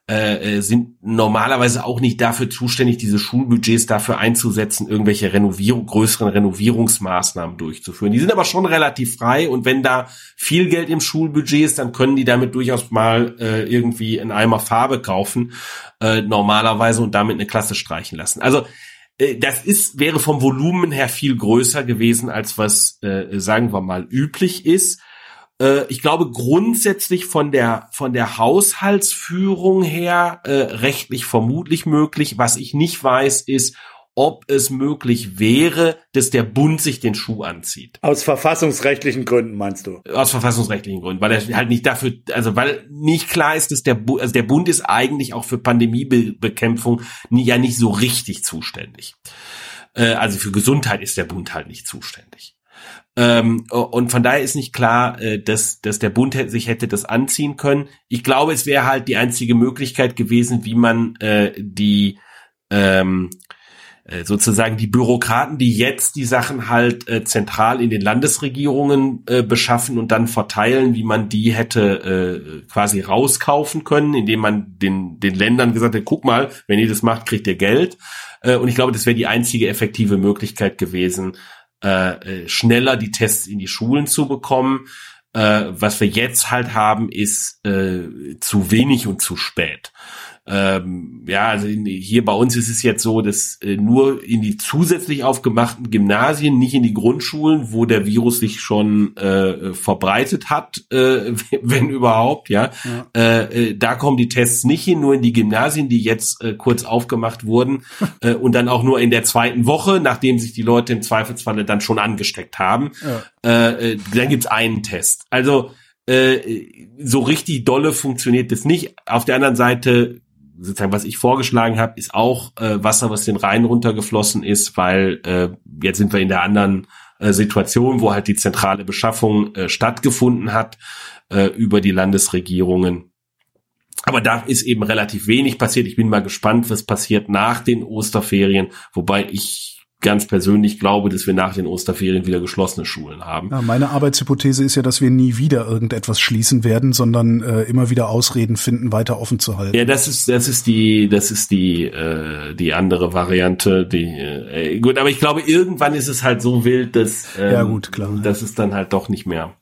äh, äh, sind normalerweise auch nicht dafür zuständig, diese Schulbudgets dafür einzusetzen, irgendwelche Renovierung, größeren Renovierungsmaßnahmen durchzuführen. Die sind aber schon relativ frei und wenn da viel Geld im Schulbudget ist, dann können die damit durchaus mal äh, irgendwie einen Eimer Farbe kaufen, äh, normalerweise und damit eine Klasse streichen lassen. Also äh, das ist, wäre vom Volumen her viel größer gewesen, als was, äh, sagen wir mal, üblich ist. Äh, ich glaube grundsätzlich von der von der Haushaltsführung her äh, rechtlich vermutlich möglich. Was ich nicht weiß, ist, ob es möglich wäre, dass der Bund sich den Schuh anzieht. Aus verfassungsrechtlichen Gründen meinst du? Aus verfassungsrechtlichen Gründen, weil er halt nicht dafür, also weil nicht klar ist, dass der Bund, also der Bund ist eigentlich auch für Pandemiebekämpfung ja nicht so richtig zuständig. Äh, also für Gesundheit ist der Bund halt nicht zuständig. Ähm, und von daher ist nicht klar, äh, dass, dass der Bund sich hätte das anziehen können. Ich glaube, es wäre halt die einzige Möglichkeit gewesen, wie man äh, die ähm, äh, sozusagen die Bürokraten, die jetzt die Sachen halt äh, zentral in den Landesregierungen äh, beschaffen und dann verteilen, wie man die hätte äh, quasi rauskaufen können, indem man den, den Ländern gesagt hat, guck mal, wenn ihr das macht, kriegt ihr Geld. Äh, und ich glaube, das wäre die einzige effektive Möglichkeit gewesen, äh, schneller die Tests in die Schulen zu bekommen. Äh, was wir jetzt halt haben, ist äh, zu wenig und zu spät. Ähm, ja, also in, hier bei uns ist es jetzt so, dass äh, nur in die zusätzlich aufgemachten Gymnasien, nicht in die Grundschulen, wo der Virus sich schon äh, verbreitet hat, äh, wenn überhaupt, ja, ja. Äh, äh, da kommen die Tests nicht hin, nur in die Gymnasien, die jetzt äh, kurz aufgemacht wurden äh, und dann auch nur in der zweiten Woche, nachdem sich die Leute im Zweifelsfalle dann schon angesteckt haben. Ja. Äh, äh, dann gibt's einen Test. Also äh, so richtig dolle funktioniert das nicht. Auf der anderen Seite sozusagen, was ich vorgeschlagen habe, ist auch äh, Wasser, was den Rhein runtergeflossen ist, weil äh, jetzt sind wir in der anderen äh, Situation, wo halt die zentrale Beschaffung äh, stattgefunden hat äh, über die Landesregierungen. Aber da ist eben relativ wenig passiert. Ich bin mal gespannt, was passiert nach den Osterferien, wobei ich ganz persönlich glaube, dass wir nach den Osterferien wieder geschlossene Schulen haben. Ja, meine Arbeitshypothese ist ja, dass wir nie wieder irgendetwas schließen werden, sondern äh, immer wieder Ausreden finden, weiter offen zu halten. Ja, das ist das ist die das ist die äh, die andere Variante. Die äh, gut, aber ich glaube, irgendwann ist es halt so wild, dass ähm, ja gut klar, dass es dann halt doch nicht mehr.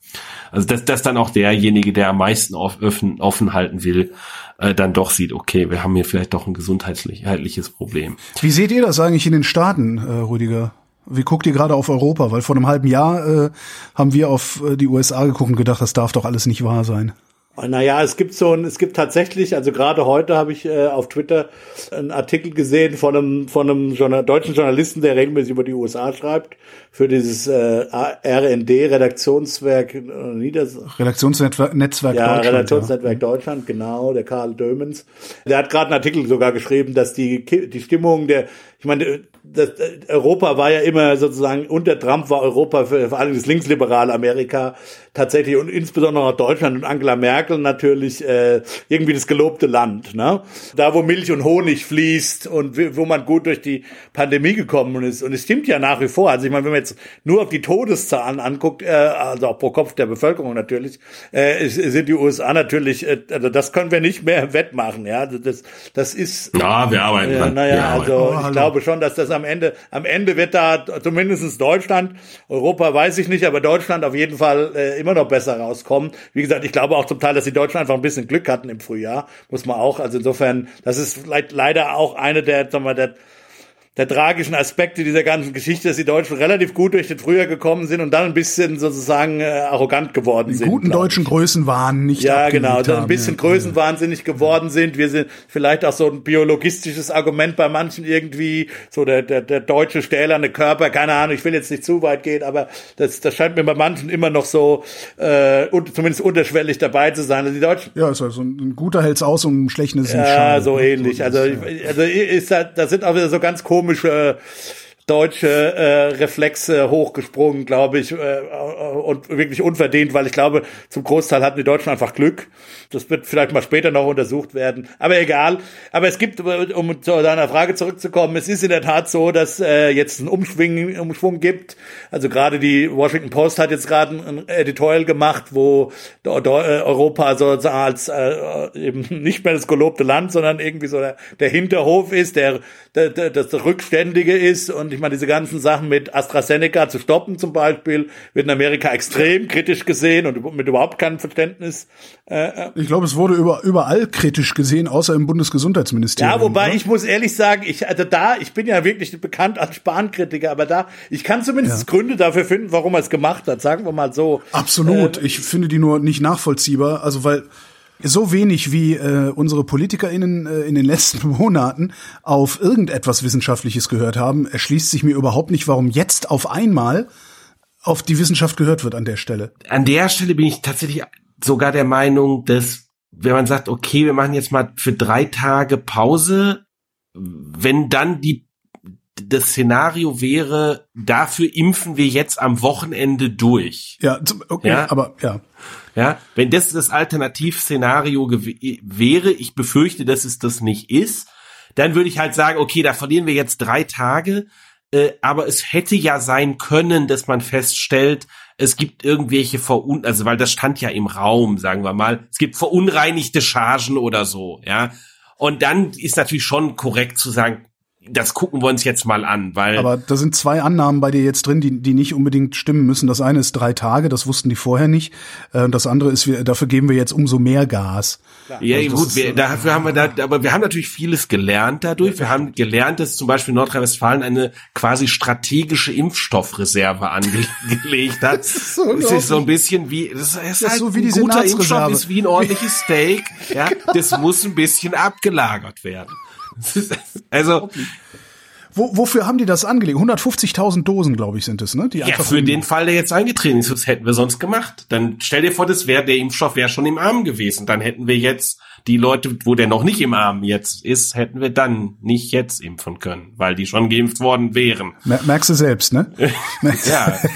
Also dass, dass dann auch derjenige, der am meisten offen, offen halten will, äh, dann doch sieht, okay, wir haben hier vielleicht doch ein gesundheitliches Problem. Wie seht ihr das eigentlich in den Staaten, äh, Rüdiger? Wie guckt ihr gerade auf Europa? Weil vor einem halben Jahr äh, haben wir auf äh, die USA geguckt und gedacht, das darf doch alles nicht wahr sein. Naja, es gibt so ein, es gibt tatsächlich, also gerade heute habe ich äh, auf Twitter einen Artikel gesehen von einem, von einem Journal deutschen Journalisten, der regelmäßig über die USA schreibt, für dieses äh, RND, Redaktionswerk äh, Nieders Redaktionsnetzwerk Netzwerk ja, Deutschland. Redaktionsnetzwerk ja. Deutschland, genau, der Karl Dömens. Der hat gerade einen Artikel sogar geschrieben, dass die, die Stimmung der, ich meine, das, Europa war ja immer sozusagen, unter Trump war Europa für, vor allem das linksliberale Amerika tatsächlich und insbesondere auch Deutschland und Angela Merkel natürlich äh, irgendwie das gelobte Land. Ne? Da, wo Milch und Honig fließt und wo man gut durch die Pandemie gekommen ist. Und es stimmt ja nach wie vor. Also ich meine, wenn man jetzt nur auf die Todeszahlen anguckt, äh, also auch pro Kopf der Bevölkerung natürlich, äh, sind die USA natürlich, äh, also das können wir nicht mehr wettmachen. Ja, also das, das ist. Ja, wir arbeiten. Äh, naja, also oh, ich glaube schon, dass das am Ende, am Ende wird da zumindestens Deutschland, Europa weiß ich nicht, aber Deutschland auf jeden Fall äh, immer noch besser rauskommen. Wie gesagt, ich glaube auch zum Teil, dass die Deutschen einfach ein bisschen Glück hatten im Frühjahr, muss man auch. Also insofern, das ist vielleicht leider auch eine der, sagen wir, der der tragischen Aspekte dieser ganzen Geschichte, dass die Deutschen relativ gut durch den Frühjahr gekommen sind und dann ein bisschen sozusagen äh, arrogant geworden die sind. Guten deutschen. Größenwahn nicht Ja, genau, dann ein bisschen ja. größenwahnsinnig geworden sind. Wir sind vielleicht auch so ein biologistisches Argument bei manchen irgendwie, so der, der, der deutsche stählerne Körper, keine Ahnung, ich will jetzt nicht zu weit gehen, aber das, das scheint mir bei manchen immer noch so äh, und, zumindest unterschwellig dabei zu sein. Also die Deutschen. Ja, ist also ein guter hält's aus und ein schlechter ist Ja, Schade. so ähnlich. Also, also ist da, da sind auch wieder so ganz komische komische deutsche äh, Reflexe hochgesprungen, glaube ich, äh, und wirklich unverdient, weil ich glaube, zum Großteil hatten die Deutschen einfach Glück. Das wird vielleicht mal später noch untersucht werden. Aber egal. Aber es gibt, um zu deiner Frage zurückzukommen, es ist in der Tat so, dass äh, jetzt ein Umschwung, Umschwung gibt. Also gerade die Washington Post hat jetzt gerade ein Editorial gemacht, wo Europa so als äh, eben nicht mehr das gelobte Land, sondern irgendwie so der, der Hinterhof ist, der, der, der das Rückständige ist und ich meine, diese ganzen Sachen mit AstraZeneca zu stoppen zum Beispiel, wird in Amerika extrem kritisch gesehen und mit überhaupt keinem Verständnis. Äh, äh, ich glaube, es wurde über, überall kritisch gesehen, außer im Bundesgesundheitsministerium. Ja, wobei oder? ich muss ehrlich sagen, ich, also da, ich bin ja wirklich bekannt als Spahn-Kritiker, aber da, ich kann zumindest ja. Gründe dafür finden, warum er es gemacht hat, sagen wir mal so. Absolut. Äh, ich finde die nur nicht nachvollziehbar, also weil so wenig wie äh, unsere PolitikerInnen äh, in den letzten Monaten auf irgendetwas Wissenschaftliches gehört haben, erschließt sich mir überhaupt nicht, warum jetzt auf einmal auf die Wissenschaft gehört wird an der Stelle. An der Stelle bin ich tatsächlich sogar der Meinung, dass wenn man sagt, okay, wir machen jetzt mal für drei Tage Pause, wenn dann die das Szenario wäre, dafür impfen wir jetzt am Wochenende durch. Ja, okay, ja? aber ja. Ja, wenn das das Alternativszenario wäre, ich befürchte, dass es das nicht ist, dann würde ich halt sagen, okay, da verlieren wir jetzt drei Tage, äh, aber es hätte ja sein können, dass man feststellt, es gibt irgendwelche verun, also weil das stand ja im Raum, sagen wir mal, es gibt verunreinigte Chargen oder so, ja. Und dann ist natürlich schon korrekt zu sagen, das gucken wir uns jetzt mal an, weil. Aber da sind zwei Annahmen bei dir jetzt drin, die, die nicht unbedingt stimmen müssen. Das eine ist drei Tage, das wussten die vorher nicht. Äh, das andere ist, wir, dafür geben wir jetzt umso mehr Gas. Ja, also gut, wir, dafür haben wir da, aber wir haben natürlich vieles gelernt dadurch. Wir haben gelernt, dass zum Beispiel Nordrhein-Westfalen eine quasi strategische Impfstoffreserve angelegt hat. das ist so, das ist so ein bisschen wie, das ist, das ist halt so wie ein guter Impfstoff ist wie ein ordentliches Steak. ja, das muss ein bisschen abgelagert werden. also. Wo, wofür haben die das angelegt? 150.000 Dosen, glaube ich, sind es, ne? Die ja, für den Fall, der jetzt eingetreten ist, das hätten wir sonst gemacht. Dann stell dir vor, das wäre der Impfstoff wäre schon im Arm gewesen. Dann hätten wir jetzt die Leute, wo der noch nicht im Arm jetzt ist, hätten wir dann nicht jetzt impfen können, weil die schon geimpft worden wären. Merkst du selbst, ne? ja.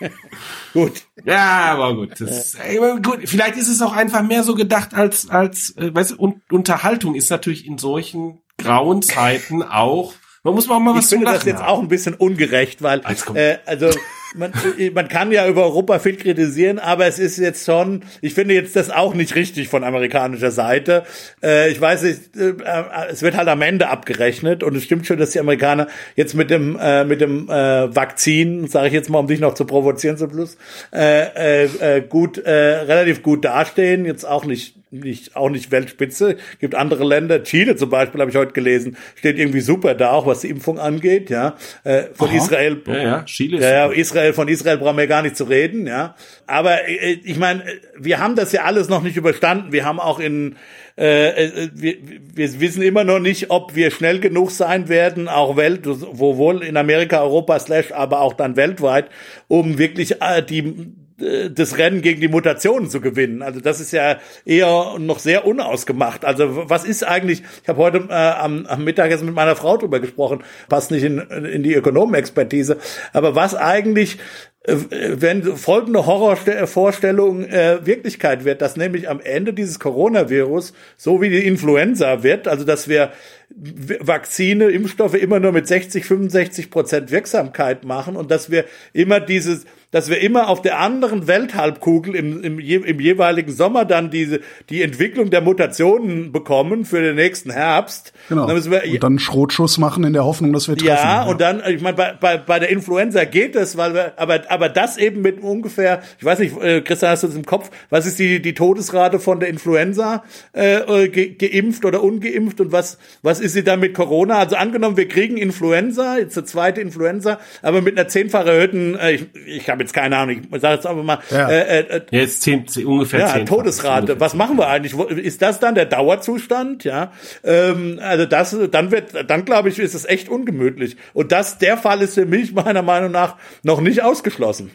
gut. Ja, aber gut. Das, äh, gut. Vielleicht ist es auch einfach mehr so gedacht als, als, äh, weißt du, und Unterhaltung ist natürlich in solchen grauen Zeiten auch, man muss auch mal was ich finde das jetzt haben. auch ein bisschen ungerecht, weil, äh, also, man, äh, man kann ja über Europa viel kritisieren, aber es ist jetzt schon, ich finde jetzt das auch nicht richtig von amerikanischer Seite. Äh, ich weiß nicht, äh, äh, es wird halt am Ende abgerechnet und es stimmt schon, dass die Amerikaner jetzt mit dem äh, mit dem äh, Vakzin, sage ich jetzt mal, um dich noch zu provozieren zum Schluss, äh, äh, gut, äh, relativ gut dastehen. Jetzt auch nicht nicht auch nicht Weltspitze. Gibt andere Länder, Chile zum Beispiel, habe ich heute gelesen, steht irgendwie super da, auch was die Impfung angeht. Ja, äh, von Aha. Israel. Ja, ja, Chile. Ja, ja, Israel von Israel brauchen wir gar nicht zu reden, ja. Aber äh, ich meine, wir haben das ja alles noch nicht überstanden. Wir haben auch in äh, äh, wir, wir wissen immer noch nicht, ob wir schnell genug sein werden, auch Welt, wohl in Amerika, Europa, slash, aber auch dann weltweit, um wirklich äh, die das Rennen gegen die Mutationen zu gewinnen. Also das ist ja eher noch sehr unausgemacht. Also was ist eigentlich, ich habe heute äh, am, am Mittagessen mit meiner Frau drüber gesprochen, passt nicht in, in die Ökonomenexpertise, aber was eigentlich äh, wenn folgende Horrorvorstellung äh, Wirklichkeit wird, dass nämlich am Ende dieses Coronavirus so wie die Influenza wird, also dass wir Vakzine, Impfstoffe immer nur mit 60, 65 Prozent Wirksamkeit machen und dass wir immer dieses dass wir immer auf der anderen Welthalbkugel im, im, im jeweiligen Sommer dann diese, die Entwicklung der Mutationen bekommen für den nächsten Herbst. Genau. Dann müssen wir, und dann Schrotschuss machen in der Hoffnung, dass wir treffen. Ja, ja. und dann, ich meine, bei, bei, bei der Influenza geht es, weil wir, aber, aber das eben mit ungefähr, ich weiß nicht, äh, Christian, hast du das im Kopf, was ist die, die Todesrate von der Influenza äh, äh ge, geimpft oder ungeimpft und was, was ist sie dann mit Corona? Also angenommen, wir kriegen Influenza, jetzt eine zweite Influenza, aber mit einer zehnfach erhöhten, äh, ich, ich habe jetzt keine Ahnung, ich sage jetzt einfach mal, ja. äh, äh, jetzt zehn, ungefähr ja, Todesrate. Ungefähr Was machen wir eigentlich? Ist das dann der Dauerzustand? Ja, ähm, also das, dann wird, dann glaube ich, ist es echt ungemütlich. Und das, der Fall ist für mich meiner Meinung nach noch nicht ausgeschlossen.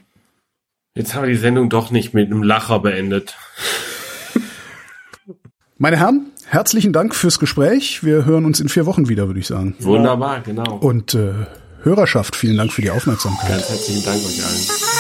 Jetzt haben wir die Sendung doch nicht mit einem Lacher beendet. Meine Herren, herzlichen Dank fürs Gespräch. Wir hören uns in vier Wochen wieder, würde ich sagen. Wunderbar, genau. Und äh, Hörerschaft, vielen Dank für die Aufmerksamkeit. Ganz herzlichen Dank euch allen.